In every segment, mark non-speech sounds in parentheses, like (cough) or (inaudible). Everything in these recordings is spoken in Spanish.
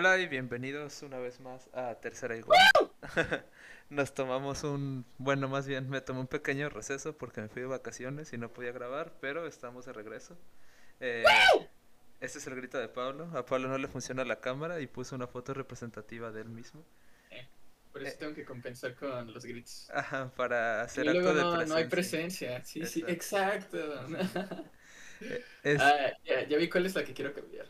Hola y bienvenidos una vez más a Tercera Igual. (laughs) Nos tomamos un, bueno, más bien me tomé un pequeño receso porque me fui de vacaciones y no podía grabar, pero estamos de regreso. Eh, este es el grito de Pablo. A Pablo no le funciona la cámara y puso una foto representativa de él mismo. Eh, por eso tengo que compensar con los gritos. Ajá, para hacer Y acto luego de no, presencia. no hay presencia. Sí, sí, exacto. (laughs) Es- Ah, ya, ya vi cuál es la que quiero cambiar.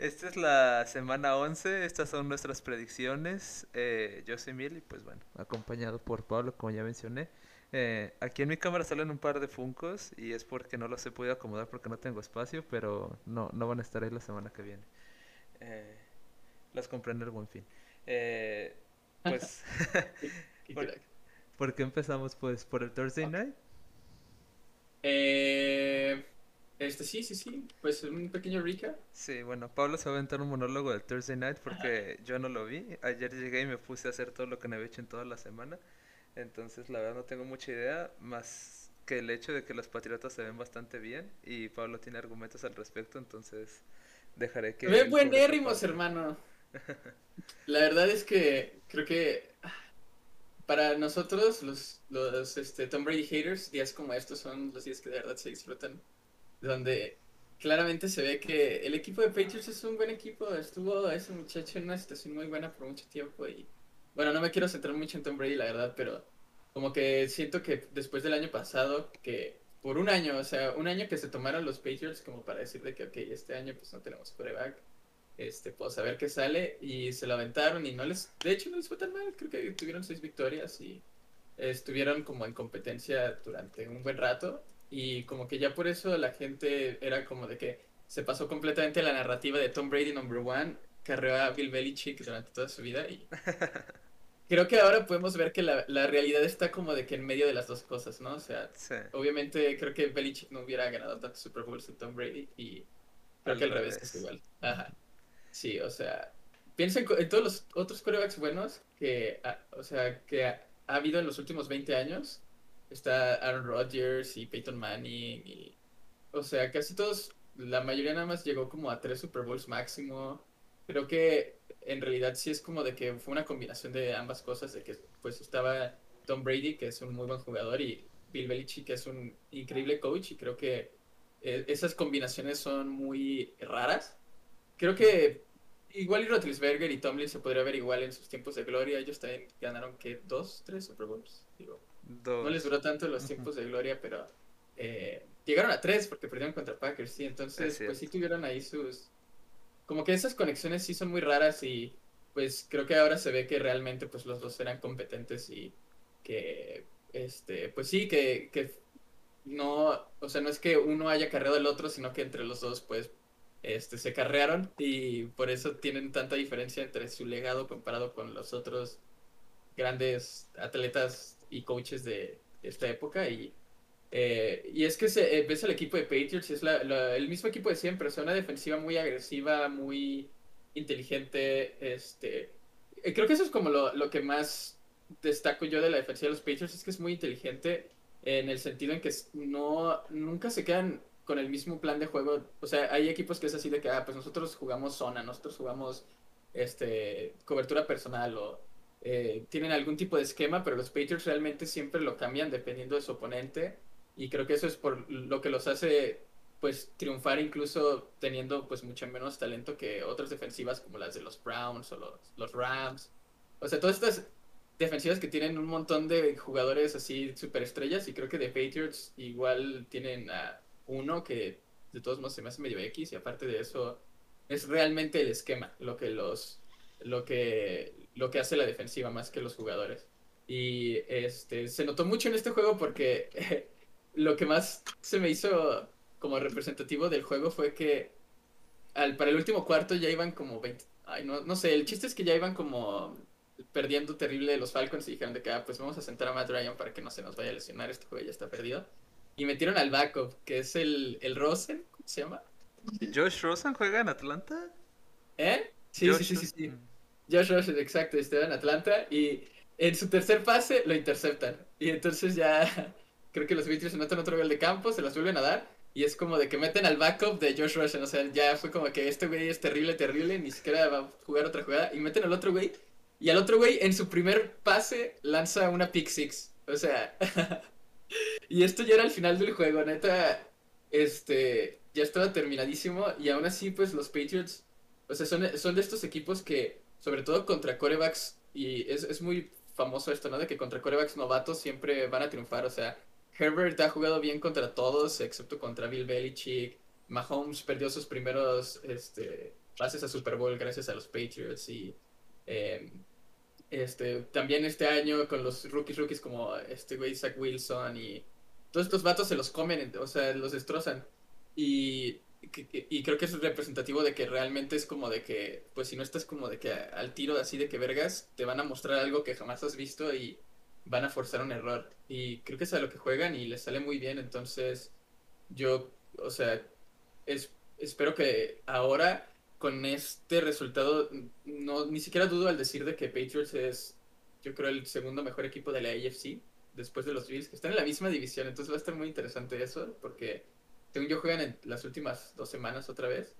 Esta es la semana 11, estas son nuestras predicciones. Eh, yo soy Mil y pues bueno, acompañado por Pablo, como ya mencioné. Eh, aquí en mi cámara salen un par de funcos y es porque no los he podido acomodar porque no tengo espacio, pero no, no van a estar ahí la semana que viene. Eh, los compré en el Buen Fin. Eh, (laughs) pues. (laughs) ¿por qué empezamos? Pues por el Thursday Night. Eh, este, sí, sí, sí. Pues un pequeño recap. Sí, bueno, Pablo se va a aventar un monólogo del Thursday Night porque yo no lo vi. Ayer llegué y me puse a hacer todo lo que no había hecho en toda la semana. Entonces, la verdad no tengo mucha idea, más que el hecho de que los Patriotas se ven bastante bien y Pablo tiene argumentos al respecto, entonces dejaré que... Ve él cubre esa buenérrimos, parte. hermano. (laughs) La verdad es que creo que ah, para nosotros, los, los este, Tom Brady haters, días como estos son los días que de verdad se disfrutan. Donde claramente se ve que el equipo de Patriots es un buen equipo. Estuvo ese muchacho en una situación muy buena por mucho tiempo. Y bueno, no me quiero centrar mucho en Tom Brady, la verdad, pero como que siento que después del año pasado, que por un año, o sea, un año que se tomaron los Patriots como para decir de que, ok, este año pues no tenemos quarterback este, pues a ver qué sale, y se lo aventaron y no les, de hecho no les fue tan mal, creo que tuvieron seis victorias y estuvieron como en competencia durante un buen rato, y como que ya por eso la gente era como de que se pasó completamente la narrativa de Tom Brady number one, carreó a Bill Belichick durante toda su vida, y (laughs) creo que ahora podemos ver que la, la realidad está como de que en medio de las dos cosas, ¿no? O sea, Sí, obviamente creo que Belichick no hubiera ganado tantos Super Bowls en Tom Brady y creo Al que al revés, revés. es igual. Ajá. Sí, o sea, piensa en, todos los otros quarterbacks buenos que, ha- o sea, que ha, ha habido en los últimos 20 años. Está Aaron Rodgers y Peyton Manning y, o sea, casi todos, la mayoría nada más llegó como a tres Super Bowls máximo. Creo que en realidad sí es como de que fue una combinación de ambas cosas, de que pues estaba Tom Brady, que es un muy buen jugador, y Bill Belichick, que es un increíble coach, y creo que eh, esas combinaciones son muy raras. Creo que igual y Roethlisberger y Tomlin se podría ver igual en sus tiempos de gloria. Ellos también ganaron, que ¿Dos? ¿Tres Super Bowls? Digo, dos. no les duró tanto los tiempos de gloria, pero eh, llegaron a tres porque perdieron contra Packers, sí. Entonces, Es pues sí tuvieron ahí sus... Como que esas conexiones sí son muy raras y pues creo que ahora se ve que realmente pues los dos eran competentes y que, este, pues sí, que, que no, o sea, no es que uno haya carreado al otro, sino que entre los dos pues este, se carrearon y por eso tienen tanta diferencia entre su legado comparado con los otros grandes atletas y coaches de esta época y eh, y es que se, eh, ves al equipo de Patriots y es la- el mismo equipo de siempre, sea, una defensiva muy agresiva, muy inteligente, este, eh, creo que eso es como lo, lo que más destaco yo de la defensiva de los Patriots, es que es muy inteligente en el sentido en que no, nunca se quedan con el mismo plan de juego, o sea, hay equipos que es así de que, ah, pues nosotros jugamos zona, nosotros jugamos, este, cobertura personal o eh, tienen algún tipo de esquema, pero los Patriots realmente siempre lo cambian dependiendo de su oponente y creo que eso es por lo que los hace pues triunfar incluso teniendo pues mucho menos talento que otras defensivas como las de los Browns o los, los Rams. O sea, todas estas defensivas que tienen un montón de jugadores así superestrellas y creo que de Patriots igual tienen a uno que de todos modos se me hace medio X y aparte de eso es realmente el esquema lo que los lo que lo que hace la defensiva más que los jugadores. Y este se notó mucho en este juego porque (laughs) lo que más se me hizo como representativo del juego fue que al, para el último cuarto ya iban como 20. Ay, no, no sé, el chiste es que ya iban como perdiendo terrible los Falcons y dijeron de que, ah, pues vamos a sentar a Matt Ryan para que no se nos vaya a lesionar, este juego ya está perdido. Y metieron al backup, que es el, el Rosen, ¿cómo se llama? ¿Josh Rosen juega en Atlanta? ¿Eh? Sí, Josh sí, sí, sí, sí. Josh Rosen, exacto, estaba en Atlanta y en su tercer pase lo interceptan. Y entonces ya (laughs) creo que los Patriots anotan otro gol de campo, se las vuelven a dar. Y es como de que meten al backup de Josh Rosen. O sea, ya fue como que este güey es terrible, terrible. Ni siquiera va a jugar otra jugada. Y meten al otro güey. Y al otro güey, en su primer pase, lanza una pick six. O sea. (laughs) y esto ya era el final del juego. Neta. Este. Ya estaba terminadísimo. Y aún así, pues los Patriots. O sea, son, son de estos equipos que. Sobre todo contra corebacks. Y es, es muy famoso esto, ¿no? De que contra corebacks novatos siempre van a triunfar. O sea, Herbert ha jugado bien contra todos, excepto contra Bill Belichick. Mahomes perdió sus primeros este, pases a Super Bowl gracias a los Patriots. Y em, este, también este año con los rookies, rookies como este güey Wilson y todos estos vatos se los comen, o sea, los destrozan. Y, y creo que es representativo de que realmente es como de que, pues si no estás como de que al tiro así de que vergas, te van a mostrar algo que jamás has visto y van a forzar un error. Y creo que es a lo que juegan y les sale muy bien. Entonces, yo, o sea, es, espero que ahora con este resultado, no, ni siquiera dudo al decir de que Patriots es, yo creo, el segundo mejor equipo de la AFC, después de los Bills, que están en la misma división. Entonces va a estar muy interesante eso, porque según yo juegan en las últimas dos semanas otra vez.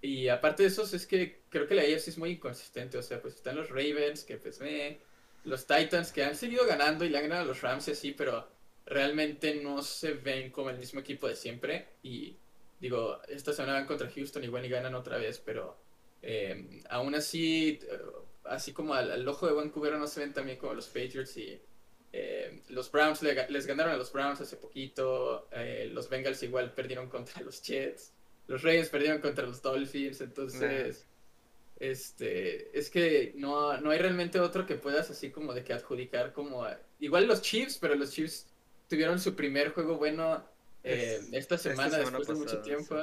Y aparte de eso, es que creo que la AFC es muy inconsistente. O sea, pues están los Ravens, que pues me los Titans que han seguido ganando y le han ganado a los Rams y así, pero realmente no se ven como el mismo equipo de siempre. Y digo, esta semana van contra Houston igual y ganan otra vez, pero eh, aún así, eh, así como al, ojo de Vancouver no se ven también como los Patriots y eh, los Browns les ganaron a los Browns hace poquito, los Bengals igual perdieron contra los Jets, los Reyes perdieron contra los Dolphins, entonces... Este, es que no, no hay realmente otro que puedas así como de que adjudicar como... igual los Chiefs, pero los Chiefs tuvieron su primer juego bueno eh, esta, semana, después de mucho tiempo.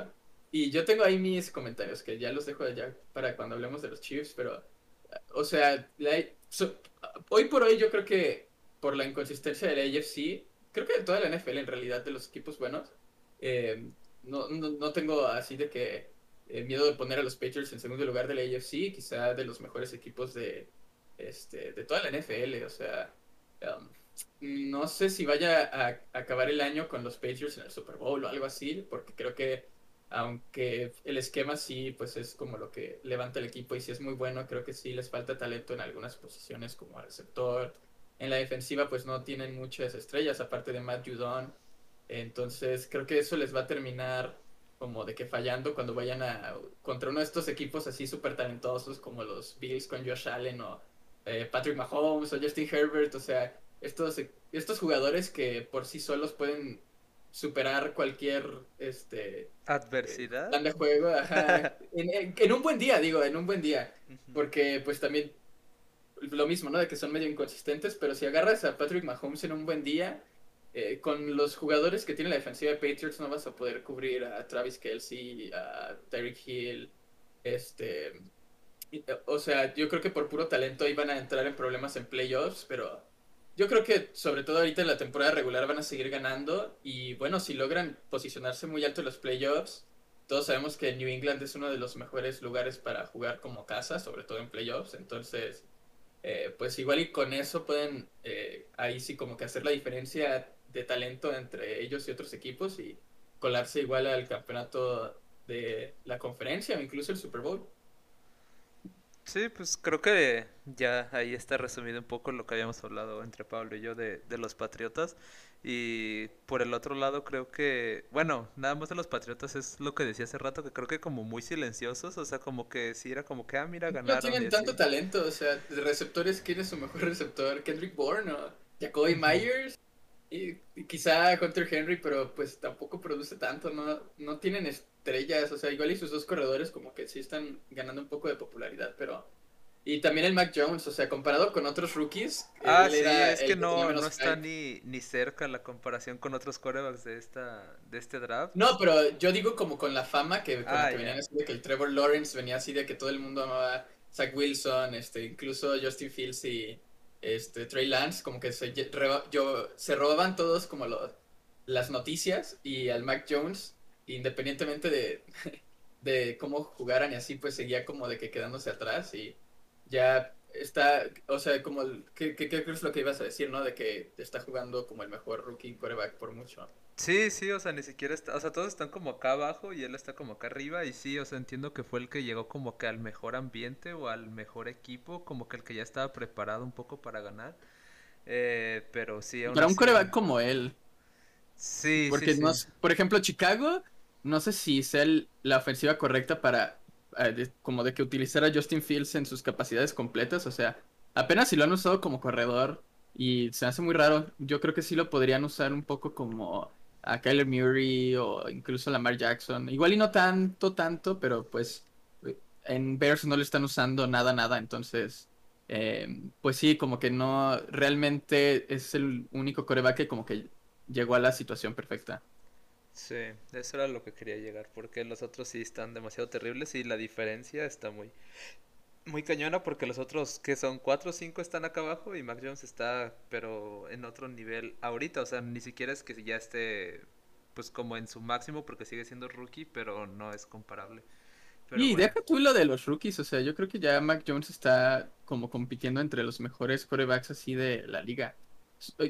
Y yo tengo ahí mis comentarios, que ya los dejo allá para cuando hablemos de los Chiefs, pero, o sea, hoy por hoy yo creo que por la inconsistencia de la AFC, creo que de toda la NFL en realidad, de los equipos buenos, eh, no, no tengo así de que el miedo de poner a los Patriots en segundo lugar de la AFC, quizá de los mejores equipos de, este, de toda la NFL. O sea, um, no sé si vaya a, acabar el año con los Patriots en el Super Bowl o algo así, porque creo que aunque el esquema sí, pues es como lo que levanta el equipo y sí es muy bueno, creo que sí les falta talento en algunas posiciones como receptor. En la defensiva pues no tienen muchas estrellas, aparte de Matt Judon. Entonces creo que eso les va a terminar como de que fallando cuando vayan a contra uno de estos equipos así súper talentosos como los Bills con Josh Allen o eh, Patrick Mahomes o Justin Herbert, o sea, estos, estos jugadores que por sí solos pueden superar cualquier este adversidad. plan de juego (laughs) en, en, un buen día digo en un buen día. Porque pues también lo mismo no de que son medio inconsistentes pero si agarras a Patrick Mahomes en un buen día eh, con los jugadores que tiene la defensiva de Patriots no vas a poder cubrir a Travis Kelsey, a Tyreek Hill, este... O sea, yo creo que por puro talento iban a entrar en problemas en playoffs, pero yo creo que sobre todo ahorita en la temporada regular van a seguir ganando y bueno, si logran posicionarse muy alto en los playoffs, todos sabemos que New England es uno de los mejores lugares para jugar como casa, sobre todo en playoffs, entonces eh, pues igual y con eso pueden eh, ahí sí como que hacer la diferencia de talento entre ellos y otros equipos y colarse igual al campeonato de la conferencia o incluso el Super Bowl. Sí, pues creo que ya ahí está resumido un poco lo que habíamos hablado entre Pablo y yo de, de los Patriotas. Y por el otro lado creo que, bueno, nada más de los Patriotas es lo que decía hace rato, que creo que como muy silenciosos, o sea, como que si era como que, ah, mira, ganaron. No tienen tanto talento, o sea, de receptores, ¿quién es su mejor (laughs) receptor? Kendrick Bourne o Jacoby Myers. Y, quizá Hunter Henry, pero pues tampoco produce tanto, no, no tienen estrellas, o sea, igual y sus dos corredores como que sí están ganando un poco de popularidad, pero... Y también el Mac Jones, o sea, comparado con otros rookies. Ah, sí, es que no, no está ni, ni cerca la comparación con otros quarterbacks de esta de este draft. No, pero yo digo como con la fama que, ah, venían así de que el Trevor Lawrence venía así de que todo el mundo amaba Zach Wilson, este, incluso Justin Fields y este, Trey Lance, como que se, yo, se robaban todos como las noticias y al Mac Jones, independientemente de, (laughs) de cómo jugaran y así, pues seguía como de que quedándose atrás y ya está, o sea, como, el, ¿qué, qué, qué es lo que ibas a decir, no? De que está jugando como el mejor rookie quarterback por mucho. Sí, sí, o sea, ni siquiera está, o sea, todos están como acá abajo y él está como acá arriba y sí, o sea, entiendo que fue el que llegó como que al mejor ambiente o al mejor equipo, como que el que ya estaba preparado un poco para ganar. Eh, pero sí, aún Para un coreback como él. Sí, Porque sí, no, sí. por ejemplo, Chicago, no sé si sea el- la ofensiva correcta para eh, como de que utilizar a Justin Fields en sus capacidades completas, o sea, apenas si lo han usado como corredor y se hace muy raro, yo creo que sí lo podrían usar un poco como a Kyler Murray o incluso a Lamar Jackson, igual y no tanto, tanto, pero pues eh, en Bears no le están usando nada, nada, entonces, eh, pues sí, como que no, realmente es el único coreback que como que llegó a la situación perfecta. Sí, eso era lo que quería llegar, porque los otros sí están demasiado terribles y la diferencia está muy, muy cañona porque los otros que son 4 o 5 están acá abajo y Mac Jones está pero en otro nivel ahorita, o sea, ni siquiera es que ya esté pues como en su máximo porque sigue siendo rookie, pero no es comparable. Pero Y bueno, deja tú lo de los rookies, o sea, yo creo que ya Mac Jones está como compitiendo entre los mejores quarterbacks así de la liga.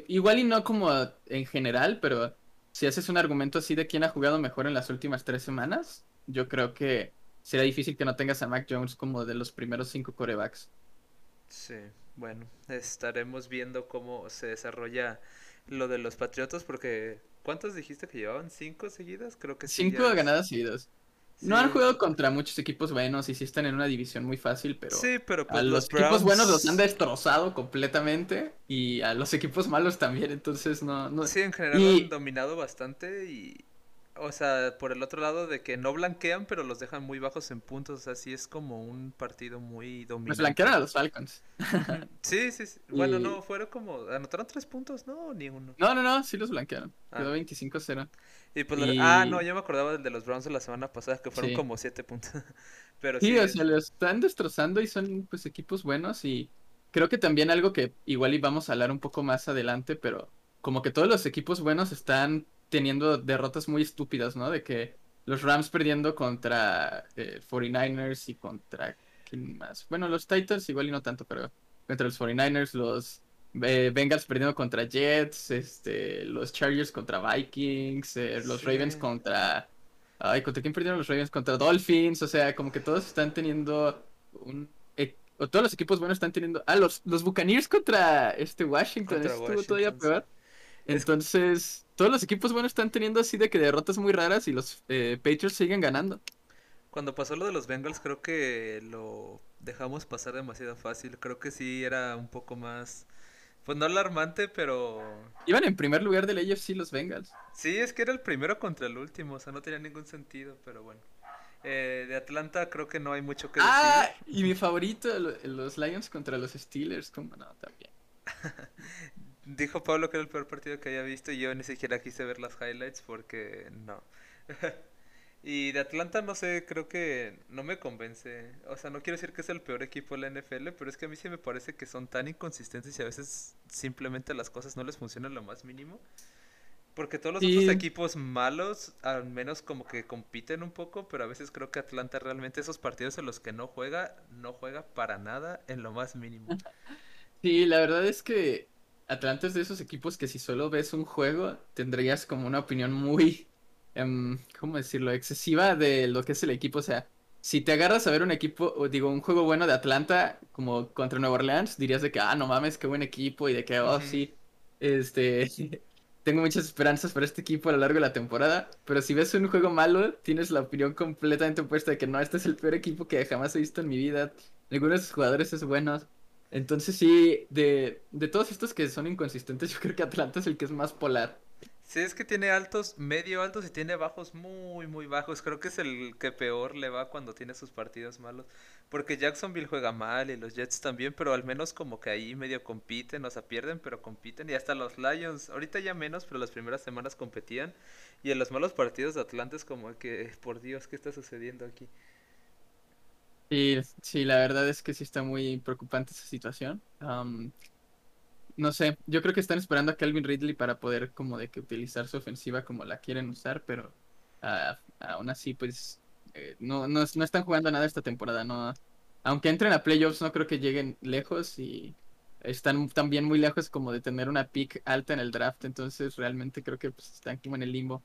Igual y no como en general, pero si haces un argumento así de quién ha jugado mejor en las últimas tres semanas, yo creo que será difícil que no tengas a Mac Jones como de los primeros cinco quarterbacks. sí, bueno, estaremos viendo cómo se desarrolla lo de los Patriotas porque ¿cuántos dijiste que llevaban? ¿Cinco seguidas? Creo que sí, Cinco ya ganadas seguidas. No han jugado contra muchos equipos buenos y sí están en una división muy fácil, pero Sí, pero a pues los equipos buenos los han destrozado completamente y a los equipos malos también, entonces no, no, Sí, en general Y- han dominado bastante y, o sea, por el otro lado de que no blanquean, pero los dejan muy bajos en puntos, o sea, sí es como un partido muy Pues dominante. blanquearon a los Falcons. (laughs) Sí, sí, sí. Bueno, Y- no, fueron como, anotaron tres puntos, no, ni uno. No, no, no, sí los blanquearon. Ah. Quedó 25-0. Y pues, Y- ah, no, yo me acordaba del de los Browns de la semana pasada, que fueron Sí. como siete puntos. (laughs) Pero Sí, sí, o sea, lo están destrozando y son pues equipos buenos y creo que también algo que igual íbamos a hablar un poco más adelante, pero como que todos los equipos buenos están teniendo derrotas muy estúpidas, ¿no? De que los Rams perdiendo contra eh, 49ers y contra ¿quién más? Bueno, los Titans igual y no tanto, pero contra los 49ers, los eh, Bengals perdiendo contra Jets, este, los Chargers contra Vikings, eh, los Sí. Ravens contra Ay, ¿contra quién perdieron los Ravens? Contra Dolphins, o sea, como que todos están teniendo un... e- O todos los equipos buenos están teniendo... Ah, los, los Buccaneers contra este Washington, Contra estuvo todavía Washington, peor. Entonces, todos los equipos buenos están teniendo así de que derrotas muy raras y los eh, Patriots siguen ganando. Cuando pasó lo de los Bengals, creo que lo dejamos pasar demasiado fácil. Creo que sí era un poco más, pues no alarmante, pero Iban en primer lugar del AFC los Bengals. Sí, es que era el primero contra el último, o sea, no tenía ningún sentido, pero bueno. Eh, de Atlanta creo que no hay mucho que decir. Ah, y mi favorito, lo- los Lions contra los Steelers, como no, también. (laughs) Dijo Pablo que era el peor partido que había visto y yo ni siquiera quise ver las highlights porque no. (laughs) Y de Atlanta no sé, creo que no me convence. O sea, no quiero decir que es el peor equipo de la NFL, pero es que a mí sí me parece que son tan inconsistentes y a veces simplemente las cosas no les funcionan lo más mínimo. Porque todos los Sí. otros equipos malos, al menos como que compiten un poco, pero a veces creo que Atlanta realmente esos partidos en los que no juega, no juega para nada en lo más mínimo. (laughs) Sí, la verdad es que Atlanta es de esos equipos que si solo ves un juego, tendrías como una opinión muy, em, ¿cómo decirlo?, excesiva de lo que es el equipo. O sea, si te agarras a ver un equipo, o digo, un juego bueno de Atlanta, como contra Nueva Orleans, dirías de que, ah, no mames, qué buen equipo, y de que, oh, sí, este, (laughs) tengo muchas esperanzas para este equipo a lo largo de la temporada. Pero si ves un juego malo, tienes la opinión completamente opuesta de que no, este es el peor equipo que jamás he visto en mi vida. Ninguno de sus jugadores es bueno. Entonces sí, de, de todos estos que son inconsistentes, (laughs) yo creo que Atlanta es el que es más polar. Sí, es que tiene altos, medio altos y tiene bajos muy, muy bajos. Creo que es el que peor le va cuando tiene sus partidos malos. Porque Jacksonville juega mal y los Jets también, pero al menos como que ahí medio compiten, o sea, pierden, pero compiten. Y hasta los Lions, ahorita ya menos, pero las primeras semanas competían. Y en los malos partidos de Atlanta es como que, por Dios, ¿qué está sucediendo aquí? Sí, sí, la verdad es que sí está muy preocupante esa situación. No sé, yo creo que están esperando a Calvin Ridley para poder como de que utilizar su ofensiva como la quieren usar, pero ah, aún así pues eh, no, no, no están jugando nada esta temporada, no, aunque entren a playoffs, no creo que lleguen lejos y están también muy lejos como de tener una pick alta en el draft, entonces realmente creo que pues, están como en el limbo.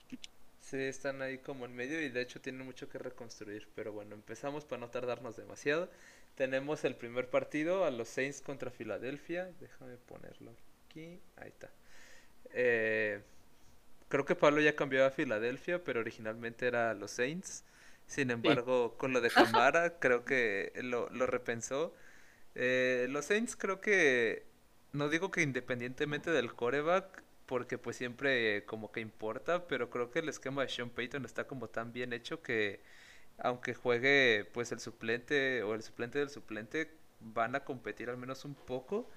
Sí, están ahí como en medio y de hecho tienen mucho que reconstruir, pero bueno, empezamos para no tardarnos demasiado. Tenemos el primer partido a los Saints contra Filadelfia, déjame ponerlo aquí, ahí está. Eh, creo que Pablo ya cambió a Filadelfia, pero originalmente era a los Saints. Sin embargo, con lo de Camara, creo que lo, lo repensó eh, los Saints creo que, no digo que independientemente del coreback, porque pues siempre como que importa, pero creo que el esquema de Sean Payton está como tan bien hecho que aunque juegue pues el suplente o el suplente del suplente, van a competir al menos un poco.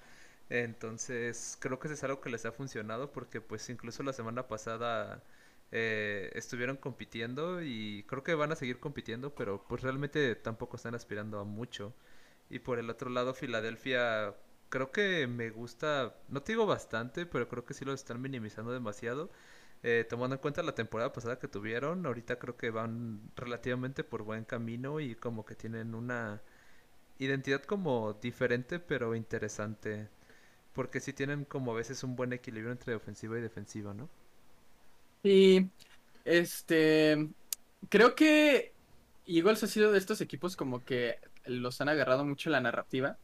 Entonces creo que eso es algo que les ha funcionado porque pues incluso la semana pasada eh, estuvieron compitiendo y creo que van a seguir compitiendo, pero pues realmente tampoco están aspirando a mucho. Y por el otro lado, Filadelfia, creo que me gusta, no te digo bastante, pero creo que sí lo están minimizando demasiado. Eh, tomando en cuenta la temporada pasada que tuvieron, ahorita creo que van relativamente por buen camino y como que tienen una identidad como diferente pero interesante. Porque sí tienen como a veces un buen equilibrio entre ofensiva y defensiva, ¿no? Sí, este, creo que Eagles ha sido de estos equipos como que los han agarrado mucho la narrativa.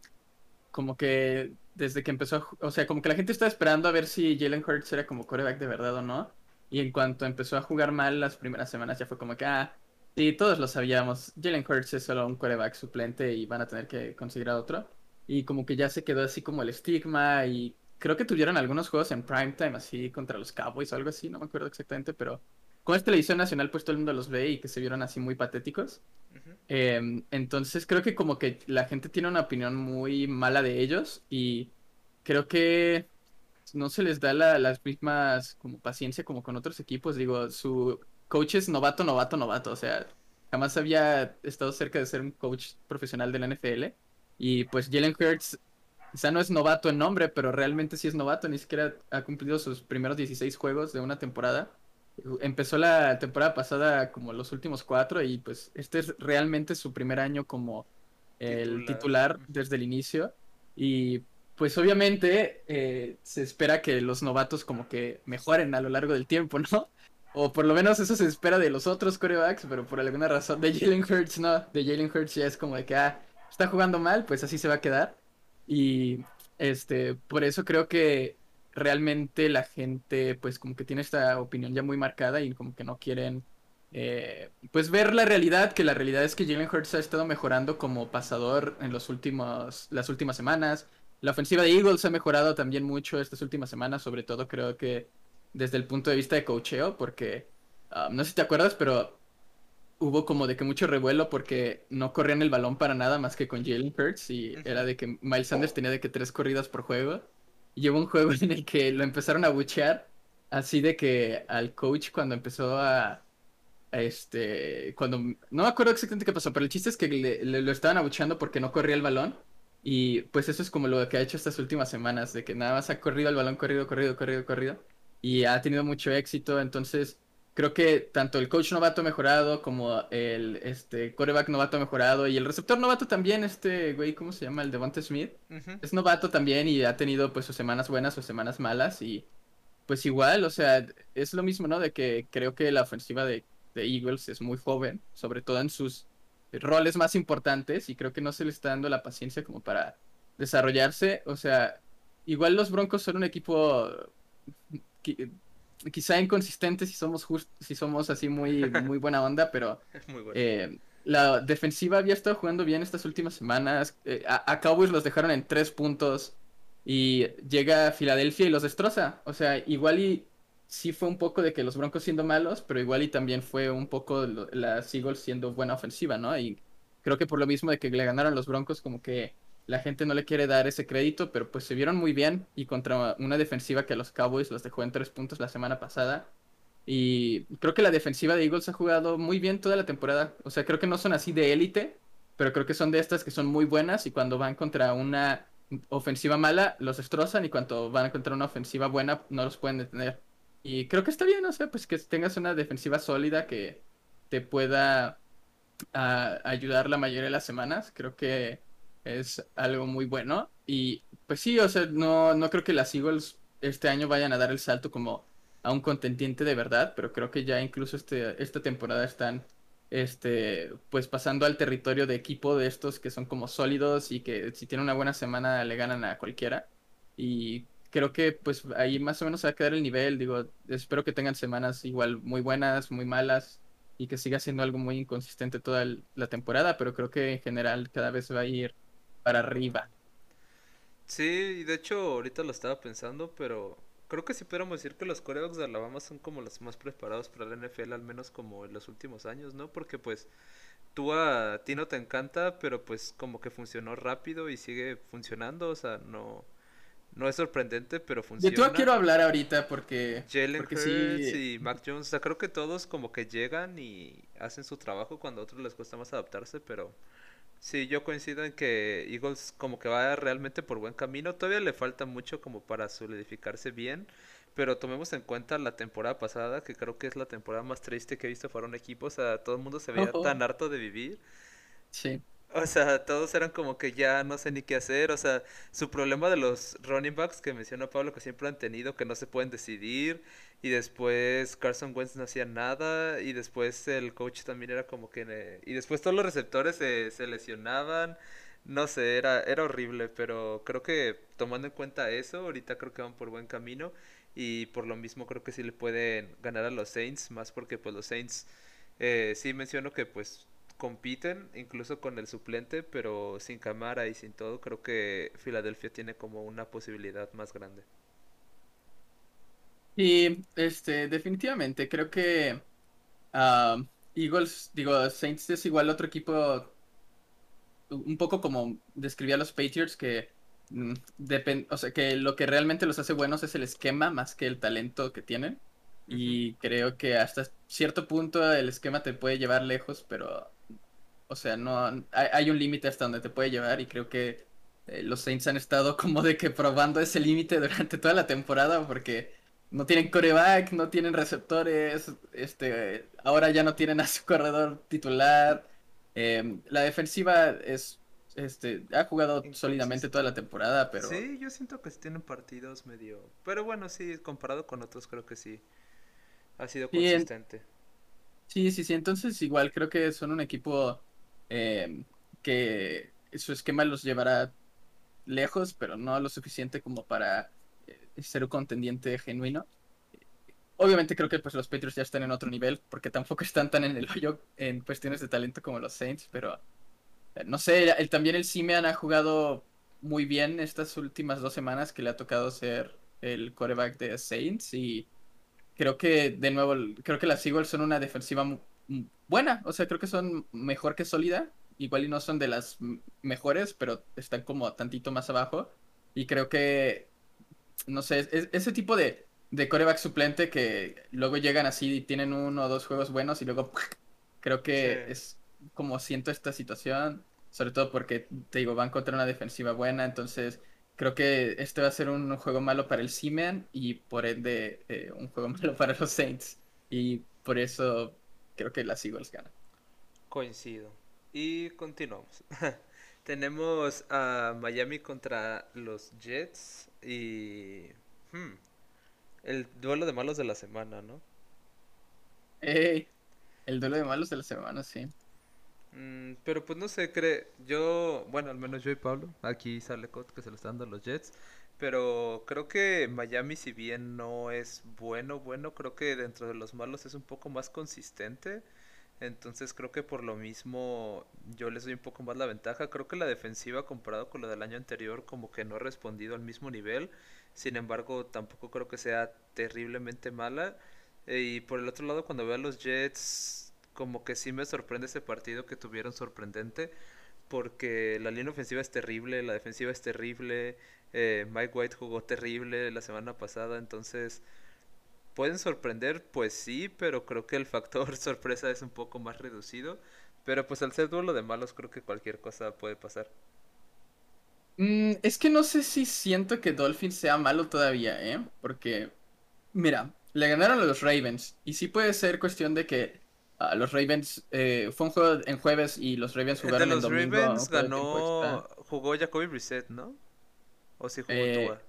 Como que desde que empezó, o sea, como que la gente estaba esperando a ver si Jalen Hurts era como coreback de verdad o no. Y en cuanto empezó a jugar mal las primeras semanas, ya fue como que, ah, sí, todos lo sabíamos. Jalen Hurts es solo un coreback suplente y van a tener que conseguir a otro. Y como que ya se quedó así como el estigma y creo que tuvieron algunos juegos en primetime así contra los Cowboys o algo así, no me acuerdo exactamente, pero con esta televisión nacional pues todo el mundo los ve y que se vieron así muy patéticos. Em, entonces creo que como que la gente tiene una opinión muy mala de ellos y creo que no se les da la, las mismas como paciencia como con otros equipos. Digo, su coach es novato, novato, novato. O sea, jamás había estado cerca de ser un coach profesional de la NFL. Y pues Jalen Hurts quizá no es novato en nombre, pero realmente sí es novato. Ni siquiera ha cumplido sus primeros 16 juegos de una temporada. Empezó la temporada pasada como los últimos cuatro y pues este es realmente su primer año como el titular, desde el inicio. Y pues obviamente eh, se espera que los novatos como que mejoren a lo largo del tiempo, ¿no? O por lo menos eso se espera de los otros corebacks, pero por alguna razón de Jalen Hurts no. De Jalen Hurts ya es como de que, ah, está jugando mal, pues así se va a quedar. Y este, por eso creo que realmente la gente pues como que tiene esta opinión ya muy marcada y como que no quieren eh, pues ver la realidad, que la realidad es que Jalen Hurts ha estado mejorando como pasador en los últimos, las últimas semanas. La ofensiva de Eagles ha mejorado también mucho estas últimas semanas, sobre todo creo que desde el punto de vista de cocheo, porque um, no sé si te acuerdas, pero hubo como de que mucho revuelo porque no corrían el balón para nada más que con Jalen Hurts y era de que Miles Sanders tenía de que tres corridas por juego llevo un juego en el que lo empezaron a buchear, así de que al coach cuando empezó a, este, cuando, no me acuerdo exactamente qué pasó, pero el chiste es que le, lo estaban abucheando porque no corría el balón. Y pues eso es como lo que ha hecho estas últimas semanas, de que nada más ha corrido el balón, corrido, corrido, corrido, corrido. Y ha tenido mucho éxito. Entonces, creo que tanto el coach novato mejorado como el este coreback novato mejorado y el receptor novato también, este güey, ¿cómo se llama? El Devonta Smith. Es novato también y ha tenido pues sus semanas buenas o semanas malas y pues igual, o sea, es lo mismo, ¿no? De que creo que la ofensiva de, de Eagles es muy joven, sobre todo en sus roles más importantes y creo que no se le está dando la paciencia como para desarrollarse, o sea, igual los Broncos son un equipo quizá inconsistente si somos si somos así muy, (laughs) muy buena onda, pero eh, la defensiva había estado jugando bien estas últimas semanas. Eh, a, Cowboys los dejaron en tres puntos y llega a Filadelfia y los destroza. O sea, igual y sí fue un poco de que los Broncos siendo malos, pero igual y también fue un poco las Eagles siendo buena ofensiva, ¿no? Y creo que por lo mismo de que le ganaron los Broncos, como que la gente no le quiere dar ese crédito, pero pues se vieron muy bien y contra una defensiva que los Cowboys los dejó en tres puntos la semana pasada. Y creo que la defensiva de Eagles ha jugado muy bien toda la temporada. O sea, creo que no son así de élite, pero creo que son de estas que son muy buenas y cuando van contra una ofensiva mala los destrozan y cuando van contra una ofensiva buena no los pueden detener. Y creo que está bien, o sea, pues que tengas una defensiva sólida que te pueda ah, ayudar la mayoría de las semanas. Creo que es algo muy bueno. Y pues sí, o sea, no, no creo que las Eagles este año vayan a dar el salto como a un contendiente de verdad, pero creo que ya incluso este, esta temporada están este, pues pasando al territorio de equipo de estos que son como sólidos y que si tienen una buena semana le ganan a cualquiera. Y creo que pues ahí más o menos se va a quedar el nivel, digo, espero que tengan semanas igual muy buenas, muy malas y que siga siendo algo muy inconsistente toda la temporada, pero creo que en general cada vez va a ir para arriba. Sí, y de hecho ahorita lo estaba pensando, pero creo que sí podríamos decir que los corebacks de Alabama son como los más preparados para la NFL, al menos como en los últimos años, ¿no? Porque pues tú a ti no te encanta, pero pues como que funcionó rápido y sigue funcionando, o sea, no no es sorprendente, pero funciona. Yo quiero hablar ahorita porque Jalen porque Hurts y Mac Jones, o sea, creo que todos como que llegan y hacen su trabajo cuando a otros les cuesta más adaptarse, pero Sí, yo coincido en que Eagles como que va realmente por buen camino. Todavía le falta mucho como para solidificarse bien, pero tomemos en cuenta la temporada pasada, que creo que es la temporada más triste que he visto para un equipo. O sea, todo el mundo se veía tan harto de vivir. Sí. O sea, todos eran como que ya no sé ni qué hacer. O sea, su problema de los running backs que menciona Pablo, que siempre han tenido, que no se pueden decidir. Y después Carson Wentz no hacía nada. Y después el coach también era como que... Y después todos los receptores se, se lesionaban. No sé, era, era horrible. Pero creo que tomando en cuenta eso, ahorita creo que van por buen camino. Y por lo mismo creo que sí le pueden ganar a los Saints. Más porque pues los Saints... Eh, sí menciono que pues compiten incluso con el suplente, pero sin cámara y sin todo, creo que Filadelfia tiene como una posibilidad más grande. Y este, definitivamente, creo que ah, Eagles, digo, Saints es igual otro equipo, un poco como describía a los Patriots, que mm, o sea, que lo que realmente los hace buenos es el esquema más que el talento que tienen. Y creo que hasta cierto punto el esquema te puede llevar lejos, pero o sea, no hay, un límite hasta donde te puede llevar y creo que eh, los Saints han estado como de que probando ese límite durante toda la temporada porque no tienen coreback, no tienen receptores, este, ahora ya no tienen a su corredor titular. Em, la defensiva es, este, ha jugado sólidamente toda la temporada, pero... Sí, yo siento que tienen partidos medio... Pero bueno, sí, comparado con otros creo que sí. Ha sido consistente. Sí, sí, sí, entonces igual creo que son un equipo eh, que su esquema los llevará lejos, pero no lo suficiente como para ser un contendiente genuino. Obviamente creo que pues los Patriots ya están en otro nivel, porque tampoco (laughs) están tan en el hoyo en cuestiones de talento como los Saints, pero eh, no sé, el, también el Simeon ha jugado muy bien estas últimas dos semanas que le ha tocado ser el quarterback de Saints y creo que de nuevo, creo que las Eagles son una defensiva buena, o sea, creo que son mejor que sólida, igual y no son de las mejores, pero están como tantito más abajo. Y creo que, no sé, ese tipo de, de coreback suplente que luego llegan así y tienen uno o dos juegos buenos y luego creo que es como siento esta situación, sobre todo porque, te digo, van contra una defensiva buena, entonces creo que este va a ser un juego malo para el Seaman y por ende eh, un juego (laughs) malo para los Saints. Y por eso creo que las Eagles ganan. Coincido. Y continuamos. (laughs) Tenemos a Miami contra los Jets y hmm, el duelo de malos de la semana, ¿no? Ey, el duelo de malos de la semana, sí. Mm, pero pues no sé, cree, yo, bueno, al menos yo y Pablo, aquí sale Cot que se lo están dando los Jets, pero creo que Miami si bien no es bueno, bueno, creo que dentro de los malos es un poco más consistente. Entonces creo que por lo mismo yo les doy un poco más la ventaja. Creo que la defensiva comparado con la del año anterior como que no ha respondido al mismo nivel. Sin embargo, tampoco creo que sea terriblemente mala. Y por el otro lado, cuando veo a los Jets, como que sí me sorprende ese partido que tuvieron sorprendente. Porque la línea ofensiva es terrible, la defensiva es terrible. Eh, Mike White jugó terrible la semana pasada, entonces pueden sorprender, pues sí, pero creo que el factor (laughs) sorpresa es un poco más reducido. Pero pues al ser duelo de malos, creo que cualquier cosa puede pasar. Mm, es que no sé si siento que Dolphins sea malo todavía, ¿eh? Porque, mira, le ganaron a los Ravens. Y sí puede ser cuestión de que a los Ravens. Eh, fue un juego en jueves y los Ravens jugaron el de los domingo. Ravens ganó, jugó Jacoby Brissett, ¿no? ¿O si jugó eh, Tua?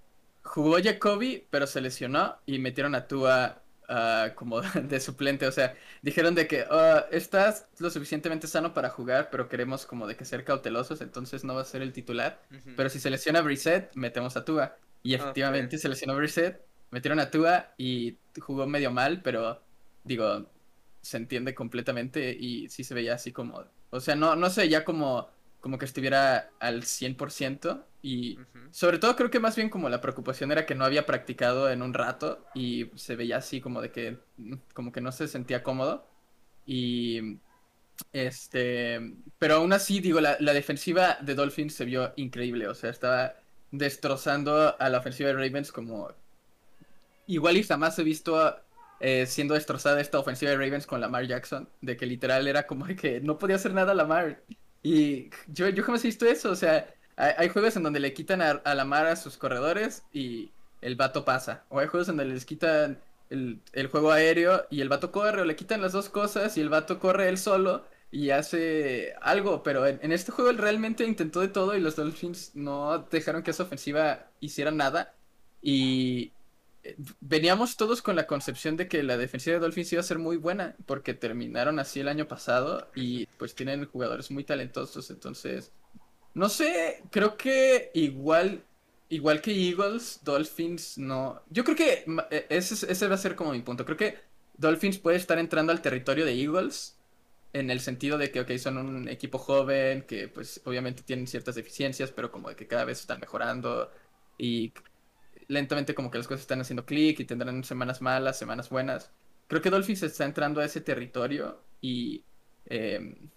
Jugó Jacoby, pero se lesionó y metieron a Tua uh, como (laughs) de suplente. O sea, dijeron de que uh, estás lo suficientemente sano para jugar, pero queremos como de que ser cautelosos, entonces no va a ser el titular. Pero si se lesiona Brissett, metemos a Tua. Y efectivamente se lesionó Brissett, metieron a Tua y jugó medio mal, pero digo, se entiende completamente y sí se veía así como, o sea, no, no sé, ya como, como que estuviera al 100% y sobre todo creo que más bien como la preocupación era que no había practicado en un rato y se veía así como de que, como que no se sentía cómodo y este, pero aún así digo, la, la defensiva de Dolphins se vio increíble, o sea, estaba destrozando a la ofensiva de Ravens como igual y jamás he visto eh, siendo destrozada esta ofensiva de Ravens con Lamar Jackson, de que literal era como que no podía hacer nada Lamar. Y yo, yo jamás he visto eso, o sea, hay, juegos en donde le quitan a, a, Lamar a sus corredores y el vato pasa, o hay juegos en donde les quitan el, el juego aéreo y el vato corre, o le quitan las dos cosas y el vato corre él solo y hace algo, pero en, en, este juego él realmente intentó de todo y los Dolphins no dejaron que esa ofensiva hiciera nada. Y, veníamos todos con la concepción de que la defensiva de Dolphins iba a ser muy buena, porque terminaron así el año pasado y pues tienen jugadores muy talentosos, entonces, no sé, creo que igual, igual que Eagles, Dolphins no, yo creo que e, ese, ese va a ser como mi punto, creo que Dolphins puede estar entrando al territorio de Eagles, en el sentido de que, ok, son un equipo joven, que pues obviamente tienen ciertas deficiencias, pero como de que cada vez están mejorando y lentamente como que las cosas están haciendo clic y tendrán semanas malas, semanas buenas. Creo que Dolphins está entrando a ese territorio y em,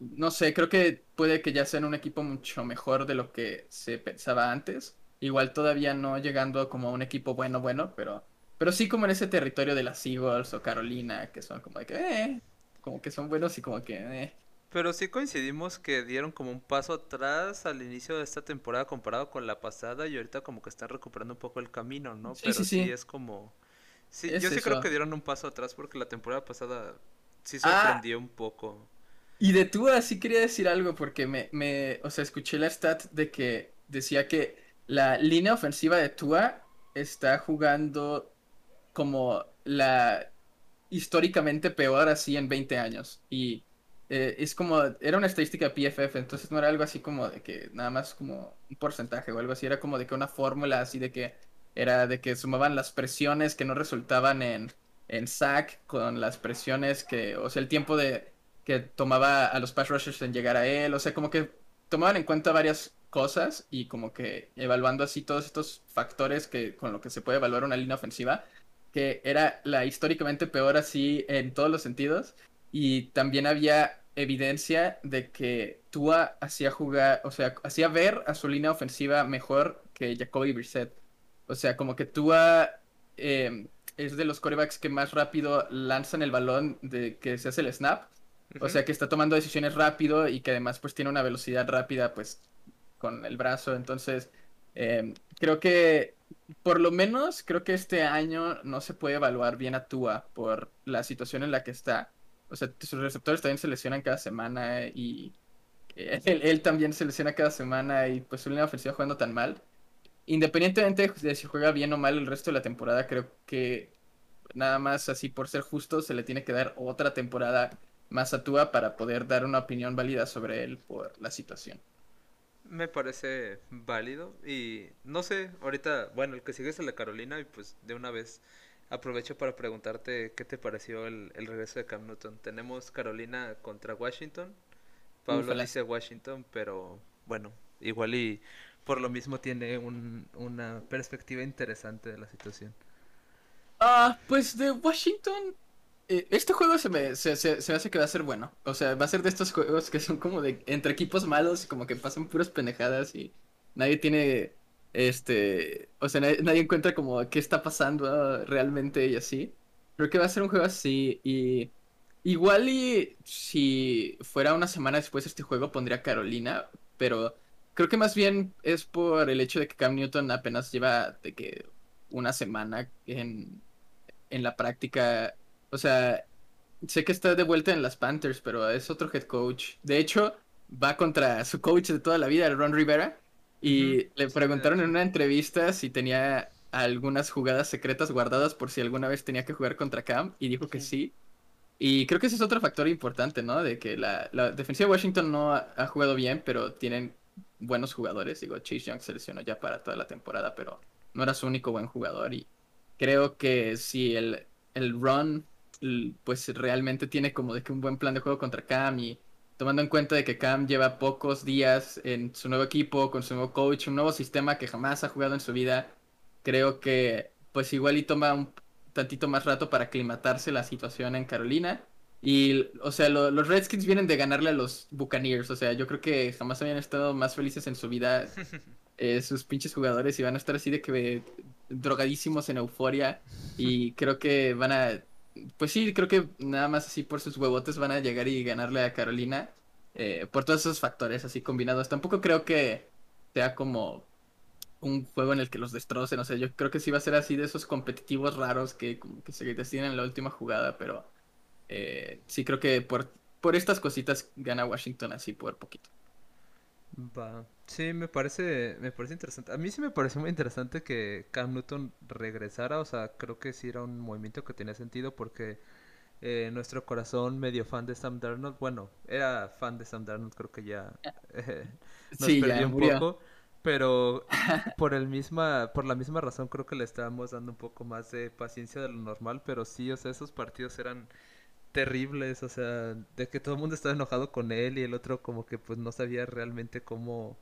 no sé, creo que puede que ya sean un equipo mucho mejor de lo que se pensaba antes. Igual todavía no llegando como a un equipo bueno, bueno, pero, pero sí como en ese territorio de las Eagles o Carolina, que son como de que, eh, como que son buenos y como que, eh. Pero sí coincidimos que dieron como un paso atrás al inicio de esta temporada comparado con la pasada y ahorita como que están recuperando un poco el camino, ¿no? Pero sí, es como... Sí, yo sí creo que dieron un paso atrás porque la temporada pasada sí ah. sorprendió un poco. Y de Tua sí quería decir algo porque me, me, o sea, escuché la stat de que decía que la línea ofensiva de Tua está jugando como la históricamente peor así en 20 años. Y eh, es como, era una estadística PFF, entonces no era algo así como de que nada más como un porcentaje o algo así, era como de que una fórmula así de que era de que sumaban las presiones que no resultaban en, en sack con las presiones que, o sea, el tiempo de que tomaba a los pass rushers en llegar a él, o sea, como que tomaban en cuenta varias cosas y como que evaluando así todos estos factores que con lo que se puede evaluar una línea ofensiva, que era la históricamente peor así en todos los sentidos y también había evidencia de que Tua hacía jugar, o sea, hacía ver a su línea ofensiva mejor que Jacoby Brissett. O sea, como que Tua em, es de los corebacks que más rápido lanzan el balón de que se hace el snap. O sea, que está tomando decisiones rápido y que además pues tiene una velocidad rápida pues con el brazo. Entonces, em, creo que por lo menos creo que este año no se puede evaluar bien a Tua por la situación en la que está o sea, sus receptores también se lesionan cada semana y (laughs) él, también se lesiona cada semana y pues su línea jugando tan mal. Independientemente de si juega bien o mal el resto de la temporada, creo que nada más así por ser justo se le tiene que dar otra temporada más a Tua para poder dar una opinión válida sobre él por la situación. Me parece válido y no sé, ahorita, bueno, el que sigue es de Carolina y pues de una vez aprovecho para preguntarte qué te pareció el, regreso de Cam Newton. Tenemos Carolina contra Washington. Pablo dice Washington, pero bueno, igual y por lo mismo tiene una perspectiva interesante de la situación. Ah, pues de Washington, eh, este juego se me, se, se, se, hace que va a ser bueno. O sea, va a ser de estos juegos que son como de entre equipos malos y como que pasan puras pendejadas y nadie tiene este, o sea, nadie, encuentra como qué está pasando realmente y así. Creo que va a ser un juego así y igual y si fuera una semana después de este juego pondría Carolina, pero creo que más bien es por el hecho de que Cam Newton apenas lleva de que una semana en, en la práctica, o sea, sé que está de vuelta en las Panthers, pero es otro head coach. De hecho, va contra su coach de toda la vida, Ron Rivera. Y le preguntaron en una entrevista si tenía algunas jugadas secretas guardadas por si alguna vez tenía que jugar contra Cam. Y dijo que sí. Y creo que ese es otro factor importante, ¿no? De que la, defensiva de Washington no ha, jugado bien, pero tienen buenos jugadores. Digo, Chase Young se lesionó ya para toda la temporada, pero no era su único buen jugador. Y creo que si el, el run, pues realmente tiene como de que un buen plan de juego contra Cam y tomando en cuenta de que Cam lleva pocos días en su nuevo equipo, con su nuevo coach, un nuevo sistema que jamás ha jugado en su vida, creo que pues igual y toma un tantito más rato para aclimatarse la situación en Carolina. Y, o sea, los Redskins vienen de ganarle a los Buccaneers. O sea, yo creo que jamás habían estado más felices en su vida (laughs) eh, sus pinches jugadores y van a estar así de que drogadísimos en euforia. Y creo que van a. Pues sí, creo que nada más así por sus huevotes van a llegar y ganarle a Carolina. Eh, por todos esos factores así combinados. Tampoco creo que sea como un juego en el que los destrocen. O sea, yo creo que sí va a ser así de esos competitivos raros que, que se deciden en la última jugada, pero eh, sí creo que por, por estas cositas gana Washington así por poquito. Va. Sí, me parece, me parece interesante. A mí sí me pareció muy interesante que Cam Newton regresara. O sea, creo que sí era un movimiento que tenía sentido porque eh, nuestro corazón medio fan de Sam Darnold, bueno, era fan de Sam Darnold, creo que ya eh, (laughs) nos perdió un poco. Pero (laughs) por el misma, por la misma razón creo que le estábamos dando un poco más de paciencia de lo normal, pero sí, o sea, esos partidos eran terribles, o sea, de que todo el mundo estaba enojado con él y el otro como que pues no sabía realmente cómo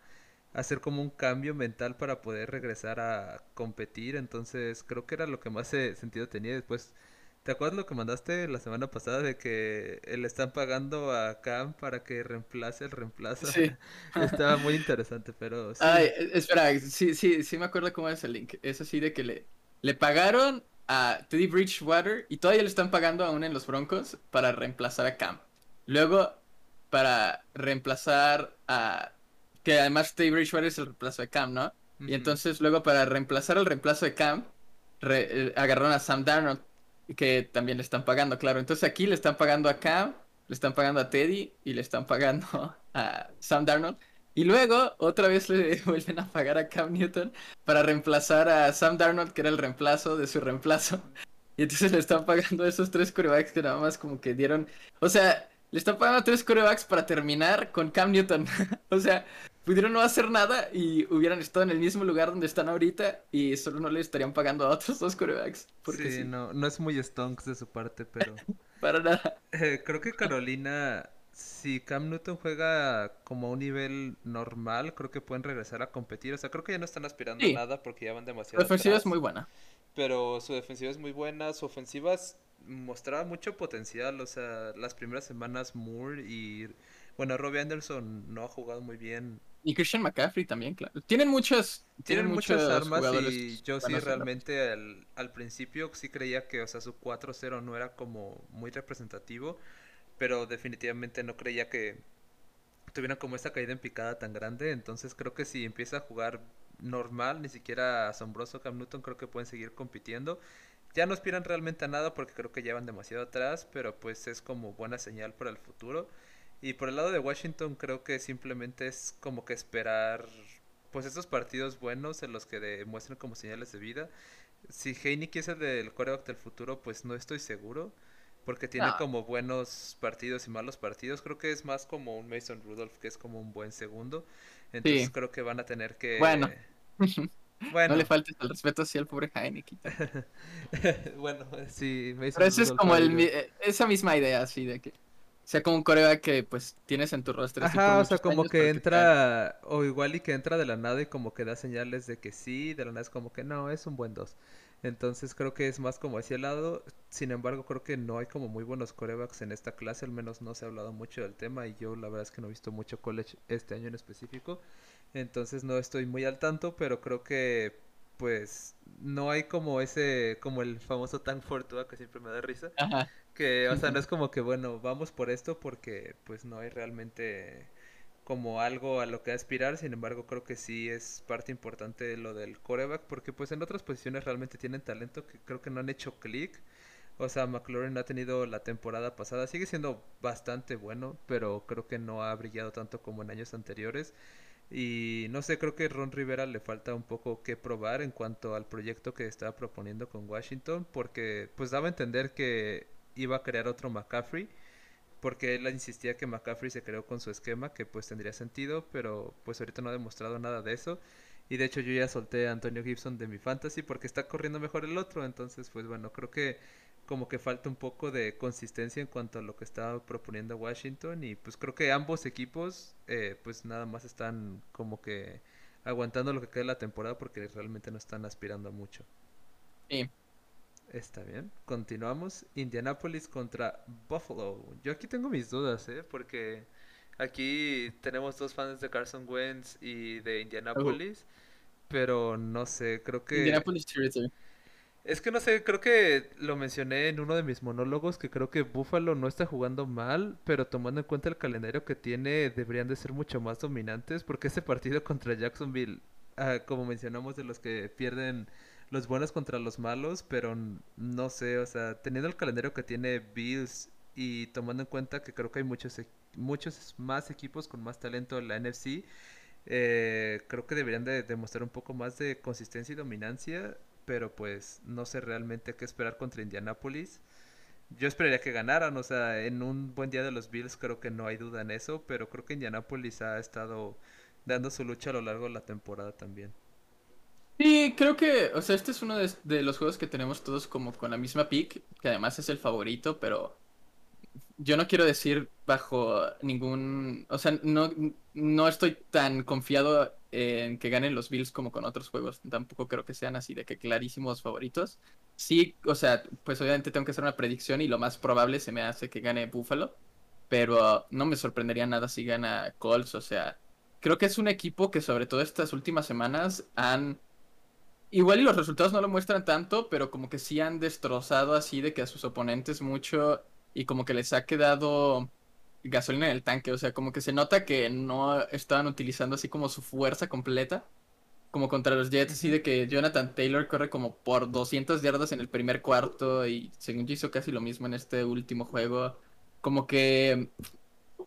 hacer como un cambio mental para poder regresar a competir, entonces creo que era lo que más sentido tenía después ¿Te acuerdas lo que mandaste la semana pasada de que le están pagando a Cam para que reemplace el reemplazo? Sí. (laughs) Estaba muy interesante, pero sí. Ay, e, espera, sí, sí, sí me acuerdo cómo es el link. Es así de que le, le pagaron a Teddy Bridgewater y todavía le están pagando aún en los Broncos para reemplazar a Cam. Luego, para reemplazar a... Que además Teddy Bridgewater es el reemplazo de Cam, ¿no? Y entonces luego para reemplazar el reemplazo de Cam, eh, agarraron a Sam Darnold que también le están pagando, claro. Entonces aquí le están pagando a Cam, le están pagando a Teddy y le están pagando (laughs) a Sam Darnold. Y luego otra vez le (laughs) vuelven a pagar a Cam Newton para reemplazar a Sam Darnold, que era el reemplazo de su reemplazo. (laughs) Y entonces le están pagando a esos tres corebacks que nada más como que dieron... O sea, le están pagando a tres corebacks para terminar con Cam Newton. (laughs) o sea, pudieron no hacer nada y hubieran estado en el mismo lugar donde están ahorita y solo no le estarían pagando a otros dos corebacks. Porque sí, No, no es muy stonks de su parte, pero... Para nada. Eh, creo que Carolina, si Cam Newton juega como a un nivel normal, creo que pueden regresar a competir. O sea, creo que ya no están aspirando a nada porque ya van demasiado. Su defensiva es muy buena. Pero su defensiva es muy buena, su ofensiva mostraba mucho potencial. O sea, las primeras semanas Moore y... Bueno, Robbie Anderson no ha jugado muy bien y Christian McCaffrey también, claro. Tienen muchas, tienen, muchas armas y yo sí realmente al, al, principio sí creía que, o sea, su 4-0 no era como muy representativo, pero definitivamente no creía que tuvieran como esta caída en picada tan grande, entonces creo que si empieza a jugar normal, ni siquiera asombroso Cam Newton, creo que pueden seguir compitiendo. Ya no aspiran realmente a nada porque creo que llevan demasiado atrás, pero pues es como buena señal para el futuro. Y por el lado de Washington creo que simplemente es como que esperar pues estos partidos buenos en los que demuestren como señales de vida. Si Heineken es el del coreback del futuro, pues no estoy seguro. Porque tiene como buenos partidos y malos partidos. Creo que es más como un Mason Rudolph, que es como un buen segundo. Entonces creo que van a tener que... Bueno. (laughs) bueno. No le faltes el respeto así al pobre Heineken. (laughs) bueno, sí, Mason Pero eso es como el, esa misma idea, así de que sea como un coreback que pues tienes en tu rostro. Ajá, o sea, como que entra, o igual y que entra de la nada y como que da señales de que sí, de la nada es como que no, es un buen dos. Entonces creo que es más como hacia el lado. Sin embargo, creo que no hay como muy buenos corebacks en esta clase, al menos no se ha hablado mucho del tema y yo la verdad es que no he visto mucho college este año en específico. Entonces no estoy muy al tanto, pero creo que pues no hay como ese, como el famoso Tank Fortuna que siempre me da risa. Ajá que, o sea, no (laughs) es como que, bueno, vamos por esto porque pues no hay realmente como algo a lo que aspirar, sin embargo creo que sí es parte importante de lo del coreback, porque pues en otras posiciones realmente tienen talento que creo que no han hecho clic, O sea, McLaurin ha tenido la temporada pasada, sigue siendo bastante bueno, pero creo que no ha brillado tanto como en años anteriores. Y no sé, creo que Ron Rivera le falta un poco que probar en cuanto al proyecto que estaba proponiendo con Washington, porque pues daba a entender que iba a crear otro McCaffrey, porque él insistía que McCaffrey se creó con su esquema, que pues tendría sentido, pero pues ahorita no ha demostrado nada de eso. Y de hecho yo ya solté a Antonio Gibson de mi fantasy porque está corriendo mejor el otro, entonces pues bueno, creo que como que falta un poco de consistencia en cuanto a lo que estaba proponiendo Washington y pues creo que ambos equipos eh, pues nada más están como que aguantando lo que queda de la temporada porque realmente no están aspirando mucho. Sí. Está bien, continuamos. Indianapolis contra Buffalo. Yo aquí tengo mis dudas, ¿eh? Porque aquí tenemos dos fans de Carson Wentz y de Indianapolis, pero no sé, creo que... Indianapolis es que no sé, creo que lo mencioné en uno de mis monólogos, que creo que Buffalo no está jugando mal, pero tomando en cuenta el calendario que tiene, deberían de ser mucho más dominantes, porque ese partido contra Jacksonville, ah, como mencionamos, de los que pierden los buenos contra los malos, pero no sé, o sea, teniendo el calendario que tiene Bills y tomando en cuenta que creo que hay muchos, e, muchos más equipos con más talento en la NFC, eh, creo que deberían de demostrar un poco más de consistencia y dominancia pero pues no sé realmente qué esperar contra Indianapolis. Yo esperaría que ganaran, o sea, en un buen día de los Bills creo que no hay duda en eso, pero creo que Indianapolis ha estado dando su lucha a lo largo de la temporada también. Sí, creo que, o sea, este es uno de, los juegos que tenemos todos como con la misma pick, que además es el favorito, pero yo no quiero decir bajo ningún, o sea, no, no estoy tan confiado en que ganen los Bills como con otros juegos. Tampoco creo que sean así de que clarísimos favoritos. Sí, o sea, pues obviamente tengo que hacer una predicción y lo más probable se me hace que gane Buffalo, pero no me sorprendería nada si gana Colts, o sea, creo que es un equipo que sobre todo estas últimas semanas han Igual y los resultados no lo muestran tanto, pero como que sí han destrozado así de que a sus oponentes mucho y como que les ha quedado gasolina en el tanque, o sea, como que se nota que no estaban utilizando así como su fuerza completa, como contra los Jets, así de que Jonathan Taylor corre como por 200 yardas en el primer cuarto y según yo hizo casi lo mismo en este último juego, como que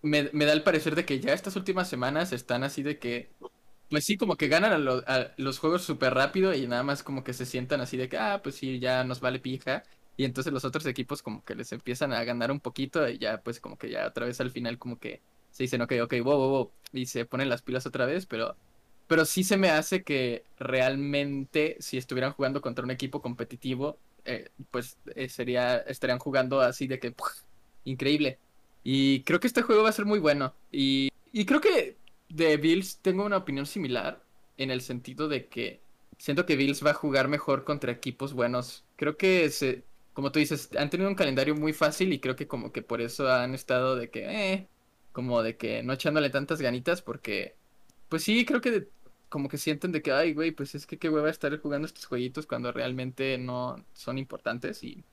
me, da el parecer de que ya estas últimas semanas están así de que, pues sí, como que ganan a, a los juegos súper rápido y nada más como que se sientan así de que, ah, pues sí, ya nos vale pija y entonces los otros equipos como que les empiezan a ganar un poquito y ya pues como que ya otra vez al final como que se dicen, ok, ok, wow, wow, wow, y se ponen las pilas otra vez, pero, pero sí se me hace que realmente si estuvieran jugando contra un equipo competitivo, eh, pues eh, sería, estarían jugando así de que, increíble. Y creo que este juego va a ser muy bueno. Y, y creo que de Bills tengo una opinión similar en el sentido de que siento que Bills va a jugar mejor contra equipos buenos. Creo que se, como tú dices, han tenido un calendario muy fácil y creo que como que por eso han estado de que, eh, como de que no echándole tantas ganitas porque, pues sí, creo que como que sienten de que, ay, güey, pues es que qué hueva estar jugando estos jueguitos cuando realmente no son importantes y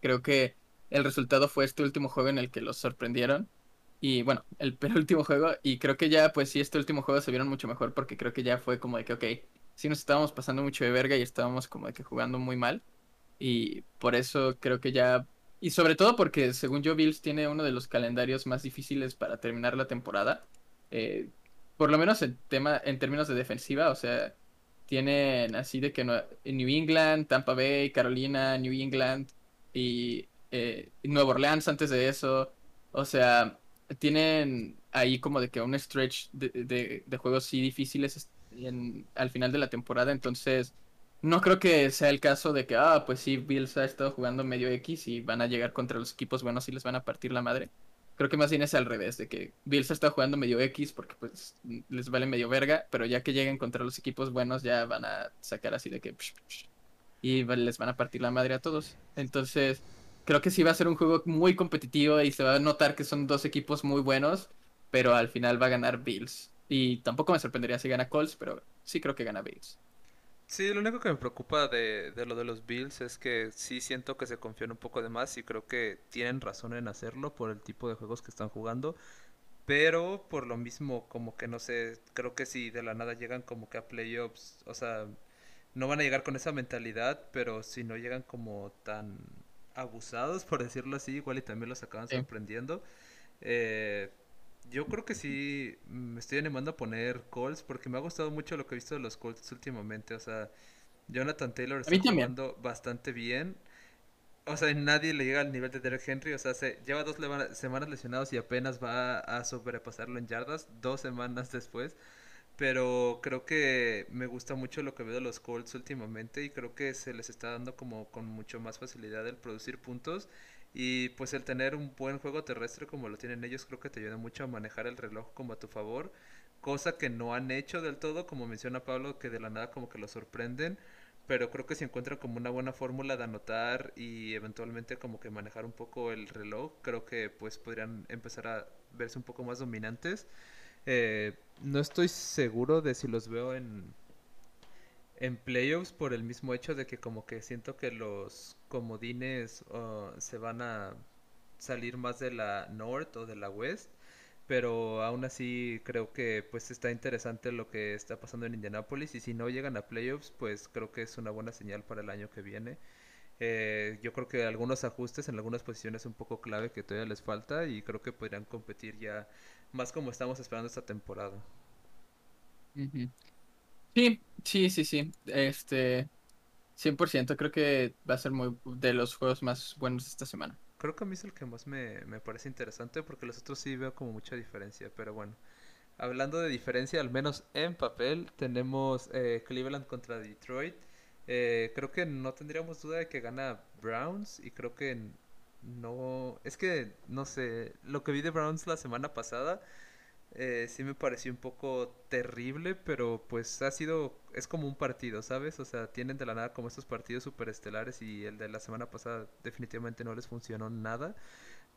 creo que el resultado fue este último juego en el que los sorprendieron. Y bueno, el (laughs) penúltimo juego, y creo que ya, pues sí, este último juego se vieron mucho mejor porque creo que ya fue como de que, ok, sí nos estábamos pasando mucho de verga y estábamos como de que jugando muy mal. Y por eso creo que ya... Y sobre todo porque según yo Bills tiene uno de los calendarios más difíciles para terminar la temporada. Eh, por lo menos en, tema, en términos de defensiva, o sea, tienen así de que New England, Tampa Bay, Carolina, New England y eh, Nueva Orleans antes de eso. O sea, tienen ahí como de que un stretch de, de, juegos sí difíciles en, al final de la temporada. Entonces, no creo que sea el caso de que, ah, pues sí, Bills ha estado jugando medio X y van a llegar contra los equipos buenos y les van a partir la madre. Creo que más bien es al revés, de que Bills ha estado jugando medio X porque pues les vale medio verga, pero ya que lleguen contra los equipos buenos ya van a sacar así de que... y les van a partir la madre a todos. Entonces, creo que sí va a ser un juego muy competitivo y se va a notar que son dos equipos muy buenos, pero al final va a ganar Bills. Y tampoco me sorprendería si gana Colts, pero sí creo que gana Bills. Sí, lo único que me preocupa de, de, lo de los Bills es que sí siento que se confían un poco de más y creo que tienen razón en hacerlo por el tipo de juegos que están jugando. Pero por lo mismo, como que no sé, creo que si de la nada llegan como que a playoffs, o sea, no van a llegar con esa mentalidad, pero si no llegan como tan abusados, por decirlo así, igual y también los acaban sorprendiendo. Eh, yo creo que sí me estoy animando a poner Colts porque me ha gustado mucho lo que he visto de los Colts últimamente. O sea, Jonathan Taylor está jugando bastante bien. O sea, nadie le llega al nivel de Derek Henry. O sea, se lleva dos semanas lesionados y apenas va a sobrepasarlo en yardas dos semanas después. Pero creo que me gusta mucho lo que veo de los Colts últimamente y creo que se les está dando como con mucho más facilidad el producir puntos y pues el tener un buen juego terrestre como lo tienen ellos creo que te ayuda mucho a manejar el reloj como a tu favor, cosa que no han hecho del todo, como menciona Pablo, que de la nada como que lo sorprenden, pero creo que si encuentran como una buena fórmula de anotar y eventualmente como que manejar un poco el reloj, creo que pues podrían empezar a verse un poco más dominantes. Eh, no estoy seguro de si los veo en, en playoffs por el mismo hecho de que como que siento que los comodines se van a salir más de la North o de la West. Pero aún así creo que pues está interesante lo que está pasando en Indianapolis y si no llegan a playoffs pues creo que es una buena señal para el año que viene. Eh, yo creo que algunos ajustes en algunas posiciones un poco clave que todavía les falta y creo que podrían competir ya más como estamos esperando esta temporada. Sí, sí, sí, sí. Este, 100%, creo que va a ser muy de los juegos más buenos esta semana. Creo que a mí es el que más me, parece interesante porque los otros sí veo como mucha diferencia, pero bueno. Hablando de diferencia, al menos en papel, tenemos eh, Cleveland contra Detroit. Eh, creo que no tendríamos duda de que gana Browns y creo que no, es que, no sé, lo que vi de Browns la semana pasada eh, sí me pareció un poco terrible, pero pues ha sido, es como un partido, ¿sabes? O sea, tienen de la nada como estos partidos superestelares y el de la semana pasada definitivamente no les funcionó nada.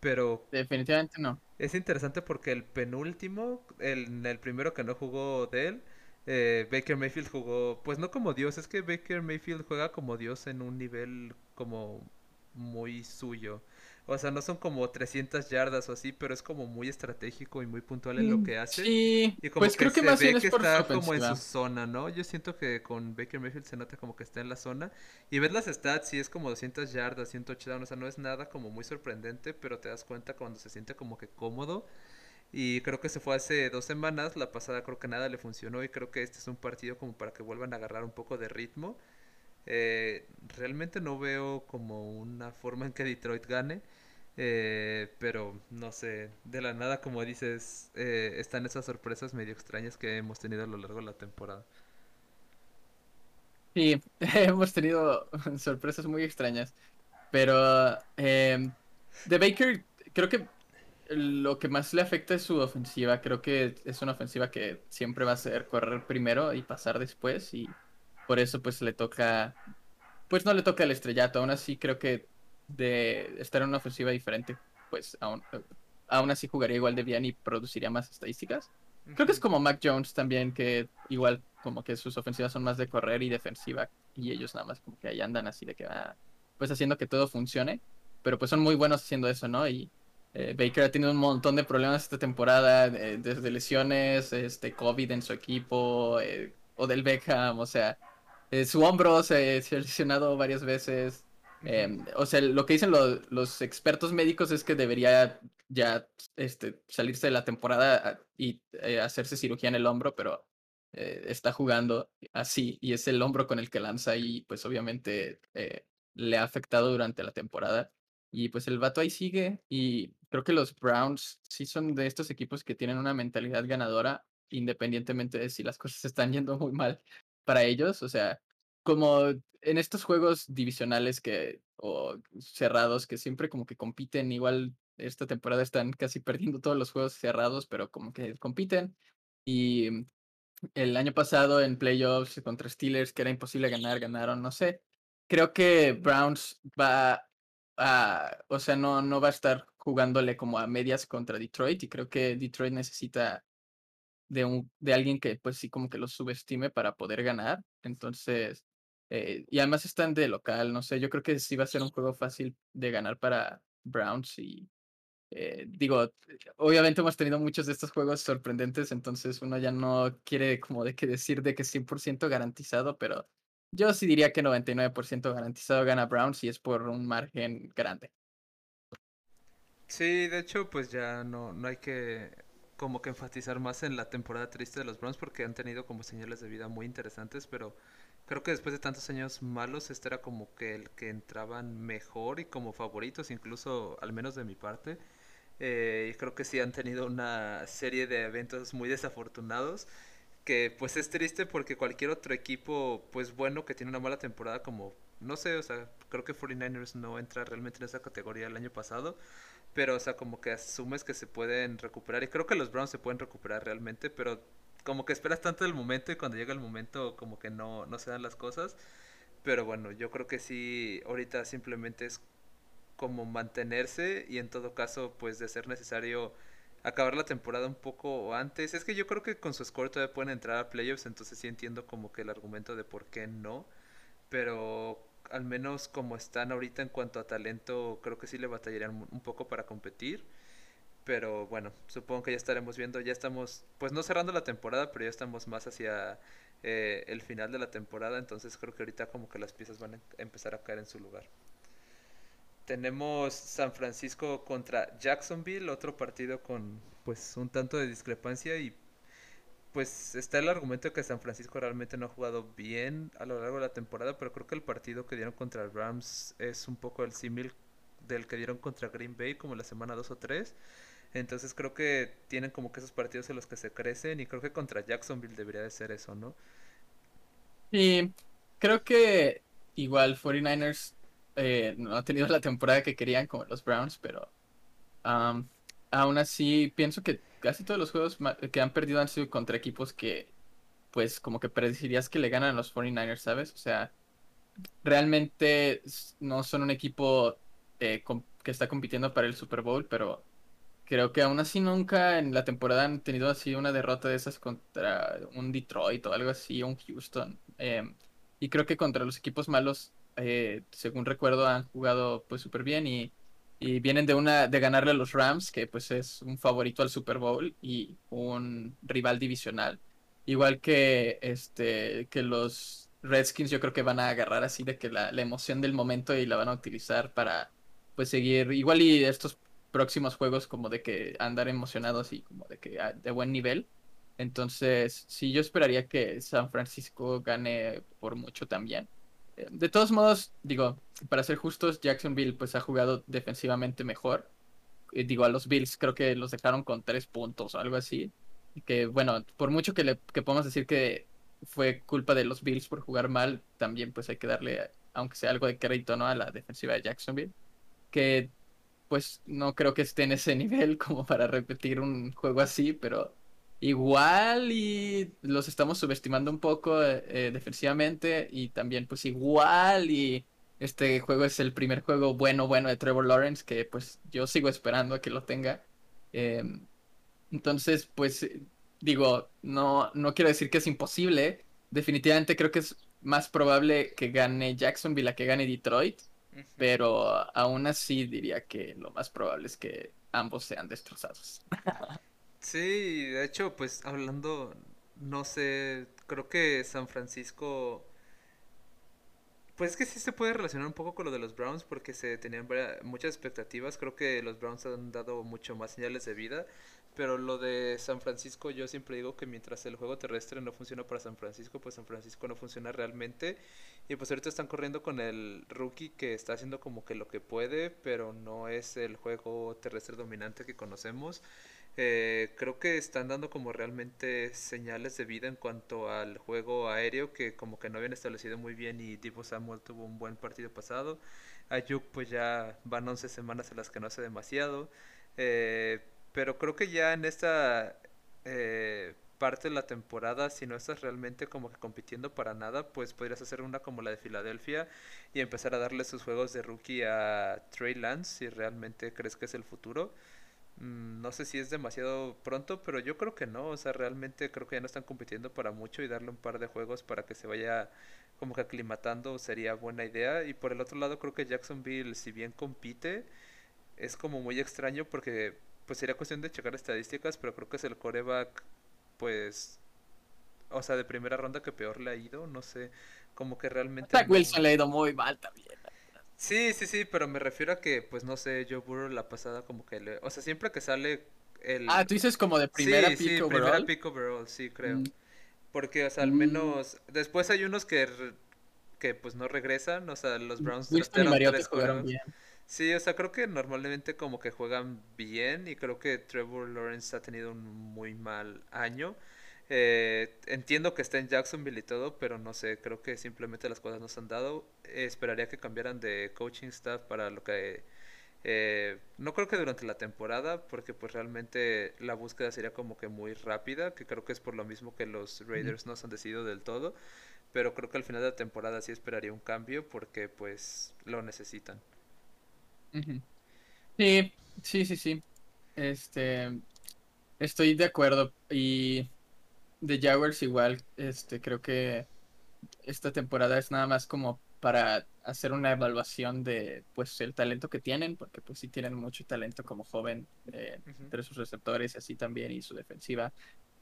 Pero... Definitivamente no. Es interesante porque el penúltimo, el, el primero que no jugó de él, eh, Baker Mayfield jugó, pues no como Dios, es que Baker Mayfield juega como Dios en un nivel como muy suyo. O sea, no son como 300 yardas o así, pero es como muy estratégico y muy puntual en lo mm, que hace. Sí, y como pues creo que más bien es que está como en su zona, ¿no? Yo siento que con Baker Mayfield se nota como que está en la zona. Y ves las stats, sí es como 200 yardas, 108 o sea, no es nada como muy sorprendente, pero te das cuenta cuando se siente como que cómodo. Y creo que se fue hace dos semanas, la pasada creo que nada le funcionó y creo que este es un partido como para que vuelvan a agarrar un poco de ritmo. Eh, realmente no veo como una forma en que Detroit gane. Eh, pero no sé, de la nada, como dices, eh, están esas sorpresas medio extrañas que hemos tenido a lo largo de la temporada. Sí, (laughs) hemos tenido (laughs) sorpresas muy extrañas. Pero eh, de Baker, creo que lo que más le afecta es su ofensiva. Creo que es una ofensiva que siempre va a ser correr primero y pasar después. Y por eso pues le toca, pues no le toca el estrellato. Aún así creo que de estar en una ofensiva diferente, pues aún, aún así jugaría igual de bien y produciría más estadísticas. Creo que es como Mac Jones también, que igual como que sus ofensivas son más de correr y defensiva y ellos nada más como que ahí andan así de que va, pues haciendo que todo funcione, pero pues son muy buenos haciendo eso, ¿no? Y eh, Baker ha tenido un montón de problemas esta temporada, eh, desde lesiones, este COVID en su equipo, eh, o del Beckham, o sea, su hombro se, se ha lesionado varias veces, Em, o sea, lo que dicen los expertos médicos es que debería ya este, salirse de la temporada ah, y eh, hacerse cirugía en el hombro, pero eh, está jugando así y es el hombro con el que lanza y pues obviamente eh, le ha afectado durante la temporada. Y pues el vato ahí sigue y creo que los Browns sí son de estos equipos que tienen una mentalidad ganadora independientemente de si las cosas (laughs) están yendo muy mal para ellos. O sea, como en estos juegos divisionales que o cerrados que siempre como que compiten, igual esta temporada están casi perdiendo todos los juegos cerrados, pero como que compiten. Y el año pasado en playoffs contra Steelers, que era imposible ganar, ganaron, no sé. Creo que Browns va a, o sea, no, no va a estar jugándole como a medias contra Detroit y creo que Detroit necesita de, un, de alguien que pues sí como que lo subestime para poder ganar. Entonces, eh, y además están de local, no sé, yo creo que sí va a ser un juego fácil de ganar para Browns y eh, digo, obviamente hemos tenido muchos de estos juegos sorprendentes, entonces uno ya no quiere como de que decir de que es 100% garantizado, pero Yo sí diría que 99% garantizado gana Browns y es por un margen grande. Sí, de hecho, pues ya no, no hay que como que enfatizar más en la temporada triste de los Browns porque han tenido como señales de vida muy interesantes, pero creo que después de tantos años malos, este era como que el que entraban mejor y como favoritos, incluso al menos de mi parte. Eh, y creo que sí han tenido una serie de eventos muy desafortunados que pues es triste porque cualquier otro equipo pues bueno que tiene una mala temporada como no sé, o sea, creo que 49ers no entra realmente en esa categoría el año pasado, pero o sea, como que asumes que se pueden recuperar y creo que los Browns se pueden recuperar realmente, pero como que esperas tanto el momento y cuando llega el momento como que no no se dan las cosas, pero bueno, yo creo que sí ahorita simplemente es como mantenerse y en todo caso pues de ser necesario acabar la temporada un poco antes. Es que yo creo que con su score todavía pueden entrar a playoffs, entonces sí entiendo como que el argumento de por qué no. Pero al menos como están ahorita en cuanto a talento, creo que sí le batallarían un poco para competir. Pero bueno, supongo que ya estaremos viendo, ya estamos, pues no cerrando la temporada, pero ya estamos más hacia eh, el final de la temporada, entonces creo que ahorita como que las piezas van a empezar a caer en su lugar. Tenemos San Francisco contra Jacksonville, otro partido con pues un tanto de discrepancia y pues está el argumento de que San Francisco realmente no ha jugado bien a lo largo de la temporada, pero creo que el partido que dieron contra Rams es un poco el símil del que dieron contra Green Bay como la semana 2 o 3. Entonces creo que tienen como que esos partidos en los que se crecen y creo que contra Jacksonville debería de ser eso, ¿no? Y creo que igual 49ers eh, no ha tenido la temporada que querían como los Browns, pero aún así pienso que casi todos los juegos que han perdido han sido contra equipos que pues como que predecirías que le ganan a los 49ers, ¿sabes? O sea, realmente no son un equipo eh, que está compitiendo para el Super Bowl, pero creo que aún así nunca en la temporada han tenido así una derrota de esas contra un Detroit o algo así, un Houston. Em, y creo que contra los equipos malos eh, según recuerdo, han jugado pues súper bien y, y, vienen de una de ganarle a los Rams, que pues es un favorito al Super Bowl y un rival divisional. Igual que este que los Redskins yo creo que van a agarrar así de que la, la emoción del momento y la van a utilizar para pues seguir igual y estos próximos juegos como de que andar emocionados y como de que ah, de buen nivel. Entonces, sí, yo esperaría que San Francisco gane por mucho también de todos modos, digo, para ser justos, Jacksonville pues ha jugado defensivamente mejor. digo, a los Bills creo que los dejaron con tres puntos o algo así. Que bueno, por mucho que, le, que podamos decir que fue culpa de los Bills por jugar mal, también pues hay que darle, aunque sea algo de crédito, ¿no? A la defensiva de Jacksonville. Que pues no creo que esté en ese (laughs) nivel como para repetir un juego así, pero igual y los estamos subestimando un poco eh, eh, defensivamente y también pues igual y este juego es el primer juego bueno bueno de Trevor Lawrence que pues yo sigo esperando a que lo tenga em, entonces pues digo no no quiero decir que es imposible definitivamente creo que es más probable que gane Jacksonville a que gane Detroit pero aún así diría que lo más probable es que ambos sean destrozados (laughs) Sí, de hecho, pues hablando, no sé, creo que San Francisco, pues es que sí se puede relacionar un poco con lo de los Browns porque se tenían muchas expectativas, creo que los Browns han dado mucho más señales de vida, pero lo de San Francisco yo siempre digo que mientras el juego terrestre no funciona para San Francisco, pues San Francisco no funciona realmente y pues ahorita están corriendo con el rookie que está haciendo como que lo que puede, pero no es el juego terrestre dominante que conocemos. Eh, creo que están dando como realmente señales de vida en cuanto al juego aéreo que como que no habían establecido muy bien y Divo Samuel tuvo un buen partido pasado. Ayuk pues ya van 11 semanas en las que no hace demasiado. Eh, pero creo que ya en esta eh, parte de la temporada, si no estás realmente como que compitiendo para nada, pues podrías hacer una como la de Filadelfia y empezar a darle sus juegos de rookie a Trey Lance si realmente crees que es el futuro. Mm, no sé si es demasiado pronto, pero yo creo que no. O sea, realmente creo que ya no están compitiendo para mucho y darle un par de juegos para que se vaya como que aclimatando sería buena idea. Y por el otro lado, creo que Jacksonville, si bien compite, es como muy extraño porque pues sería cuestión de checar estadísticas, pero creo que es el coreback, pues, o sea, de primera ronda que peor le ha ido. No sé Como que realmente. Zach Wilson le ha ido muy mal también. Sí, sí, sí, pero me refiero a que, pues no sé, Joe Burrow la pasada como que le... O sea, siempre que sale el... Ah, tú dices como de primera sí, pick sí, overall. primera pick overall, sí, creo. Mm. Porque, o sea, al Mm. menos... Después hay unos que, re- que pues no regresan, o sea, los Browns Mariota tres jugaron bien. Sí, o sea, creo que normalmente como que juegan bien y creo que Trevor Lawrence ha tenido un muy mal año. Eh, entiendo que está en Jacksonville y todo, pero no sé, creo que simplemente las cosas no se han dado. Eh, esperaría que cambiaran de coaching staff para lo que... eh, no creo que durante la temporada, porque pues realmente la búsqueda sería como que muy rápida, que creo que es por lo mismo que los Raiders no se han decidido del todo, pero creo que al final de la temporada sí esperaría un cambio porque pues lo necesitan. Sí, sí, sí, sí. Este, estoy de acuerdo. Y de Jaguars igual, este, creo que esta temporada es nada más como para hacer una evaluación de, pues, el talento que tienen, porque pues sí tienen mucho talento como joven eh, entre sus receptores y así también, y su defensiva.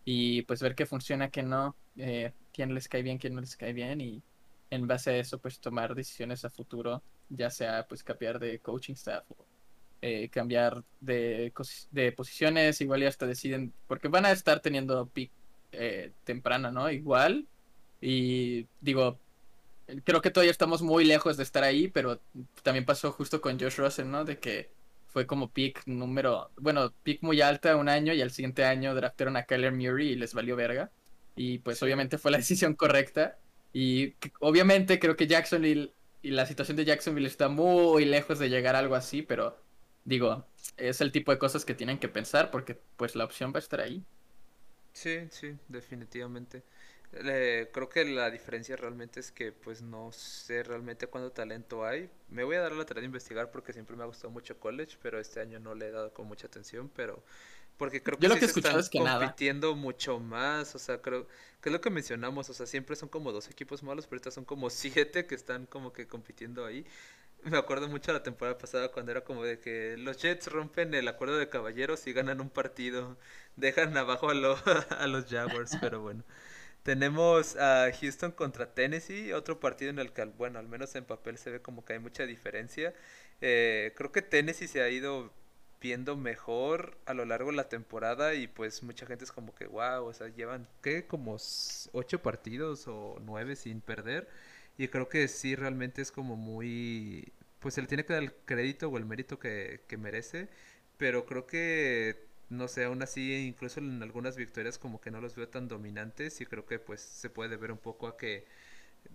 Y pues ver qué funciona, qué no, eh, quién les cae bien, quién no les cae bien, y en base a eso, pues tomar decisiones a futuro, ya sea pues cambiar de coaching staff o eh, cambiar de, de posiciones, igual y hasta deciden, porque van a estar teniendo pick eh, temprana, ¿no? Igual. Y digo, creo que todavía estamos muy lejos de estar ahí, pero también pasó justo con Josh Rosen, ¿no? De que fue como pick número, bueno, pick muy alta un año y al siguiente año draftaron a Kyler Murray y les valió verga. Y pues obviamente fue la (laughs) decisión correcta. Y obviamente creo que Jacksonville y la situación de Jacksonville está muy lejos de llegar a algo así, pero digo, es el tipo de cosas que tienen que pensar porque pues la opción va a estar ahí. Sí, sí, definitivamente. Le- creo que la diferencia realmente es que pues no sé realmente cuánto talento hay. Me voy a dar la tarea de investigar porque siempre me ha gustado mucho college, pero este año no le he dado con mucha atención, pero porque creo que Yo lo sí que se están es que nada. compitiendo mucho más, o sea, creo que es lo que mencionamos, o sea, siempre son como dos equipos malos, pero ahorita son como (laughs) siete que están como que compitiendo ahí. (laughs) Me acuerdo mucho la temporada pasada cuando era como de que los Jets rompen el acuerdo de caballeros y ganan un partido, dejan abajo a, lo- (laughs) a los Jaguars, pero bueno. Tenemos a Houston contra Tennessee, otro partido en el que, bueno, al menos en papel se ve como que hay mucha diferencia. Eh, creo que Tennessee se ha ido viendo mejor a lo largo de la temporada y pues mucha gente es como que, wow, o sea, llevan, ¿qué? Como ocho partidos o nueve sin perder. Y creo que sí, realmente es como muy, pues se le tiene que dar el crédito o el mérito que, que merece, pero creo que, no sé, aún así, incluso en algunas victorias como que no los veo tan dominantes y creo que pues se puede ver un poco a que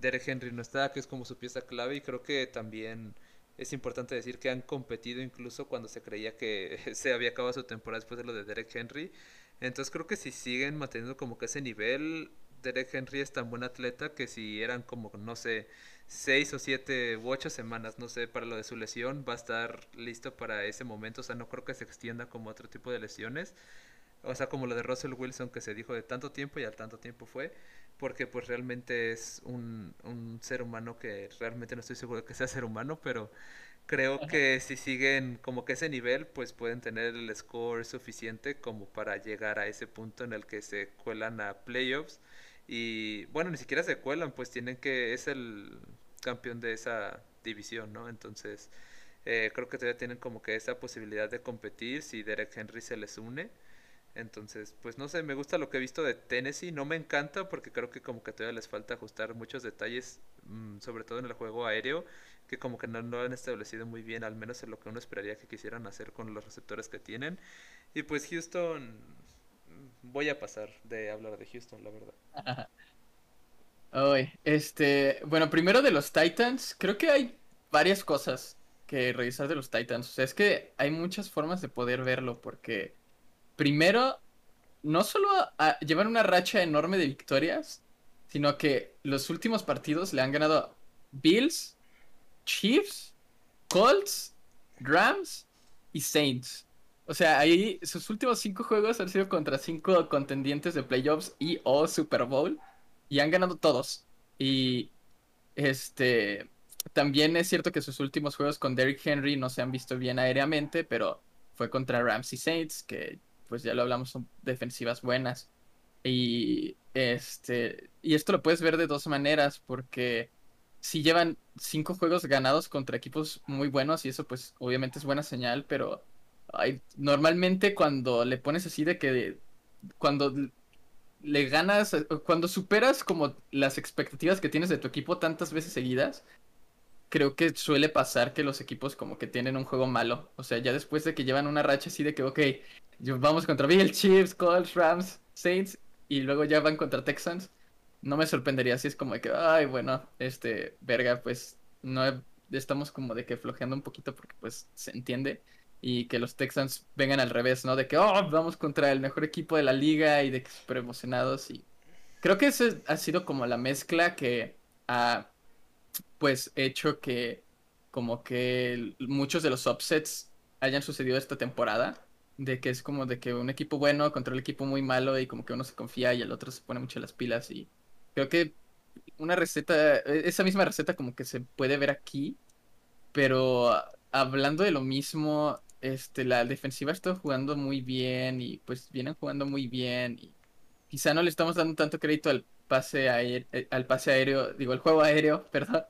Derek Henry no está, que es como su pieza clave y creo que también es importante decir que han competido incluso cuando se creía que (laughs) se había acabado su temporada después de lo de Derek Henry. Entonces creo que si siguen manteniendo como que ese nivel, Derek Henry es tan buen atleta que si eran como, no sé, seis o siete u ocho semanas, no sé, para lo de su lesión, va a estar listo para ese momento. O sea, no creo que se extienda como otro tipo de lesiones. O sea, como lo de Russell Wilson que se dijo de tanto tiempo y al tanto tiempo fue. Porque pues realmente es un, un ser humano que realmente no estoy seguro de que sea ser humano, pero creo que si siguen como que ese nivel, pues pueden tener el score suficiente como para llegar a ese punto en el que se cuelan a playoffs. Y bueno, ni siquiera se cuelan, pues tienen que, es el campeón de esa división, ¿no? Entonces, eh, creo que todavía tienen como que esa posibilidad de competir si Derek Henry se les une. Entonces, pues no sé, me gusta lo que he visto de Tennessee. No me encanta porque creo que como que todavía les falta ajustar muchos detalles, mm, sobre todo en el juego aéreo, que como que no, no han establecido muy bien, al menos en lo que uno esperaría que quisieran hacer con los receptores que tienen. Y pues Houston, voy a pasar de hablar de Houston, la verdad. (laughs) Ay, este, bueno, primero de los Titans, creo que hay varias cosas que revisar de los Titans. O sea, es que hay muchas formas de poder verlo, porque primero, no solo llevan una racha enorme de victorias, sino que los últimos partidos le han ganado Bills, Chiefs, Colts, Rams y Saints. O sea, ahí sus últimos cinco juegos han sido contra cinco contendientes de playoffs y o Super Bowl y han ganado todos. Y este también es cierto que sus últimos juegos con Derrick Henry no se han visto bien aéreamente, pero fue contra Rams y Saints, que pues ya lo hablamos, son defensivas buenas. Y este, y esto lo puedes ver de dos maneras, porque si llevan cinco juegos ganados contra equipos muy buenos, y eso pues obviamente es buena señal, pero normalmente cuando le pones así de que cuando le ganas, cuando superas como las expectativas que tienes de tu equipo tantas veces seguidas, creo que suele pasar que los equipos como que tienen un juego malo. O sea, ya después de que llevan una racha así de que, ok, vamos contra Bill, (laughs) Chiefs, Colts, Rams, Saints, y luego ya van contra Texans, no me sorprendería si es como de que, ay, bueno, este, verga, pues no estamos como de que flojeando un poquito porque pues se entiende y que los Texans vengan al revés, ¿no? De que, oh, vamos contra el mejor equipo de la liga y de que súper emocionados y creo que esa ha sido como la mezcla que ha pues hecho que como que muchos de los upsets hayan sucedido esta temporada de que es como de que un equipo bueno contra el equipo muy malo y como que uno se confía y el otro se pone mucho las pilas y creo que una receta, e, esa misma receta como que se puede ver aquí, pero hablando de lo mismo, este, la defensiva está jugando muy bien y pues vienen jugando muy bien y quizá no le estamos dando tanto crédito al pase aéreo, eh, al pase aéreo, digo, al juego aéreo, (laughs) perdón,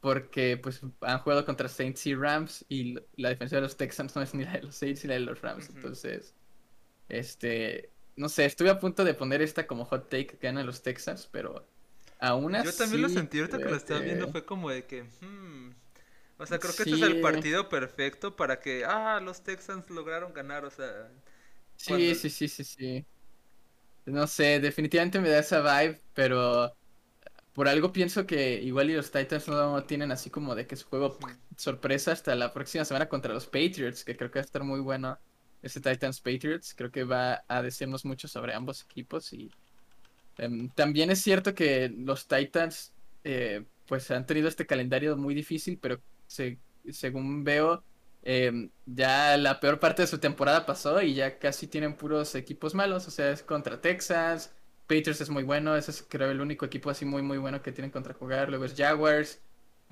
porque pues han jugado contra Saints y Rams y la defensa de los Texans no es ni la de los Saints ni la de los Rams, entonces, este, no sé, estuve a punto de poner esta como hot take que ganan los Texans, pero aún así... Yo también lo sentí ahorita que lo estaba viendo, fue como de que... Hmm, o sea, creo que este es el partido perfecto para que, ah, los Texans lograron ganar, o sea... Sí, sí, sí, sí, sí. No sé, definitivamente me da esa vibe, pero por algo pienso que igual y los Titans no tienen así como de que su juego sorpresa hasta la próxima semana contra los Patriots, que creo que va a estar muy bueno ese Titans Patriots. Creo que va a decirnos mucho sobre ambos equipos y em, también es cierto que los Titans eh, pues han tenido este calendario muy difícil, pero según veo em, ya la peor parte de su temporada pasó y ya casi tienen puros equipos malos, o sea, es contra Texas, Patriots es muy bueno, ese es creo el único equipo así muy muy bueno que tienen contra jugar. Luego es Jaguars.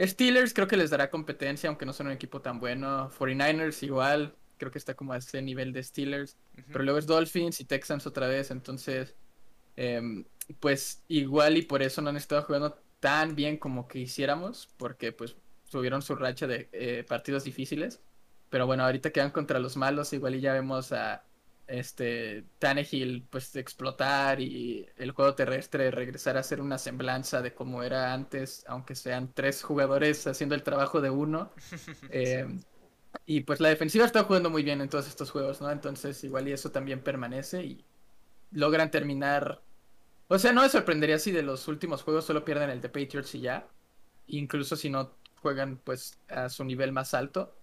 Steelers creo que les dará competencia, aunque no son un equipo tan bueno. 49ers igual, creo que está como a ese nivel de Steelers. Pero luego es Dolphins y Texans otra vez, entonces em, pues igual y por eso no han estado jugando tan bien como que hiciéramos, porque pues tuvieron su racha de eh, partidos difíciles. Pero bueno, ahorita quedan contra los malos, igual y ya vemos a este Tannehill pues explotar y el juego terrestre regresar a ser una semblanza de como era antes, aunque sean tres jugadores haciendo el trabajo de uno. (laughs) Em, y pues la defensiva está jugando muy bien en todos estos juegos, ¿no? Entonces igual y eso también permanece y logran terminar. O sea, no me sorprendería si de los últimos juegos solo pierden el de Patriots y ya. Incluso si no juegan pues a su nivel más alto.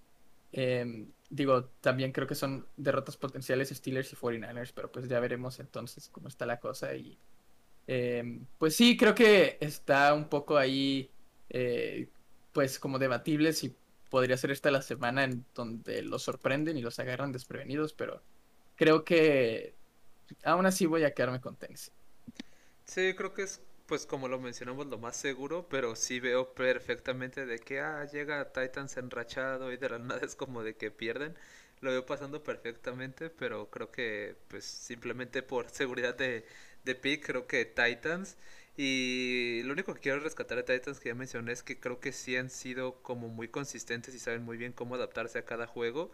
Eh, digo, también creo que son derrotas potenciales Steelers y 49ers, pero pues ya veremos entonces cómo está la cosa. Y em, pues sí, creo que está un poco ahí, eh, pues como debatible si podría ser esta la semana en donde los sorprenden y los agarran desprevenidos, pero creo que aún así voy a quedarme con Tennessee. Sí, creo que es pues como lo mencionamos, lo más seguro, pero sí veo perfectamente de que, ah, llega Titans enrachado y de la (laughs) nada como de que pierden. Lo veo pasando perfectamente, pero creo que, pues, simplemente por seguridad de, de pick, creo que Titans. Y lo único que quiero rescatar de Titans que ya mencioné es que creo que sí han sido como muy consistentes y saben muy bien cómo adaptarse a cada juego.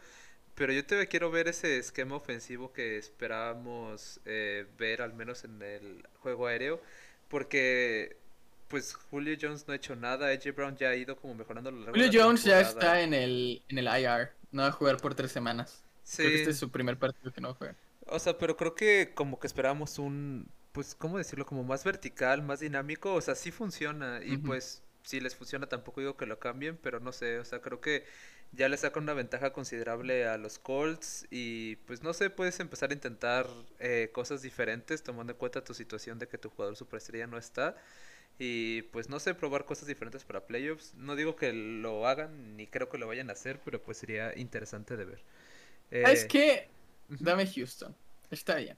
Pero yo todavía quiero ver ese esquema ofensivo que esperábamos eh, ver al menos en el juego aéreo porque pues Julio Jones no ha hecho nada, AJ Brown ya ha ido como mejorando lo Julio Jones ya está en el, en el IR, no va a jugar por tres semanas. Sí. Creo que este es su primer partido que no juega. O sea, pero creo que como que esperábamos un, pues, ¿cómo decirlo? Como más vertical, más dinámico, o sea, sí funciona y pues si les funciona tampoco digo que lo cambien, pero no sé, o sea, creo que ya le saca una ventaja considerable a los Colts y pues no sé, puedes empezar a intentar eh, cosas diferentes tomando en cuenta tu situación de que tu jugador superestrella no está y pues no sé, probar cosas diferentes para playoffs. No digo que lo hagan ni creo que lo vayan a hacer, pero pues sería interesante de ver. es eh, que dame Houston, está bien.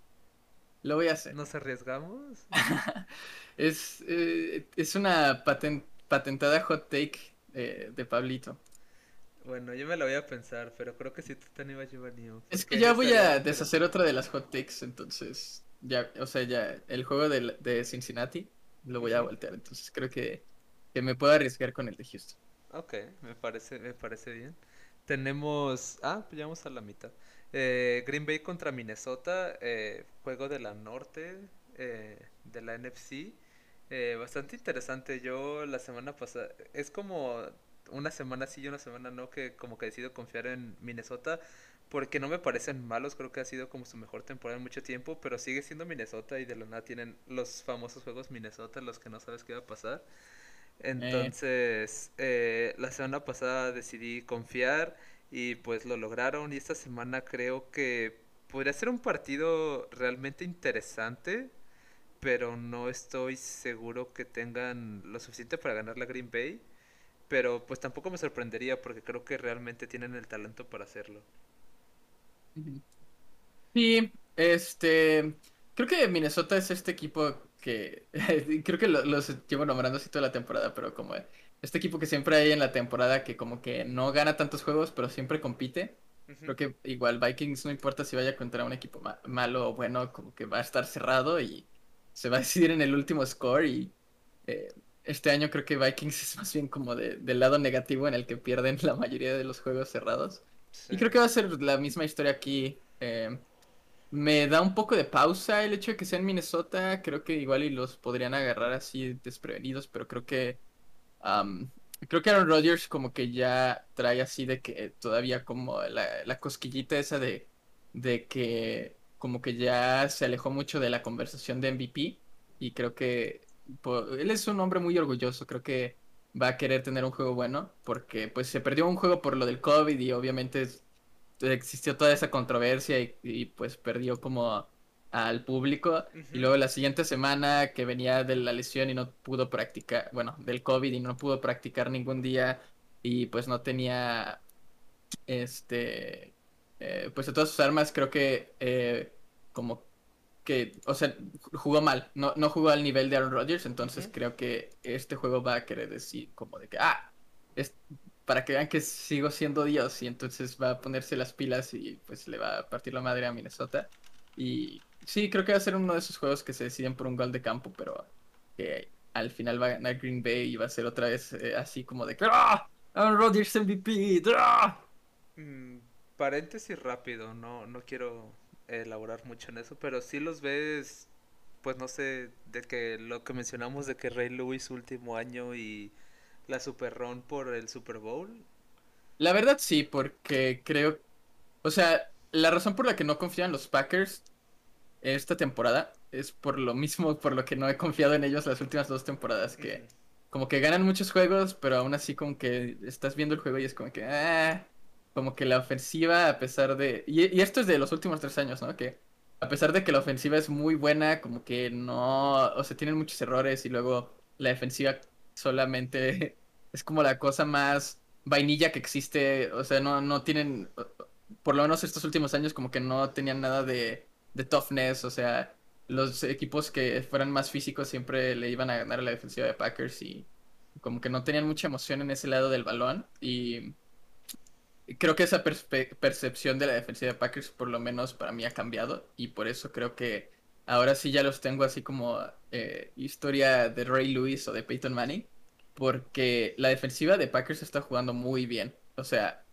Lo voy a hacer. ¿Nos arriesgamos? (laughs) es, eh, es una patentada hot take de Pablito. Bueno, yo me lo voy a pensar, pero creo que si tú te animas, Giovanni. Es que ya voy a deshacer otra de las hot takes, entonces. ya, o sea, ya el juego de, de Cincinnati lo voy a voltear. Entonces creo que, que me puedo arriesgar con el de Houston. Ok, me parece, me parece bien. Tenemos. Ah, pues vamos a la mitad. Eh, Green Bay contra Minnesota, eh, juego de la norte eh, de la NFC. Eh, bastante interesante. Yo la semana pasada. Es como una semana sí y una semana no, que como que decido confiar en Minnesota. Porque no me parecen malos, creo que ha sido como su mejor temporada en mucho tiempo, pero sigue siendo Minnesota y de la nada tienen los famosos juegos Minnesota, los que no sabes qué va a pasar. Entonces, eh, la semana pasada decidí confiar y pues lo lograron y esta semana creo que podría ser un partido realmente interesante, pero no estoy seguro que tengan lo suficiente para ganar la Green Bay, pero pues tampoco me sorprendería porque creo que realmente tienen el talento para hacerlo. Sí, este, creo que Minnesota es este equipo que (laughs) creo que los llevo nombrando así toda la temporada, pero como este equipo que siempre hay en la temporada que como que no gana tantos juegos, pero siempre compite. Creo que igual Vikings no importa si vaya contra un equipo malo o bueno, como que va a estar cerrado y se va a decidir en el último score y eh, este año creo que Vikings es más bien como de, del lado negativo en el que pierden la mayoría de los juegos cerrados. Y creo que va a ser la misma historia aquí. Eh, me da un poco de pausa el hecho de que sea en Minnesota. Creo que igual y los podrían agarrar así desprevenidos, pero creo que. creo que Aaron Rodgers como que ya trae así de que todavía como la, la cosquillita esa de, de que como que ya se alejó mucho de la conversación de MVP. Y creo que él es un hombre muy orgulloso. Creo que va a querer tener un juego bueno. Porque pues se perdió un juego por lo del COVID y obviamente existió toda esa controversia y, pues perdió como al público. Y luego la siguiente semana que venía de la lesión y no pudo practicar, bueno, del COVID y no pudo practicar ningún día y pues no tenía, este, eh, pues de todas sus armas creo que eh, como que, o sea, jugó mal, no, no jugó al nivel de Aaron Rodgers, entonces creo que este juego va a querer decir como de que, ah, es, para que vean que sigo siendo Dios y entonces va a ponerse las pilas y pues le va a partir la madre a Minnesota. Y sí, creo que va a ser uno de esos juegos que se deciden por un gol de campo, pero que al final va a ganar Green Bay y va a ser otra vez eh, así como de ¡Ah! Aaron Rodgers MVP. ¡Ah! Mm, paréntesis rápido, no, no quiero elaborar mucho en eso, pero si los ves, pues no sé, de que lo que mencionamos de que Ray Lewis último año y la Super Ron por el Super Bowl? La verdad sí, porque creo, o sea, la razón por la que no confían en los Packers esta temporada es por lo mismo (laughs) por lo que no he confiado en ellos las últimas dos temporadas, que como que ganan muchos juegos, pero aún así como que estás viendo el juego y es como que, ah, como que la ofensiva a pesar de, y, y esto es de los últimos tres años, ¿no? Que a pesar de que la ofensiva es muy buena, como que no, o sea, tienen muchos errores y luego la defensiva solamente (laughs) es como la cosa más vainilla que existe. O sea, no, no tienen, por lo menos estos últimos años, como que no tenían nada de, de toughness. O sea, los equipos que fueran más físicos siempre le iban a ganar a la defensiva de Packers y como que no tenían mucha emoción en ese lado del balón. Y creo que esa percepción de la defensiva de Packers, por lo menos para mí, ha cambiado. Y por eso creo que ahora sí ya los tengo así como eh, historia de Ray Lewis o de Peyton Manning porque la defensiva de Packers está jugando muy bien. O sea,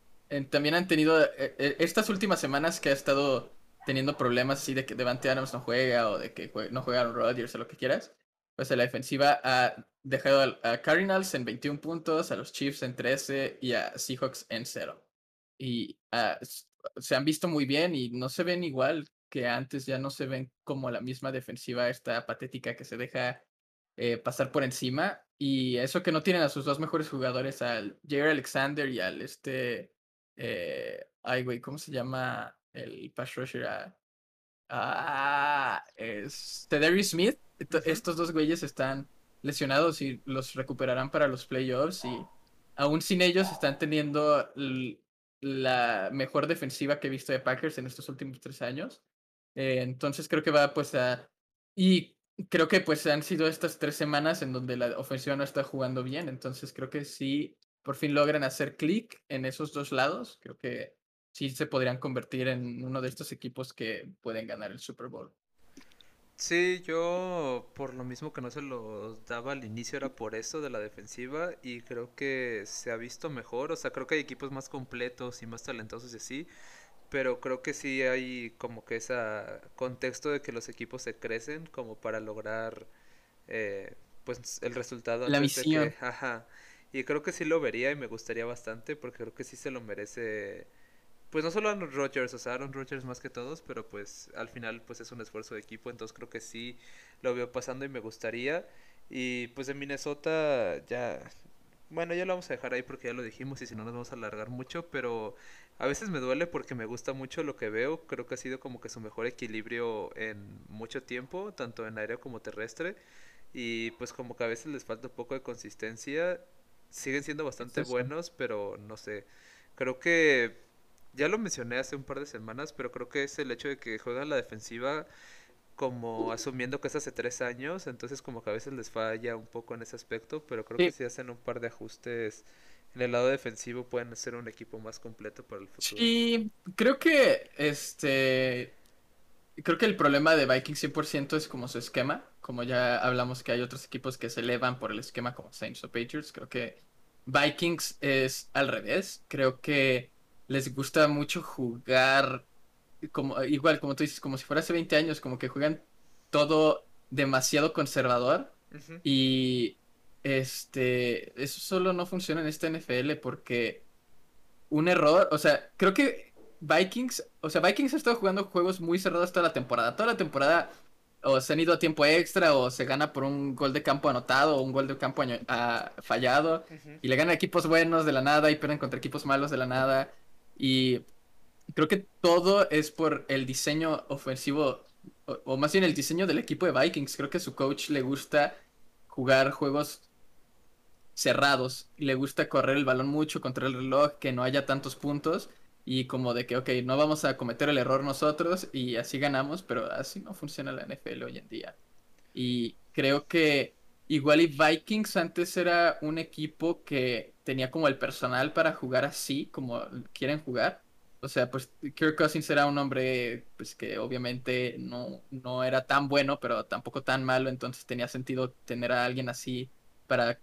también han tenido eh, eh, estas últimas semanas que ha estado teniendo problemas así de que Devante Adams no juega o de que no juega Rodgers o lo que quieras. Pues la defensiva ha dejado a, Cardinals en 21 puntos, a los Chiefs en 13 y a Seahawks en 0. Y ah, se han visto muy bien y no se ven igual que antes, ya no se ven como la misma defensiva esta patética que se deja eh, pasar por encima. Y eso que no tienen a sus dos mejores jugadores, al Jair Alexander y al este. Eh, ay, güey, ¿cómo se llama el pass rusher? Ah, ah es Darius Smith. Estos dos güeyes están lesionados y los recuperarán para los playoffs. Y aún sin ellos están teniendo la mejor defensiva que he visto de Packers en estos últimos tres años. Eh, entonces creo que va pues a... Y creo que pues han sido estas tres semanas en donde la ofensiva no está jugando bien, entonces creo que sí, por fin logran hacer clic en esos dos lados, creo que sí se podrían convertir en uno de estos equipos que pueden ganar el Super Bowl. Sí, yo por lo mismo que no se los daba al inicio era por eso de la defensiva y creo que se ha visto mejor, o sea, creo que hay equipos más completos y más talentosos y así, pero creo que sí hay como que ese contexto de que los equipos se crecen como para lograr eh, pues el resultado La antes de que, ajá, y creo que sí lo vería y me gustaría bastante porque creo que sí se lo merece pues no solo Aaron Rodgers, o sea, Aaron Rodgers más que todos, pero pues al final pues es un esfuerzo de equipo, entonces creo que sí lo veo pasando y me gustaría. Y pues de Minnesota ya, bueno, ya lo vamos a dejar ahí porque ya lo dijimos y si no nos vamos a alargar mucho, pero a veces me duele porque me gusta mucho lo que veo, creo que ha sido como que su mejor equilibrio en mucho tiempo, tanto en aéreo como terrestre, y pues como que a veces les falta un poco de consistencia, siguen siendo bastante buenos, pero no sé, creo que ya lo mencioné hace un par de semanas, pero creo que es el hecho de que juegan la defensiva como asumiendo que es hace tres años, entonces como que a veces les falla un poco en ese aspecto, pero creo que si hacen un par de ajustes en el lado defensivo pueden ser un equipo más completo para el futuro. sí, creo que este, creo que el problema de Vikings 100% es como su esquema, como ya hablamos que hay otros equipos que se elevan por el esquema como Saints o Patriots, creo que Vikings es al revés, creo que les gusta mucho jugar como igual como tú dices, como si fuera hace 20 años, como que juegan todo demasiado conservador y este, eso solo no funciona en esta NFL porque un error, o sea, creo que Vikings, o sea, Vikings ha estado jugando juegos muy cerrados toda la temporada. Toda la temporada o se han ido a tiempo extra o se gana por un gol de campo anotado o un gol de campo ah, fallado y le ganan equipos buenos de la nada y pierden contra equipos malos de la nada y creo que todo es por el diseño ofensivo o, más bien el diseño del equipo de Vikings. Creo que a su coach le gusta jugar juegos cerrados. Le gusta correr el balón mucho contra el reloj, que no haya tantos puntos. Y como de que, ok, no vamos a cometer el error nosotros y así ganamos, pero así no funciona la NFL hoy en día. Y creo que igual y Vikings antes era un equipo que tenía como el personal para jugar así, como quieren jugar. O sea, pues Kirk Cousins era un hombre pues que obviamente no, no era tan bueno, pero tampoco tan malo, entonces tenía sentido tener a alguien así para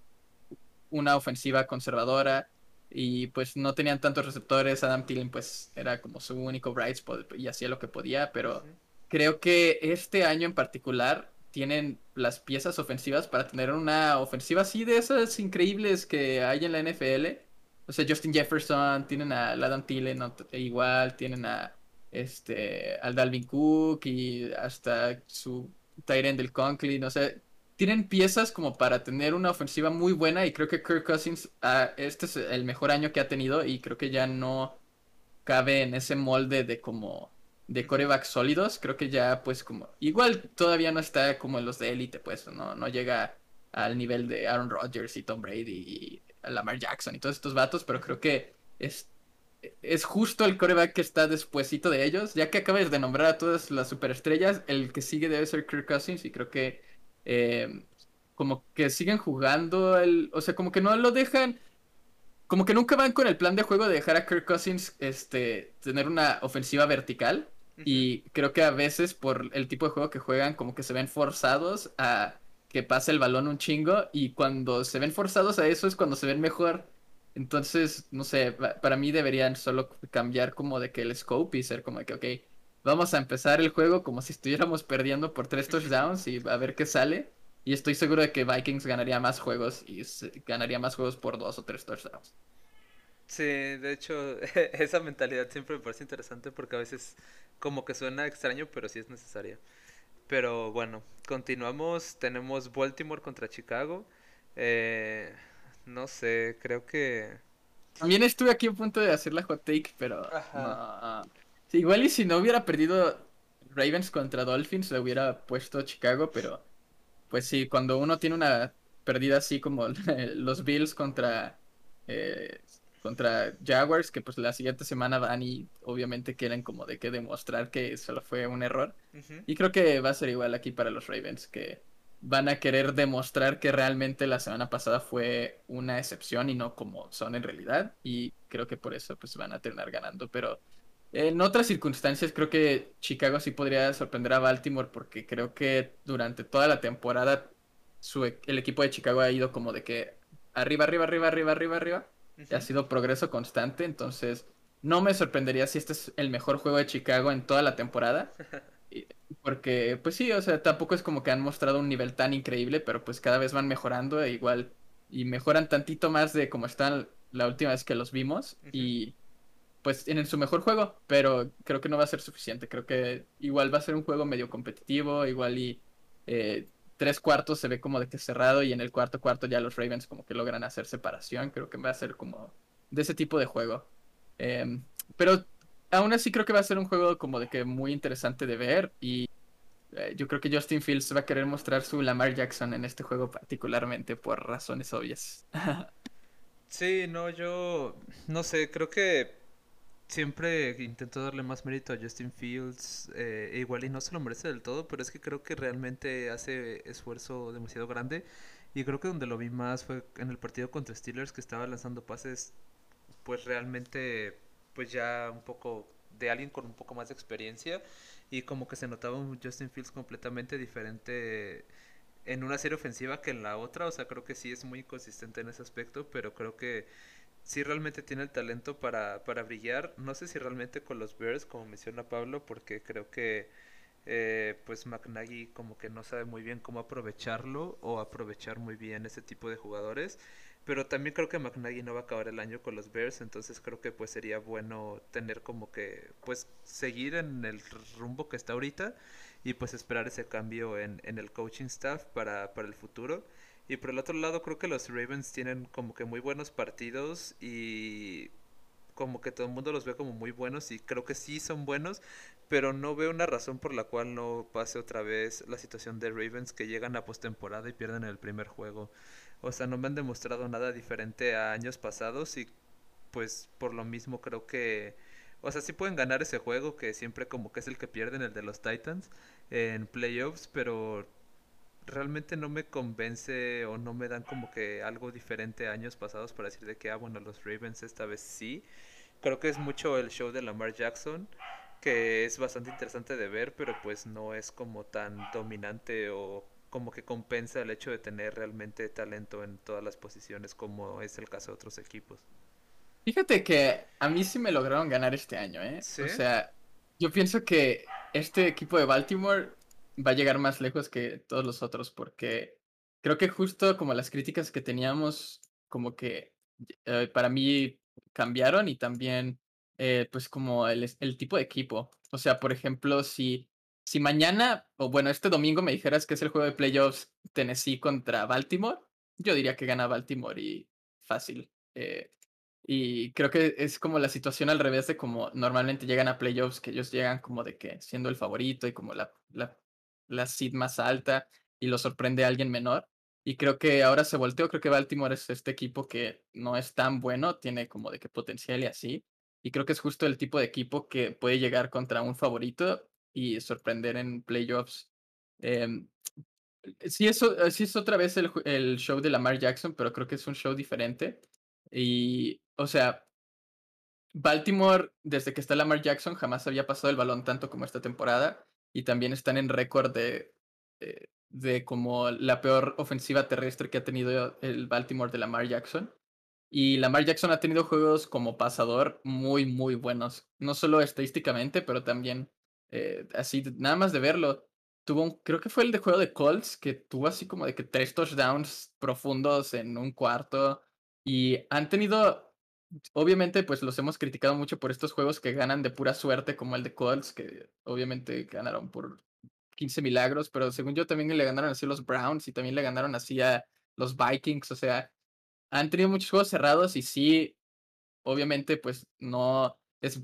una ofensiva conservadora y pues no tenían tantos receptores. Adam Thielen pues era como su único bright spot y hacía lo que podía, pero creo que este año en particular tienen las piezas ofensivas para tener una ofensiva así de esas increíbles que hay en la NFL. O sea, Justin Jefferson, tienen a Adam Thielen igual, tienen a este al Dalvin Cook y hasta su Tyrant del Conklin, o sea, tienen piezas como para tener una ofensiva muy buena y creo que Kirk Cousins, ah, este es el mejor año que ha tenido y creo que ya no cabe en ese molde de como de corebacks sólidos. Creo que ya pues como igual todavía no está como en los de élite, pues no, no llega al nivel de Aaron Rodgers y Tom Brady y Lamar Jackson y todos estos vatos, pero creo que es es justo el coreback que está despuesito de ellos. Ya que acabas de nombrar a todas las superestrellas, el que sigue debe ser Kirk Cousins y creo que eh, como que siguen jugando, el, o sea, como que no lo dejan, como que nunca van con el plan de juego de dejar a Kirk Cousins este, tener una ofensiva vertical. Y creo que a veces por el tipo de juego que juegan, como que se ven forzados a que pase el balón un chingo. Y cuando se ven forzados a eso es cuando se ven mejor. Entonces, no sé, pa- para mí deberían solo cambiar como de que el scope y ser como de que, ok, vamos a empezar el juego como si estuviéramos perdiendo por tres touchdowns y a ver qué sale. Y estoy seguro de que Vikings ganaría más juegos y ganaría más juegos por dos o tres touchdowns. Sí, de hecho, (laughs) esa mentalidad siempre me parece interesante porque a veces como que suena extraño, pero sí es necesaria. Pero bueno, continuamos. Tenemos Baltimore contra Chicago. Eh, no sé, creo que... También estuve aquí a punto de hacer la hot take, pero no. Sí, igual y si no hubiera perdido Ravens contra Dolphins, le hubiera puesto Chicago, pero pues sí, cuando uno tiene una pérdida así como (laughs) los Bills contra, eh, contra Jaguars, que pues la siguiente semana van y obviamente quieren como de que demostrar que solo fue un error. Y creo que va a ser igual aquí para los Ravens, que van a querer demostrar que realmente la semana pasada fue una excepción y no como son en realidad. Y creo que por eso pues van a terminar ganando. Pero En otras circunstancias creo que Chicago sí podría sorprender a Baltimore porque creo que durante toda la temporada su, e, el equipo de Chicago ha ido como de que arriba, arriba, arriba, arriba, arriba, arriba. Ha sido progreso constante, entonces no me sorprendería si este es el mejor juego de Chicago en toda la temporada. (laughs) Porque, pues sí, o sea, tampoco es como que han mostrado un nivel tan increíble, pero pues cada vez van mejorando e igual y mejoran tantito más de como están la última vez que los vimos y pues tienen su mejor juego, pero creo que no va a ser suficiente. Creo que igual va a ser un juego medio competitivo, igual y eh, tres cuartos se ve como de que cerrado y en el cuarto cuarto ya los Ravens como que logran hacer separación. Creo que va a ser como de ese tipo de juego. Em, pero aún así creo que va a ser un juego como de que muy interesante de ver y eh, yo creo que Justin Fields va a querer mostrar su Lamar Jackson en este juego particularmente por razones obvias. (laughs) sí, no, yo no sé, creo que siempre intento darle más mérito a Justin Fields, eh, e igual y no se lo merece del todo, pero es que creo que realmente hace esfuerzo demasiado grande. Y creo que donde lo vi más fue en el partido contra Steelers que estaba lanzando pases pues realmente pues ya un poco de alguien con un poco más de experiencia. Y como que se notaba un Justin Fields completamente diferente en una serie ofensiva que en la otra, o sea, creo que sí es muy consistente en ese aspecto, pero creo que sí realmente tiene el talento para, para brillar, no sé si realmente con los Bears, como menciona Pablo, porque creo que eh, pues McNaghy como que no sabe muy bien cómo aprovecharlo o aprovechar muy bien ese tipo de jugadores. Pero también creo que McNaghy no va a acabar el año con los Bears, entonces creo que pues sería bueno tener como que pues seguir en el rumbo que está ahorita y pues esperar ese cambio en, en el coaching staff para, para el futuro. Y por el otro lado creo que los Ravens tienen como que muy buenos partidos y como que todo el mundo los ve como muy buenos y creo que sí son buenos, pero no veo una razón por la cual no pase otra vez la situación de Ravens que llegan a postemporada y pierden el primer juego. O sea, no me han demostrado nada diferente a años pasados y pues por lo mismo creo que... O sea, sí pueden ganar ese juego que siempre como que es el que pierden, el de los Titans, en playoffs, pero realmente no me convence o no me dan como que algo diferente a años pasados para decir de que, ah, bueno, los Ravens esta vez sí. Creo que es mucho el show de Lamar Jackson, que es bastante interesante de ver, pero pues no es como tan dominante o como que compensa el hecho de tener realmente talento en todas las posiciones como es el caso de otros equipos. Fíjate que a mí sí me lograron ganar este año, ¿eh? O sea, yo pienso que este equipo de Baltimore va a llegar más lejos que todos los otros porque creo que justo como las críticas que teníamos como que eh, para mí cambiaron y también eh, pues como el, el tipo de equipo. O sea, por ejemplo, si si mañana, o bueno, este domingo me dijeras que es el juego de playoffs Tennessee contra Baltimore, yo diría que gana Baltimore y fácil. Eh, y creo que es como la situación al revés de como normalmente llegan a playoffs, que ellos llegan como de que siendo el favorito y como la, la, la seed más alta y lo sorprende a alguien menor. Y creo que ahora se volteó, creo que Baltimore es este equipo que no es tan bueno, tiene como de que potencial y así. Y creo que es justo el tipo de equipo que puede llegar contra un favorito y sorprender en playoffs. Em, sí, eso, sí es otra vez el, el, show de Lamar Jackson, pero creo que es un show diferente. Y, o sea, Baltimore, desde que está Lamar Jackson, jamás había pasado el balón tanto como esta temporada. Y también están en récord de, de, de, como la peor ofensiva terrestre que ha tenido el Baltimore de Lamar Jackson. Y Lamar Jackson ha tenido juegos como pasador muy, muy buenos. No solo estadísticamente, pero también eh, así, nada más de verlo. Tuvo un, creo que fue el de juego de Colts, que tuvo así como de que tres touchdowns profundos en un cuarto. Y han tenido, obviamente, pues los hemos criticado mucho por estos juegos que ganan de pura suerte, como el de Colts, que obviamente ganaron por 15 milagros, pero según yo también le ganaron así a los Browns y también le ganaron así a los Vikings, o sea, han tenido muchos juegos cerrados y sí, obviamente, pues no es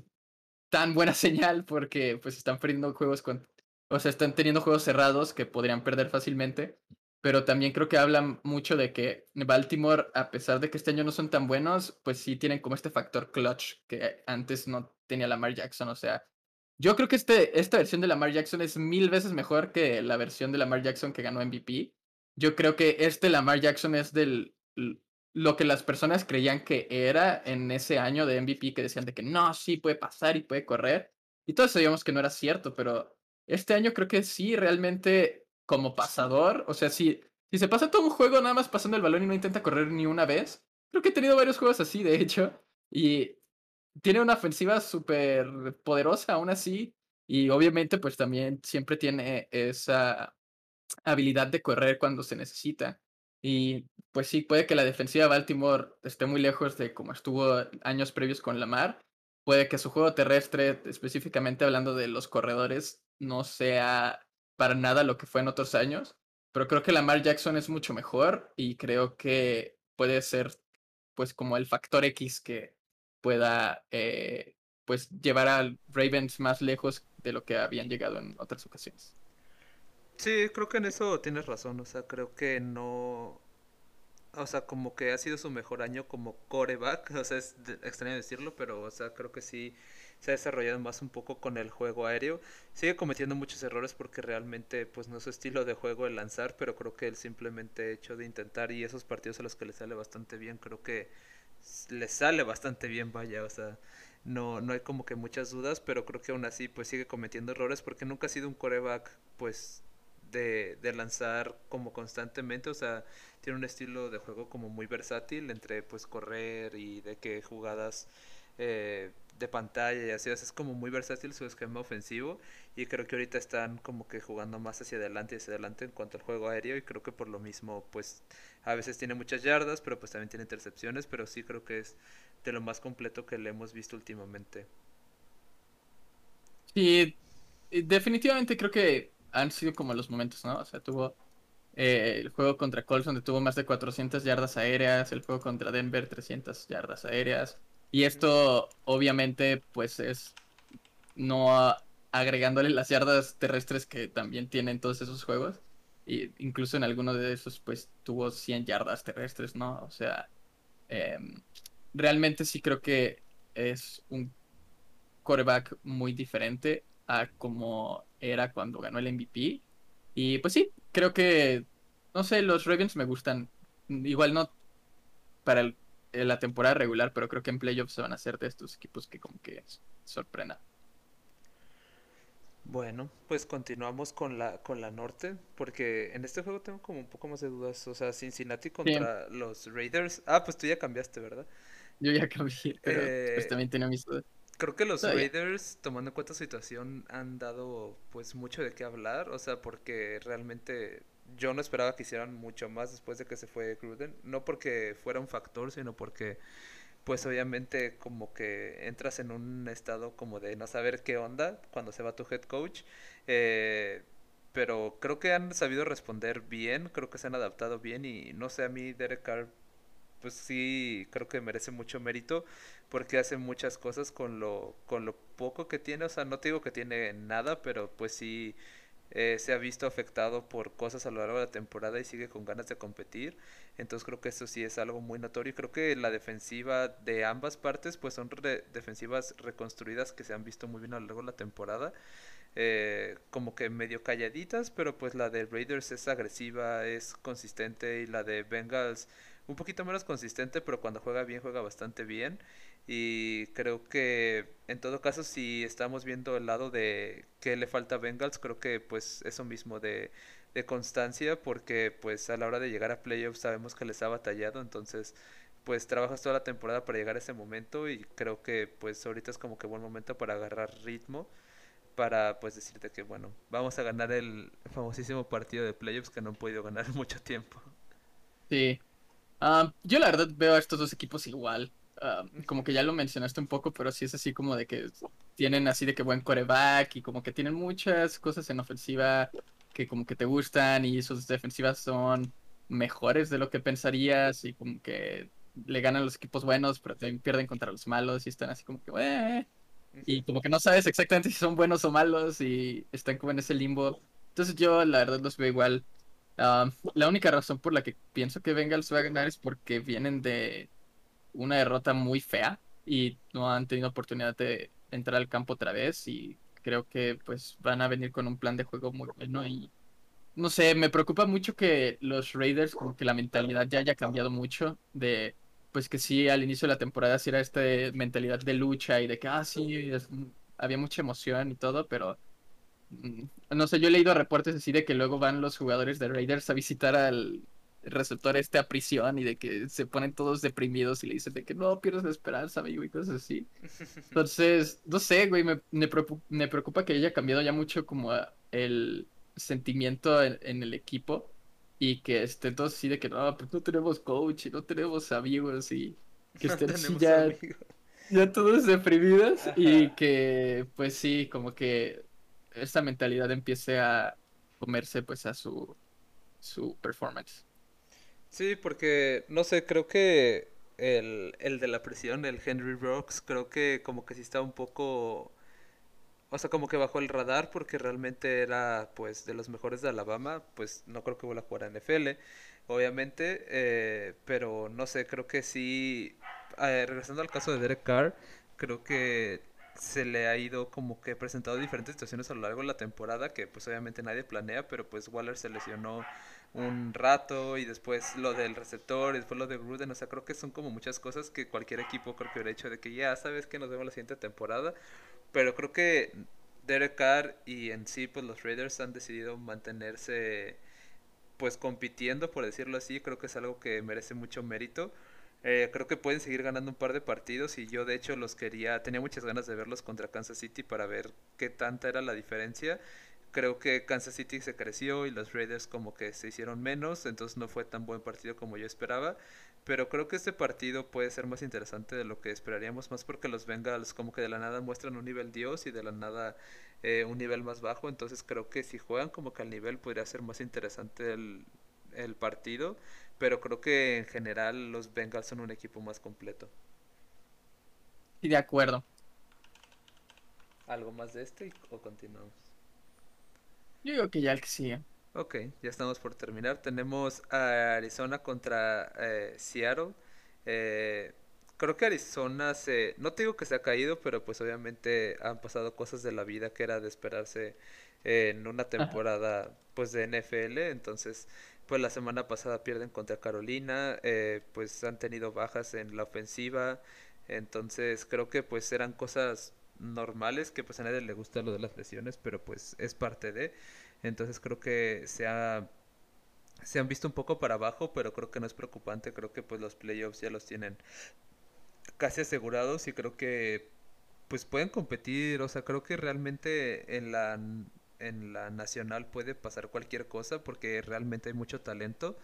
tan buena (laughs) señal porque pues están perdiendo juegos con, o sea, están teniendo juegos cerrados que podrían perder fácilmente, pero también creo que hablan mucho de que Baltimore, a pesar de que este año no son tan buenos, pues sí tienen como este factor clutch que antes no tenía Lamar Jackson, o sea, yo creo que este, esta versión de Lamar Jackson es mil veces mejor que la versión de Lamar Jackson que ganó MVP. Yo creo que este Lamar Jackson es del lo que las personas creían que era en ese año de MVP, que decían de que no, sí puede pasar y puede correr. Y todos sabíamos que no era cierto, pero este año creo que sí, realmente como pasador, o sea, si, si se pasa todo un juego nada más pasando el balón y no intenta correr ni una vez, creo que he tenido varios juegos así, de hecho, y tiene una ofensiva súper poderosa aún así, y obviamente pues también siempre tiene esa habilidad de correr cuando se necesita. Y pues sí, puede que la defensiva de Baltimore esté muy lejos de como estuvo años previos con Lamar. Puede que su juego terrestre, específicamente hablando de los corredores, no sea para nada lo que fue en otros años. Pero creo que Lamar Jackson es mucho mejor y creo que puede ser pues como el factor X que pueda eh, pues llevar a Ravens más lejos de lo que habían llegado en otras ocasiones. Sí, creo que en eso tienes razón, o sea, creo que no... O sea, como que ha sido su mejor año como coreback, (laughs) o sea, es extraño decirlo, pero, o sea, creo que sí se ha desarrollado más un poco con el juego aéreo. Sigue cometiendo muchos errores porque realmente, pues, no es su estilo de juego el lanzar, pero creo que el simplemente hecho de intentar y esos partidos a los que le sale bastante bien, creo que le sale bastante bien, vaya, o sea, no, no hay como que muchas dudas, pero creo que aún así, pues, sigue cometiendo errores porque nunca ha sido un coreback, pues, de, de, lanzar como constantemente, o sea, tiene un estilo de juego como muy versátil entre pues correr y de que jugadas eh, de pantalla y así, es como muy versátil su esquema ofensivo y creo que ahorita están como que jugando más hacia adelante y hacia adelante en cuanto al juego aéreo y creo que por lo mismo pues a veces tiene muchas yardas, pero pues también tiene intercepciones, pero sí creo que es de lo más completo que le hemos visto últimamente. Sí, definitivamente creo que han sido como los momentos, ¿no? O sea, tuvo eh, el juego contra Colts donde tuvo más de 400 yardas aéreas, el juego contra Denver 300 yardas aéreas. Y esto obviamente pues es no agregándole las yardas terrestres que también tienen todos esos juegos. Y incluso en alguno de esos pues tuvo 100 yardas terrestres, ¿no? O sea, em, realmente sí creo que es un quarterback muy diferente a como era cuando ganó el MVP. Y pues sí, creo que, no sé, los Ravens me gustan. Igual no para la temporada regular, pero creo que en playoffs se van a hacer de estos equipos que como que sorprendan. Bueno, pues continuamos con la con la norte, porque en este juego tengo como un poco más de dudas. O sea, Cincinnati contra los Raiders. Ah, pues tú ya cambiaste, ¿verdad? Yo ya cambié, (laughs) pero pues también tenía mis dudas. Creo que los Raiders, tomando en cuenta su situación, han dado pues mucho de qué hablar. O sea, porque realmente yo no esperaba que hicieran mucho más después de que se fue Gruden. No porque fuera un factor, sino porque pues obviamente como que entras en un estado como de no saber qué onda cuando se va tu head coach. Eh, pero creo que han sabido responder bien, creo que se han adaptado bien y no sé, a mí Derek Carr pues sí creo que merece mucho mérito porque hace muchas cosas con lo, con lo poco que tiene. O sea, no te digo que tiene nada, pero pues sí eh, se ha visto afectado por cosas a lo largo de la temporada y sigue con ganas de competir. Entonces creo que eso sí es algo muy notorio. Creo que la defensiva de ambas partes pues son defensivas reconstruidas que se han visto muy bien a lo largo de la temporada. Eh, como que medio calladitas, pero pues la de Raiders es agresiva, es consistente y la de Bengals un poquito menos consistente, pero cuando juega bien juega bastante bien. Y creo que en todo caso si estamos viendo el lado de que le falta a Bengals, creo que pues eso mismo de, de constancia, porque pues a la hora de llegar a playoffs sabemos que les ha batallado, entonces pues trabajas toda la temporada para llegar a ese momento y creo que pues ahorita es como que buen momento para agarrar ritmo para pues decirte que bueno, vamos a ganar el famosísimo partido de playoffs que no han podido ganar (laughs) mucho tiempo. Sí. Ah, yo la verdad veo a estos dos equipos igual. Ah, como que ya lo mencionaste un poco, pero sí es así como de que tienen así de que buen coreback y como que tienen muchas cosas en ofensiva que como que te gustan y sus defensivas son mejores de lo que pensarías y como que le ganan los equipos buenos, pero también pierden contra los malos y están así como que, eh", y como que no sabes exactamente si son buenos o malos y están como en ese limbo. Entonces yo la verdad los veo igual. Ah, la única razón por la que pienso que Bengals va a ganar es porque vienen de una derrota muy fea y no han tenido oportunidad de entrar al campo otra vez y creo que pues van a venir con un plan de juego muy bueno y no sé, me preocupa mucho que los Raiders, como que la mentalidad ya haya cambiado mucho de, pues que sí, al inicio de la temporada sí era esta mentalidad de lucha y de que, ah, sí, había mucha emoción y todo, pero mm, no sé, yo he leído reportes así de que luego van los jugadores de Raiders a visitar al receptor este a prisión y de que se ponen todos deprimidos y le dicen de que no pierdas la esperanza, amigo, y cosas así. (laughs) Entonces, no sé, güey, me, me, preocupa, que haya cambiado ya mucho como el sentimiento en, el equipo y que estén todos así de que no, pues no tenemos coach y no tenemos amigos y que estén así ya, ya todos deprimidos y que pues sí, como que esta mentalidad empiece a comerse pues a su, su performance. Sí, porque, no sé, creo que el, el de la prisión, el Henry Brooks, creo que como que sí está un poco... O sea, como que bajó el radar porque realmente era pues de los mejores de Alabama, pues no creo que vuelva a jugar a NFL, obviamente, eh, pero no sé, creo que sí, regresando al caso de Derek Carr, creo que se le ha ido como que presentado diferentes situaciones a lo largo de la temporada que pues obviamente nadie planea, pero pues Waller se lesionó un rato y después lo del receptor y después lo de Gruden, o sea, creo que son como muchas cosas que cualquier equipo creo que hubiera hecho de que ya sabes que nos vemos la siguiente temporada, pero creo que Derek Carr y en sí pues los Raiders han decidido mantenerse pues compitiendo por decirlo así, creo que es algo que merece mucho mérito. Eh, creo que pueden seguir ganando un par de partidos y yo de hecho los quería, tenía muchas ganas de verlos contra Kansas City para ver qué tanta era la diferencia creo que Kansas City se creció y los Raiders como que se hicieron menos, entonces no fue tan buen partido como yo esperaba. Pero creo que este partido puede ser más interesante de lo que esperaríamos, más porque los Bengals como que de la nada muestran un nivel Dios y de la nada eh, un nivel más bajo. Entonces creo que si juegan como que al nivel podría ser más interesante el, el partido. Pero creo que en general los Bengals son un equipo más completo. Y de acuerdo. ¿Algo más de este o continuamos? Yo digo que ya el que sigue. Ok, ya estamos por terminar. Tenemos a Arizona contra eh, Seattle. Eh, creo que Arizona se... No te digo que se ha caído, pero pues obviamente han pasado cosas de la vida que era de esperarse en una temporada pues de NFL. Entonces, pues la semana pasada pierden contra Carolina. Eh, pues han tenido bajas en la ofensiva. Entonces creo que pues eran cosas normales, que pues a nadie le gusta lo de las lesiones, pero pues es parte de. Entonces creo que se ha se han visto un poco para abajo, pero creo que no es preocupante, creo que pues los playoffs ya los tienen casi asegurados y creo que pues pueden competir, o sea, creo que realmente en la en la nacional puede pasar cualquier cosa porque realmente hay mucho talento.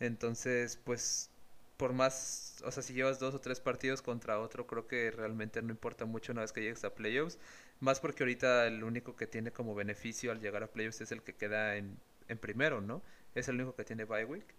Entonces, pues por más, o sea, si llevas dos o tres partidos contra otro, creo que realmente no importa mucho una vez que llegues a playoffs. Más porque ahorita el único que tiene como beneficio al llegar a playoffs es el que queda en, en primero, ¿no? Es el único que tiene bye week.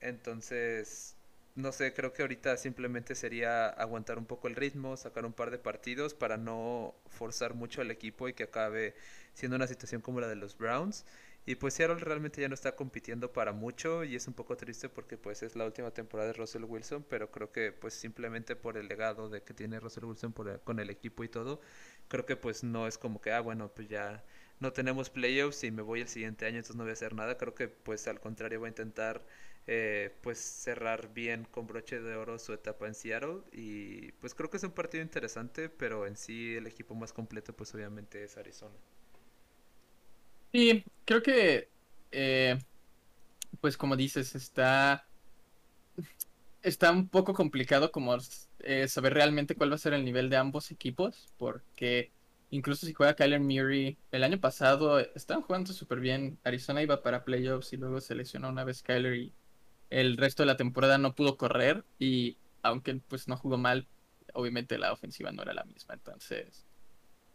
Entonces, no sé, creo que ahorita simplemente sería aguantar un poco el ritmo, sacar un par de partidos para no forzar mucho al equipo y que acabe siendo una situación como la de los Browns. Y pues Seattle realmente ya no está compitiendo para mucho y es un poco triste porque pues es la última temporada de Russell Wilson, pero creo que pues simplemente por el legado de que tiene Russell Wilson con el equipo y todo, creo que pues no es como que, ah, bueno, pues ya no tenemos playoffs y me voy el siguiente año, entonces no voy a hacer nada. Creo que pues al contrario voy a intentar eh, pues cerrar bien con broche de oro su etapa en Seattle y pues creo que es un partido interesante, pero en sí el equipo más completo pues obviamente es Arizona. Sí, creo que, eh, pues como dices, está, está un poco complicado como eh, saber realmente cuál va a ser el nivel de ambos equipos, porque incluso si juega Kyler Murray, el año pasado estaban jugando súper bien, Arizona iba para playoffs y luego se lesionó una vez Kyler y el resto de la temporada no pudo correr y aunque pues no jugó mal, obviamente la ofensiva no era la misma, entonces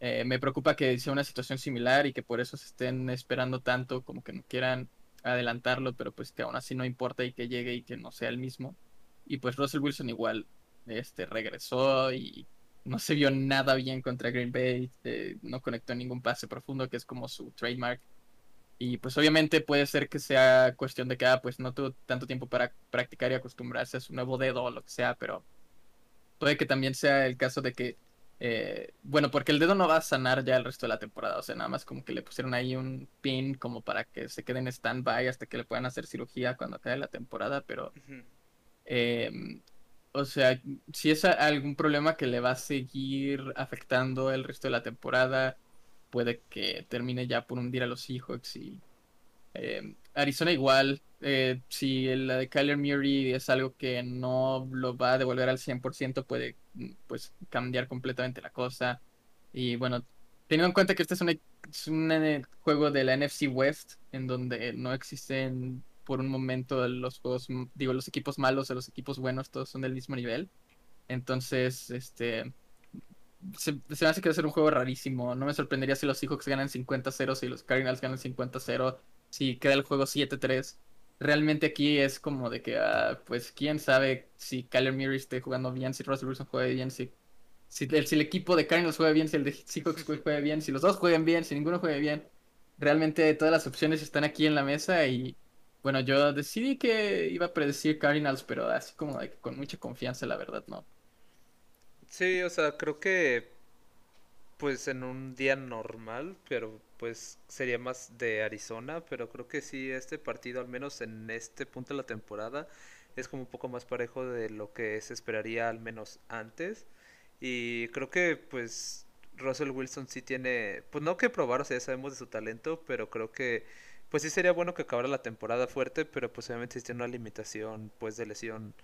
eh, me preocupa que sea una situación similar y que por eso se estén esperando tanto, como que no quieran adelantarlo, pero pues que aún así no importa y que llegue y que no sea el mismo. Y pues Russell Wilson igual este, regresó y no se vio nada bien contra Green Bay, eh, no conectó ningún pase profundo, que es como su trademark. Y pues obviamente puede ser que sea cuestión de que ah, pues no tuvo tanto tiempo para practicar y acostumbrarse a su nuevo dedo o lo que sea, pero puede que también sea el caso de que Eh, bueno, porque el dedo no va a sanar ya el resto de la temporada. O sea, nada más como que le pusieron ahí un pin como para que se quede en stand-by hasta que le puedan hacer cirugía cuando acabe la temporada. Pero, em, o sea, si es algún problema que le va a seguir afectando el resto de la temporada, puede que termine ya por hundir a los Seahawks y em, Arizona igual. Eh, si la de Kyler Murray es algo que no lo va a devolver al 100%, puede pues cambiar completamente la cosa. Y bueno, teniendo en cuenta que este es un, eh, juego de la NFC West, en donde no existen por un momento los juegos, digo, los equipos malos o los equipos buenos, todos son del mismo nivel. Entonces, este, se, me hace que va a ser un juego rarísimo. No me sorprendería si los Seahawks ganan 50-0, si los Cardinals ganan 50-0, si queda el juego 7-3 realmente aquí es como de que, ah, pues, quién sabe si Kyler Murray esté jugando bien, si Russell Wilson juega bien, si, si, el, equipo de Cardinals juega bien, si el de Seahawks juega bien, si los dos juegan bien, si ninguno juega bien. Realmente todas las opciones están aquí en la mesa y, bueno, yo decidí que iba a predecir Cardinals, pero así como de que con mucha confianza, la verdad, no. Sí, o sea, creo que, pues, en un día normal, pero pues sería más de Arizona, pero creo que sí, este partido, al menos en este punto de la temporada, es como un poco más parejo de lo que se esperaría al menos antes. Y creo que pues Russell Wilson sí tiene, pues no que probar, o sea, ya sabemos de su talento, pero creo que pues sí sería bueno que acabara la temporada fuerte, pero pues obviamente tiene una limitación pues de lesión.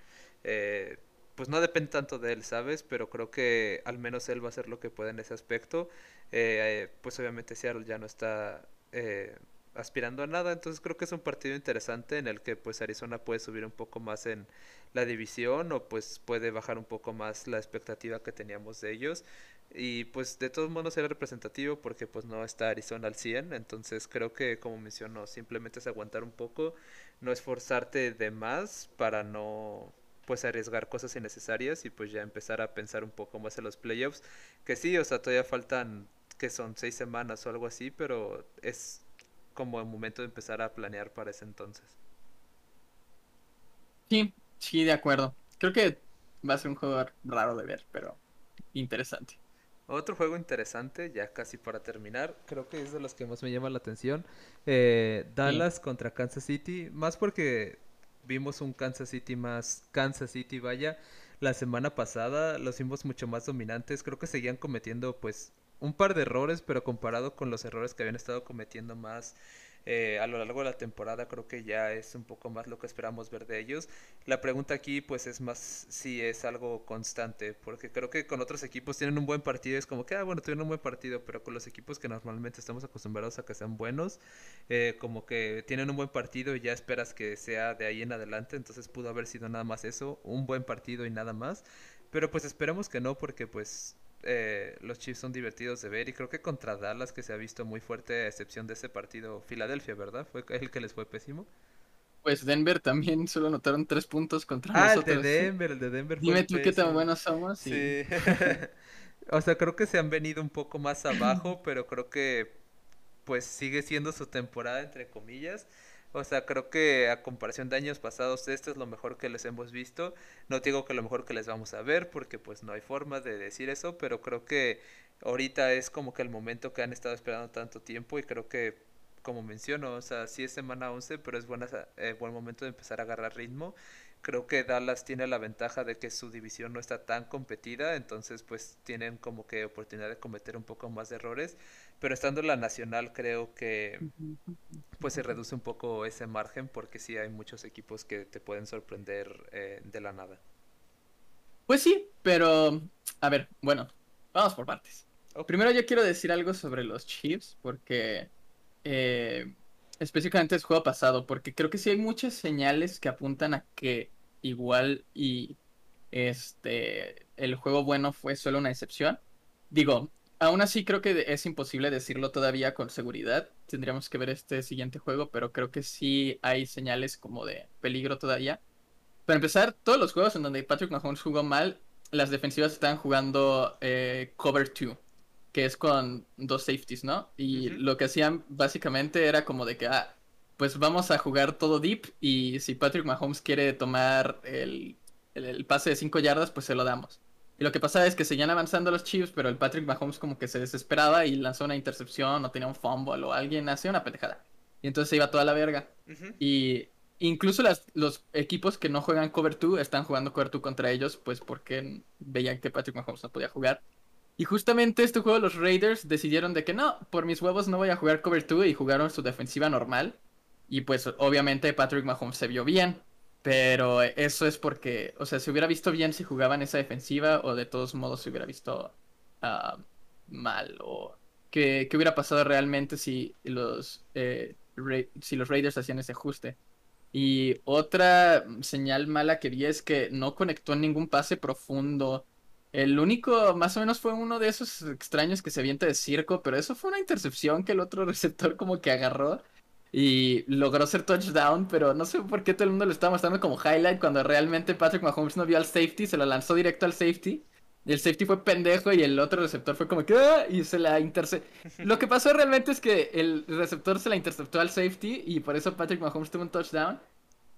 Eh, pues no depende tanto de él, ¿sabes? Pero creo que al menos él va a hacer lo que pueda en ese aspecto. Eh, pues obviamente Seattle ya no está eh, aspirando a nada, entonces creo que es un partido interesante en el que pues Arizona puede subir un poco más en la división o pues puede bajar un poco más la expectativa que teníamos de ellos y pues de todos modos será representativo porque pues no está Arizona al 100 entonces creo que como mencionó simplemente es aguantar un poco no esforzarte de más para no pues arriesgar cosas innecesarias y pues ya empezar a pensar un poco más en los playoffs. Que sí, o sea, todavía faltan que son seis semanas o algo así, pero es como el momento de empezar a planear para ese entonces. Sí, sí, de acuerdo. Creo que va a ser un juego raro de ver, pero interesante. Otro juego interesante, ya casi para terminar, creo que es de los que más me llama la atención. Eh, Dallas contra Kansas City, más porque vimos un Kansas City más Kansas City, vaya. La semana pasada los vimos mucho más dominantes. Creo que seguían cometiendo pues un par de errores, pero comparado con los errores que habían estado cometiendo más eh, a lo largo de la temporada creo que ya es un poco más lo que esperamos ver de ellos. La pregunta aquí pues es más si es algo constante, porque creo que con otros equipos tienen un buen partido, es como que, ah, bueno, tuvieron un buen partido, pero con los equipos que normalmente estamos acostumbrados a que sean buenos, eh, como que tienen un buen partido y ya esperas que sea de ahí en adelante, entonces pudo haber sido nada más eso, un buen partido y nada más. Pero pues esperemos que no, porque pues eh, los Chiefs son divertidos de ver y creo que contra Dallas que se ha visto muy fuerte a excepción de ese partido Filadelfia, ¿verdad? Fue el que les fue pésimo. Pues Denver también (laughs) solo anotaron tres puntos contra ah, nosotros. Ah, el de Denver, el de Denver. Dime tú qué tan buenos somos. Sí. (laughs) o sea, creo que se han venido un poco más abajo, pero creo que pues sigue siendo su temporada entre comillas. O sea, creo que a comparación de años pasados, este es lo mejor que les hemos visto. No digo que lo mejor que les vamos a ver, porque pues no hay forma de decir eso, pero creo que ahorita es como que el momento que han estado esperando tanto tiempo y creo que, como menciono, o sea, sí es semana 11, pero es buena, eh, buen momento de empezar a agarrar ritmo. Creo que Dallas tiene la ventaja de que su división no está tan competida, entonces pues tienen como que oportunidad de cometer un poco más de errores pero estando en la nacional creo que pues se reduce un poco ese margen porque sí hay muchos equipos que te pueden sorprender eh, de la nada. Pues sí, pero a ver, bueno, vamos por partes. Primero yo quiero decir algo sobre los Chiefs porque eh, específicamente es juego pasado porque creo que sí hay muchas señales que apuntan a que igual y este el juego bueno fue solo una excepción. Digo, Aún así creo que es imposible decirlo todavía con seguridad. Tendríamos que ver este siguiente juego, pero creo que sí hay señales como de peligro todavía. Para empezar, todos los juegos en donde Patrick Mahomes jugó mal, las defensivas estaban jugando eh, cover 2, que es con dos safeties, ¿no? Y lo que hacían básicamente era como de que, ah, pues vamos a jugar todo deep y si Patrick Mahomes quiere tomar el, el, pase de 5 yardas, pues se lo damos. Y lo que pasaba es que seguían avanzando los Chiefs, pero el Patrick Mahomes como que se desesperaba y lanzó una intercepción o tenía un fumble o alguien hacía una pendejada. Y entonces se iba toda la verga. Y incluso las, los equipos que no juegan Cover 2 están jugando Cover 2 contra ellos, pues porque veían que Patrick Mahomes no podía jugar. Y justamente este juego los Raiders decidieron de que no, por mis huevos no voy a jugar Cover 2 y jugaron su defensiva normal. Y pues obviamente Patrick Mahomes se vio bien. Pero eso es porque, o sea, se hubiera visto bien si jugaban esa defensiva o de todos modos se hubiera visto uh, mal. O qué, hubiera pasado realmente si los, eh, si los Raiders hacían ese ajuste. Y otra señal mala que vi es que no conectó ningún pase profundo. El único, más o menos, fue uno de esos extraños que se avienta de circo, pero eso fue una intercepción que el otro (laughs) receptor como que agarró y logró ser touchdown, pero no sé por qué todo el mundo lo estaba mostrando como highlight cuando realmente Patrick Mahomes no vio al safety, se lo lanzó directo al safety. Y el safety fue pendejo y el otro receptor fue como que ¡Ah! y se la interceptó. (laughs) Lo que pasó realmente es que el receptor se la interceptó al safety y por eso Patrick Mahomes tuvo un touchdown.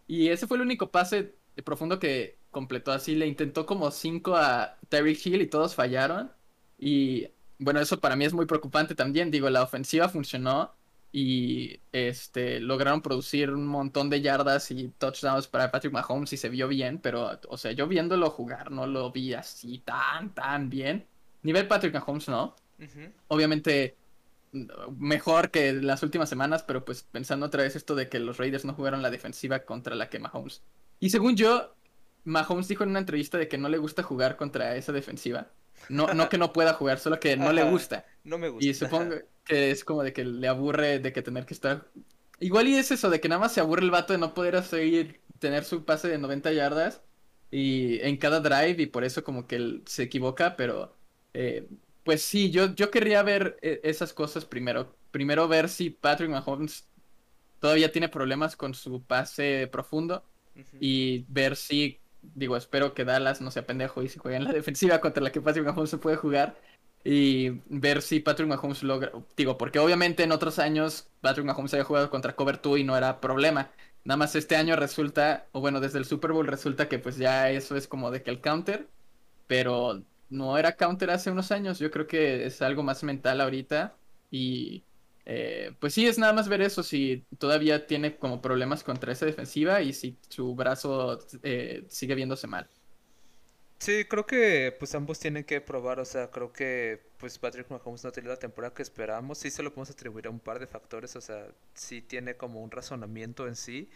Y ese fue el único pase profundo que completó así. Le intentó como 5 a Terry Hill y todos fallaron. Y bueno, eso para mí es muy preocupante también. Digo, la ofensiva funcionó y este lograron producir un montón de yardas y touchdowns para Patrick Mahomes y se vio bien, pero o sea, yo viéndolo jugar no lo vi así tan tan bien. Nivel Patrick Mahomes no. Obviamente mejor que las últimas semanas, pero pues pensando otra vez esto de que los Raiders no jugaron la defensiva contra la que Mahomes. Y según yo, Mahomes dijo en una entrevista de que no le gusta jugar contra esa defensiva. No, no que no pueda jugar, solo que no le gusta. No me gusta. Y supongo que es como de que le aburre de que tener que estar. Igual y es eso, de que nada más se aburre el vato de no poder seguir, tener su pase de 90 yardas y en cada drive y por eso como que él se equivoca, pero eh, pues sí, yo, yo querría ver eh, esas cosas primero. Primero ver si Patrick Mahomes todavía tiene problemas con su pase profundo y ver si, digo, espero que Dallas no sea pendejo y si juega en la (laughs) defensiva contra la que Patrick Mahomes se puede jugar y ver si Patrick Mahomes logra, digo, porque obviamente en otros años Patrick Mahomes había jugado contra Cover 2 y no era problema. Nada más este año resulta, o bueno, desde el Super Bowl resulta que pues ya eso es como de que el counter, pero no era counter hace unos años, yo creo que es algo más mental ahorita y eh, pues sí, es nada más ver eso, si todavía tiene como problemas contra esa defensiva y si su brazo eh, sigue viéndose mal. Sí, creo que pues ambos tienen que probar, o sea, creo que pues Patrick Mahomes no ha tenido la temporada que esperamos, sí se lo podemos atribuir a un par de factores, o sea, sí tiene como un razonamiento en sí,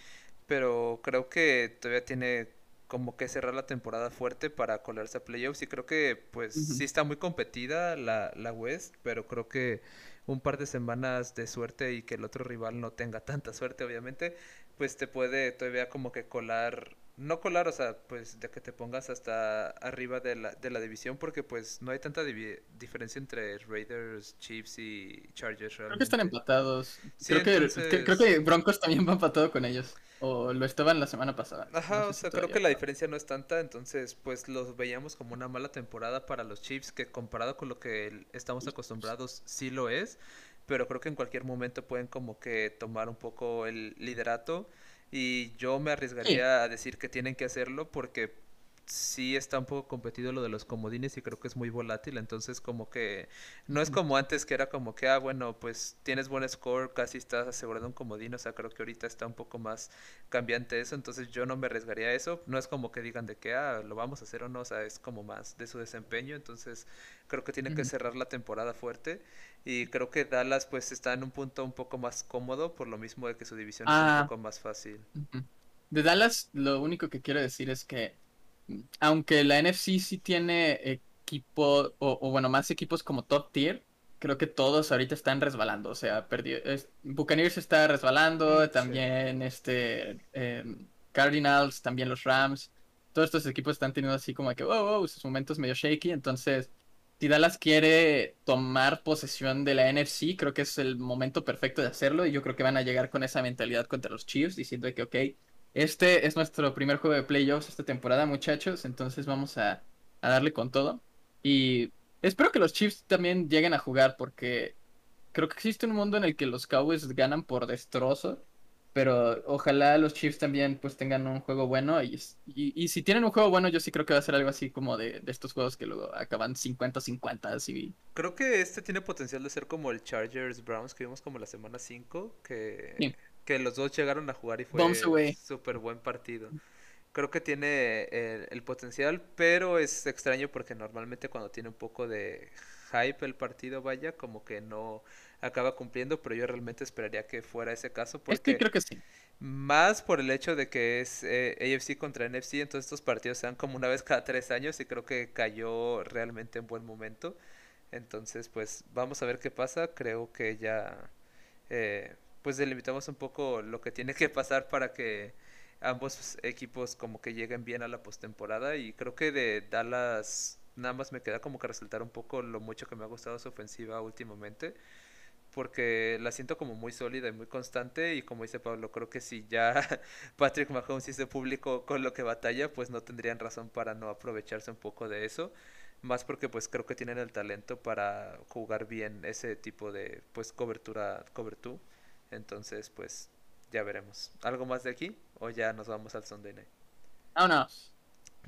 pero creo que todavía tiene como que cerrar la temporada fuerte para colarse a playoffs y creo que pues sí está muy competida la, la West, pero creo que un par de semanas de suerte y que el otro rival no tenga tanta suerte obviamente, pues te puede todavía como que colar no colar, o sea, pues de que te pongas hasta arriba de la, de la división, porque pues no hay tanta diferencia entre Raiders, Chiefs y Chargers. Creo que están empatados. creo, que, creo que Broncos también va empatado con ellos. O lo estaban la semana pasada. Ajá, o sea, creo que la diferencia no es tanta, entonces pues los veíamos como una mala temporada para los Chiefs, que comparado con lo que estamos acostumbrados sí lo es, pero creo que en cualquier momento pueden como que tomar un poco el liderato y yo me arriesgaría a decir que tienen que hacerlo porque sí está un poco competido lo de los comodines y creo que es muy volátil, entonces como que no es como antes que era como que, ah, bueno, pues tienes buen score, casi estás asegurado un comodín, o sea, creo que ahorita está un poco más cambiante eso, entonces yo no me arriesgaría a eso, no es como que digan de que, ah, lo vamos a hacer o no, o sea, es como más de su desempeño, entonces creo que tienen que cerrar la temporada fuerte y creo que Dallas pues está en un punto un poco más cómodo por lo mismo de que su división es un ah. poco más fácil. De Dallas lo único que quiero decir es que aunque la NFC sí tiene equipo, o, bueno, más equipos como top tier, creo que todos ahorita están resbalando. O sea, perdió, Buccaneers está resbalando, también este em, Cardinals, también los Rams. Todos estos equipos están teniendo así como que, wow, wow, sus momentos medio shaky. Entonces, si Dallas quiere tomar posesión de la NFC, creo que es el momento perfecto de hacerlo. Y yo creo que van a llegar con esa mentalidad contra los Chiefs, diciendo que, ok, este es nuestro primer juego de playoffs esta temporada, muchachos. Entonces vamos a, darle con todo. Y espero que los Chiefs también lleguen a jugar porque creo que existe un mundo en el que los Cowboys ganan por destrozo. pero ojalá los Chiefs también pues tengan un juego bueno y, y, si tienen un juego bueno yo sí creo que va a ser algo así como de, de estos juegos que luego acaban 50-50 así. Creo que este tiene potencial de ser como el Chargers Browns que vimos como la semana 5 que, que los dos llegaron a jugar y fue súper buen partido. Creo que tiene el, el potencial, pero es extraño porque normalmente cuando tiene un poco de hype el partido vaya como que no acaba cumpliendo, pero yo realmente esperaría que fuera ese caso. Porque creo que sí. Más por el hecho de que es eh, AFC contra NFC, entonces estos partidos sean como una vez cada tres años y creo que cayó realmente en buen momento. Entonces, pues vamos a ver qué pasa. Creo que ya, eh, pues delimitamos un poco lo que tiene que pasar para que ambos equipos como que lleguen bien a la postemporada y creo que de Dallas nada más me queda como que resaltar un poco lo mucho que me ha gustado su ofensiva últimamente porque la siento como muy sólida y muy constante y como dice Pablo, creo que si ya (laughs) Patrick Mahomes hizo público con lo que batalla, pues no tendrían razón para no aprovecharse un poco de eso, más porque pues creo que tienen el talento para jugar bien ese tipo de pues cobertura, cobertura, entonces pues ya veremos. ¿Algo más de aquí o ya nos vamos al Sunday Night? Vámonos.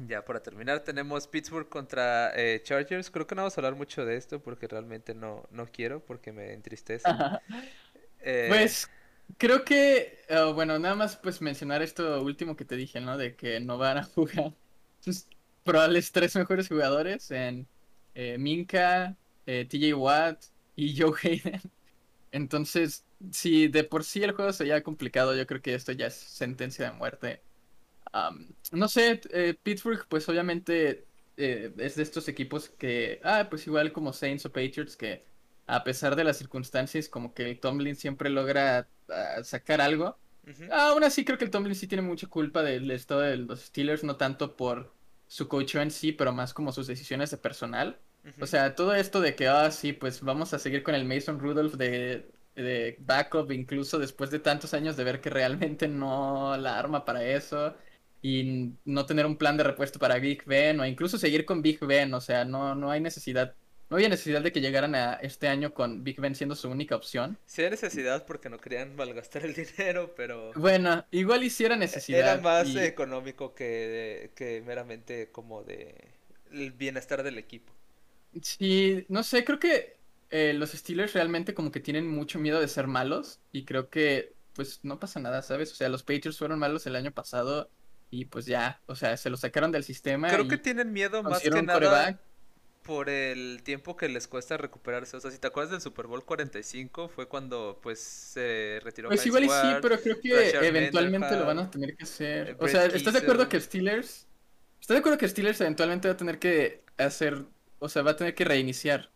Ya para terminar tenemos Pittsburgh contra eh, Chargers. Creo que no vamos a hablar mucho de esto porque realmente no, no quiero porque me entristece. (laughs) Eh, pues creo que, oh, bueno, nada más pues mencionar esto último que te dije, ¿no? De que no van a (laughs) jugar sus probables tres mejores jugadores en eh, Minka, TJ Watt y Joe Hayden. Entonces, si de por sí el juego sería complicado, yo creo que esto ya es sentencia de muerte no sé, eh, Pittsburgh, pues obviamente eh, es de estos equipos que, ah, pues igual como Saints o Patriots, que a pesar de las circunstancias, como que el Tomlin siempre logra ah, sacar algo. Aún así, creo que el Tomlin sí tiene mucha culpa del estado de los Steelers, no tanto por su coach en sí, pero más como sus decisiones de personal. O sea, todo esto de que, ah, sí, pues vamos a seguir con el Mason Rudolph de, de backup, incluso después de tantos años de ver que realmente no la arma para eso y no tener un plan de repuesto para Big Ben o incluso seguir con Big Ben, o sea, no, no hay necesidad, no había necesidad de que llegaran a este año con Big Ben siendo su única opción. Sí hay necesidad porque no querían malgastar el (laughs) dinero, pero... Bueno, igual hiciera necesidad. Era más económico que, que meramente como de el bienestar del equipo. Sí, no sé, creo que eh, los Steelers realmente como que tienen mucho miedo de ser malos y creo que pues no pasa nada, ¿sabes? O sea, los Patriots fueron malos el año pasado y pues ya, o sea, se lo sacaron del sistema. Creo que tienen miedo más que nada por el tiempo que les cuesta recuperarse. O sea, si te acuerdas del Super Bowl 45, fue cuando pues se retiró. Pues igual y sí, pero creo que eventualmente lo van a tener que hacer. O sea, ¿estás de acuerdo que Steelers... ¿Estás de acuerdo que Steelers eventualmente va a tener que hacer... O sea, va a tener que reiniciar?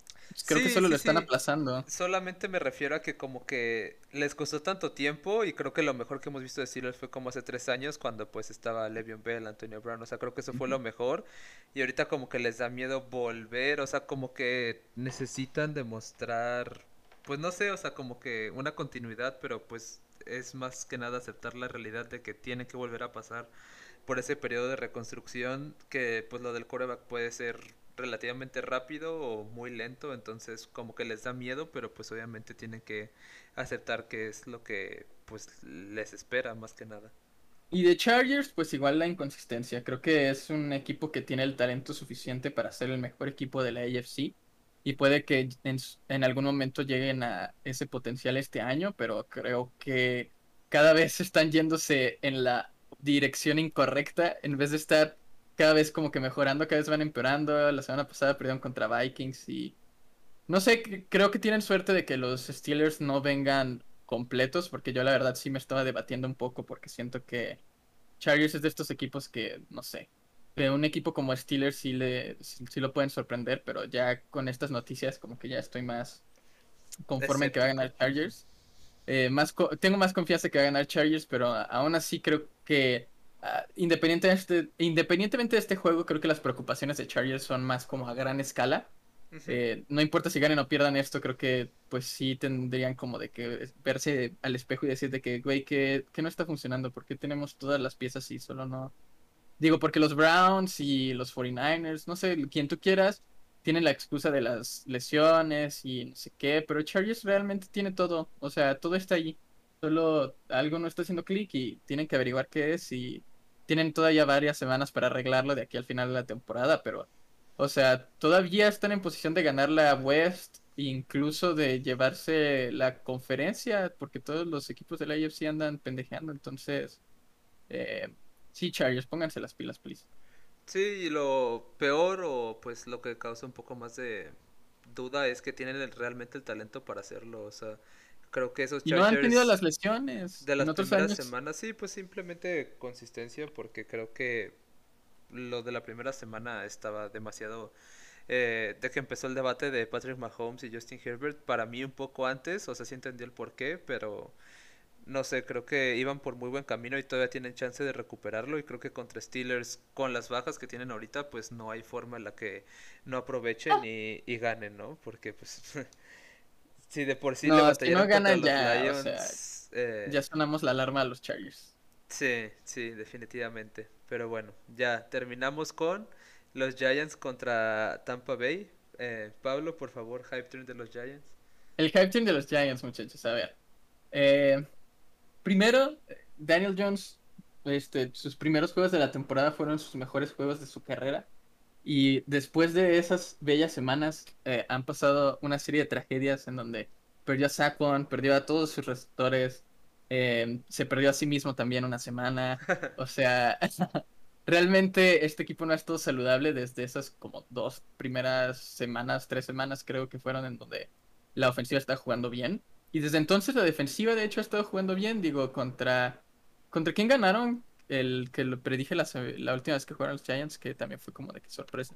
Creo que solo lo están aplazando. Solamente me refiero a que como que les costó tanto tiempo y creo que lo mejor que hemos visto de Steelers fue como hace tres años cuando pues estaba Le'Veon Bell, Antonio Brown, o sea, creo que eso fue lo mejor. Y ahorita como que les da miedo volver, o sea, como que necesitan demostrar, pues no sé, o sea, como que una continuidad, pero pues es más que nada aceptar la realidad de que tienen que volver a pasar por ese periodo de reconstrucción que pues lo del coreback puede ser relativamente rápido o muy lento, entonces como que les da miedo, pero pues obviamente tienen que aceptar que es lo que pues les espera más que nada. Y de Chargers, pues igual la inconsistencia. Creo que es un equipo que tiene el talento suficiente para ser el mejor equipo de la AFC. Y puede que en, en algún momento lleguen a ese potencial este año, pero creo que cada vez están yéndose en la dirección incorrecta en vez de estar cada vez como que mejorando, cada vez van empeorando. La semana pasada perdieron contra Vikings y no sé, creo que tienen suerte de que los Steelers no vengan completos, porque yo la verdad sí me estaba debatiendo un poco porque siento que Chargers es de estos equipos que, no sé, que un equipo como Steelers sí, le, sí, lo pueden sorprender, pero ya con estas noticias como que ya estoy más conforme en que va a ganar Chargers. Eh, más tengo más confianza que va a ganar Chargers, pero aún así creo que Ah, independientemente, independientemente de este juego, creo que las preocupaciones de Chargers son más como a gran escala. Eh, no importa si ganen o pierdan esto, creo que pues sí tendrían como de que verse al espejo y decir de que, güey, que, que no está funcionando, porque tenemos todas las piezas y solo no... Digo, porque los Browns y los 49ers, no sé, quien tú quieras, tienen la excusa de las lesiones y no sé qué, pero Chargers realmente tiene todo, o sea, todo está allí. solo algo no está haciendo clic y tienen que averiguar qué es y tienen todavía varias semanas para arreglarlo de aquí al final de la temporada, pero, o sea, todavía están en posición de ganar la West, incluso de llevarse la conferencia, porque todos los equipos de la AFC andan pendejeando, entonces, eh, sí, Chargers, pónganse las pilas, please. Sí, y lo peor o pues lo que causa un poco más de duda es que tienen realmente el talento para hacerlo, o sea, creo que esos Y no han tenido las lesiones. de las en otros primeras años. semanas, sí, pues simplemente consistencia, porque creo que lo de la primera semana estaba demasiado... eh, de que empezó el debate de Patrick Mahomes y Justin Herbert, para mí un poco antes, o sea, sí entendí el porqué, pero no sé, creo que iban por muy buen camino y todavía tienen chance de recuperarlo y creo que contra Steelers, con las bajas que tienen ahorita, pues no hay forma en la que no aprovechen y, y ganen, ¿no? Porque pues (laughs) si de por sí le No, si no batallaron ganan los ya, o sea, Lions, eh, ya sonamos la alarma a los Chargers. Sí, sí, definitivamente. Pero bueno, ya terminamos con los Giants contra Tampa Bay. Eh, Pablo, por favor, hype train de los Giants. El hype team de los Giants, muchachos, a ver. Eh, primero, Daniel Jones, este, sus primeros juegos de la temporada fueron sus mejores juegos de su carrera. Y después de esas bellas semanas, eh, han pasado una serie de tragedias en donde perdió a Saquon, perdió a todos sus receptores, eh, se perdió a sí mismo también una semana. (laughs) O sea, (laughs) realmente este equipo no ha estado saludable desde esas como dos primeras semanas, tres semanas creo que fueron en donde la ofensiva está jugando bien. Y desde entonces la defensiva de hecho ha estado jugando bien, digo, contra... ¿Contra quién ganaron? El que lo predije la, la última vez que jugaron los Giants, que también fue como de que sorpresa.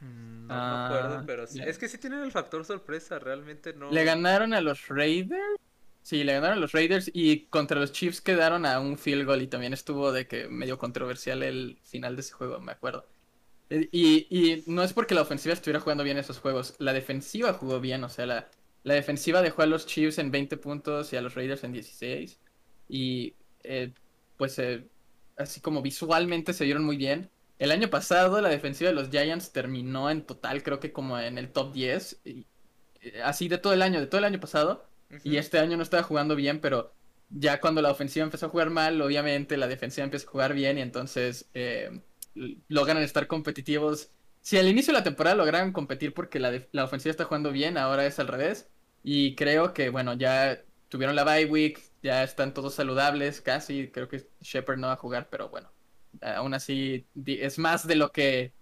Mm, No me Ah, acuerdo, pero sí. Es que sí tienen el factor sorpresa, realmente no. Le ganaron a los Raiders. Sí, le ganaron a los Raiders y contra los Chiefs quedaron a un field goal y también estuvo de que medio controversial el final de ese juego, me acuerdo. Eh, Y, y no es porque la ofensiva estuviera jugando bien esos juegos, la defensiva jugó bien, o sea, la, la defensiva dejó a los Chiefs en 20 puntos y a los Raiders en 16. Y eh, pues eh, así como visualmente se vieron muy bien. El año pasado la defensiva de los Giants terminó en total, creo que como en el top 10. y, eh, así de todo el año, de todo el año pasado. Y este año no estaba jugando bien, pero ya cuando la ofensiva empezó a jugar mal, obviamente la defensiva empieza a jugar bien y entonces eh, logran estar competitivos. Si al inicio de la temporada lograron competir porque la, la ofensiva está jugando bien, ahora es al revés. Y creo que, bueno, ya tuvieron la bye week, ya están todos saludables casi. Creo que Shepard no va a jugar, pero bueno, aún así es más de lo que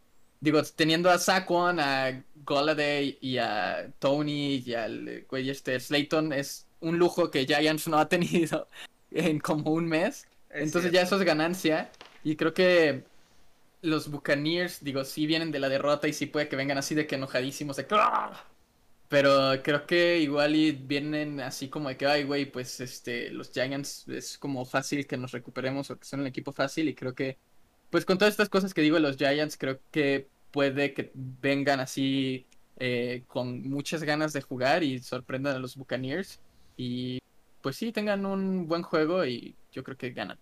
Digo, teniendo a Saquon, a Golladay y a Tony y al güey este Slayton, es un lujo que Giants no ha tenido (laughs) en como un mes. Es Entonces ya eso es ganancia. Y creo que los Buccaneers, digo, sí vienen de la derrota y sí puede que vengan así de que enojadísimos, de que "Ah". Pero creo que igual y vienen así como de que, ay, güey, pues este, los Giants es como fácil que nos recuperemos o que son un equipo fácil y creo que pues con todas estas cosas que digo los Giants, creo que puede que vengan así eh, con muchas ganas de jugar y sorprendan a los Buccaneers. Y pues sí, tengan un buen juego y yo creo que ganan.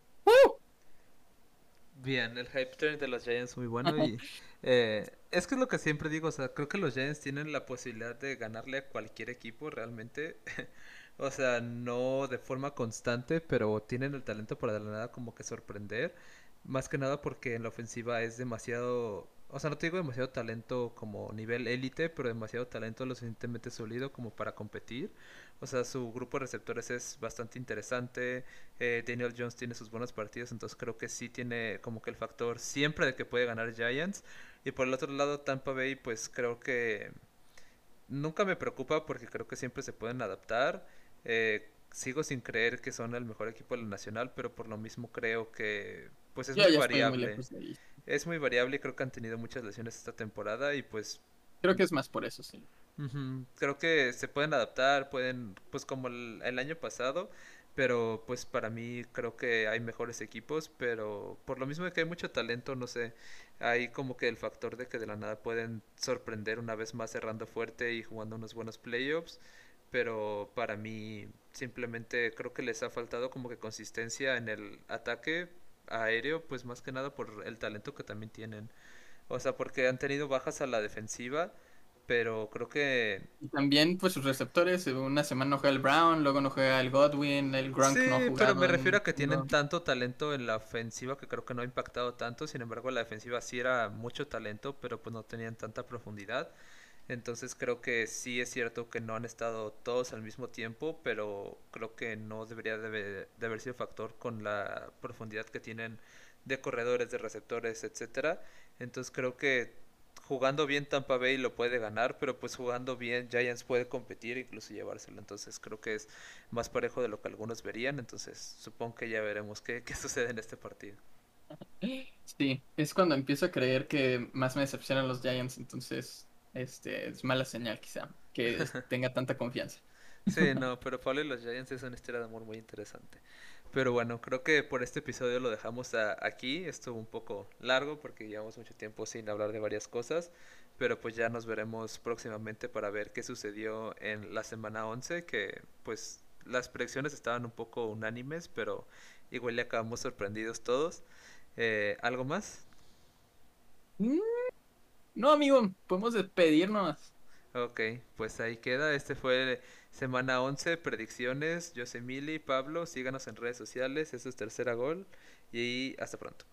Bien, el hype train de los Giants muy bueno y eh, es que es lo que siempre digo, o sea, creo que los Giants tienen la posibilidad de ganarle a cualquier equipo realmente, (laughs) o sea, no de forma constante, pero tienen el talento para de la nada como que sorprender, más que nada porque en la ofensiva es demasiado, o sea, no te digo demasiado talento como nivel élite, pero demasiado talento lo suficientemente sólido como para competir. O sea, su grupo de receptores es bastante interesante. eh, Daniel Jones tiene sus buenos partidos, entonces creo que sí tiene como que el factor siempre de que puede ganar Giants. Y por el otro lado, Tampa Bay, pues creo que nunca me preocupa porque creo que siempre se pueden adaptar. Eh, sigo sin creer que son el mejor equipo de la nacional, pero por lo mismo creo que pues es Yo muy muy Es muy variable y creo que han tenido muchas lesiones esta temporada y pues Creo que es más por eso, sí. Creo que se pueden adaptar, pueden, pues como el, el año pasado, pero pues para mí creo que hay mejores equipos, pero por lo mismo de que hay mucho talento, no sé, hay como que el factor de que de la nada pueden sorprender una vez más cerrando fuerte y jugando unos buenos playoffs, pero para mí simplemente creo que les ha faltado como que consistencia en el ataque aéreo, pues más que nada por el talento que también tienen. O sea, porque han tenido bajas a la defensiva Pero creo que. Y también, pues sus receptores. Una semana no juega el Brown, luego no juega el Godwin, el Gronk sí, no ha jugado. pero me refiero a que en- tienen no. tanto talento en la ofensiva que creo que no ha impactado tanto. Sin embargo, la defensiva sí era mucho talento, pero pues no tenían tanta profundidad. Entonces creo que sí es cierto que no han estado todos al mismo tiempo, pero creo que no debería de, haber sido factor con la profundidad que tienen de corredores, de receptores, etcétera. Entonces creo que jugando bien Tampa Bay lo puede ganar, pero pues jugando bien Giants puede competir, incluso llevárselo. Entonces creo que es más parejo de lo que algunos verían. Entonces supongo que ya veremos qué, qué (laughs) sucede en este partido. Sí, es cuando empiezo a creer que más me decepcionan los Giants, entonces este es mala señal quizá que (laughs) tenga tanta confianza. Sí, (laughs) no, pero Pablo y los Giants es una historia de amor muy interesante. Pero bueno, creo que por este episodio lo dejamos a- aquí. Estuvo un poco largo porque llevamos mucho tiempo sin hablar de varias cosas. Pero pues ya nos veremos próximamente para ver qué sucedió en la semana 11. Que pues las predicciones estaban un poco unánimes, pero igual le acabamos sorprendidos todos. Eh, ¿algo más? Mm, No, amigo, podemos despedirnos. Ok, pues ahí queda. Este fue semana 11, predicciones. Yo soy Mili, Pablo, síganos en redes sociales. Eso es tercera gol. Y hasta pronto.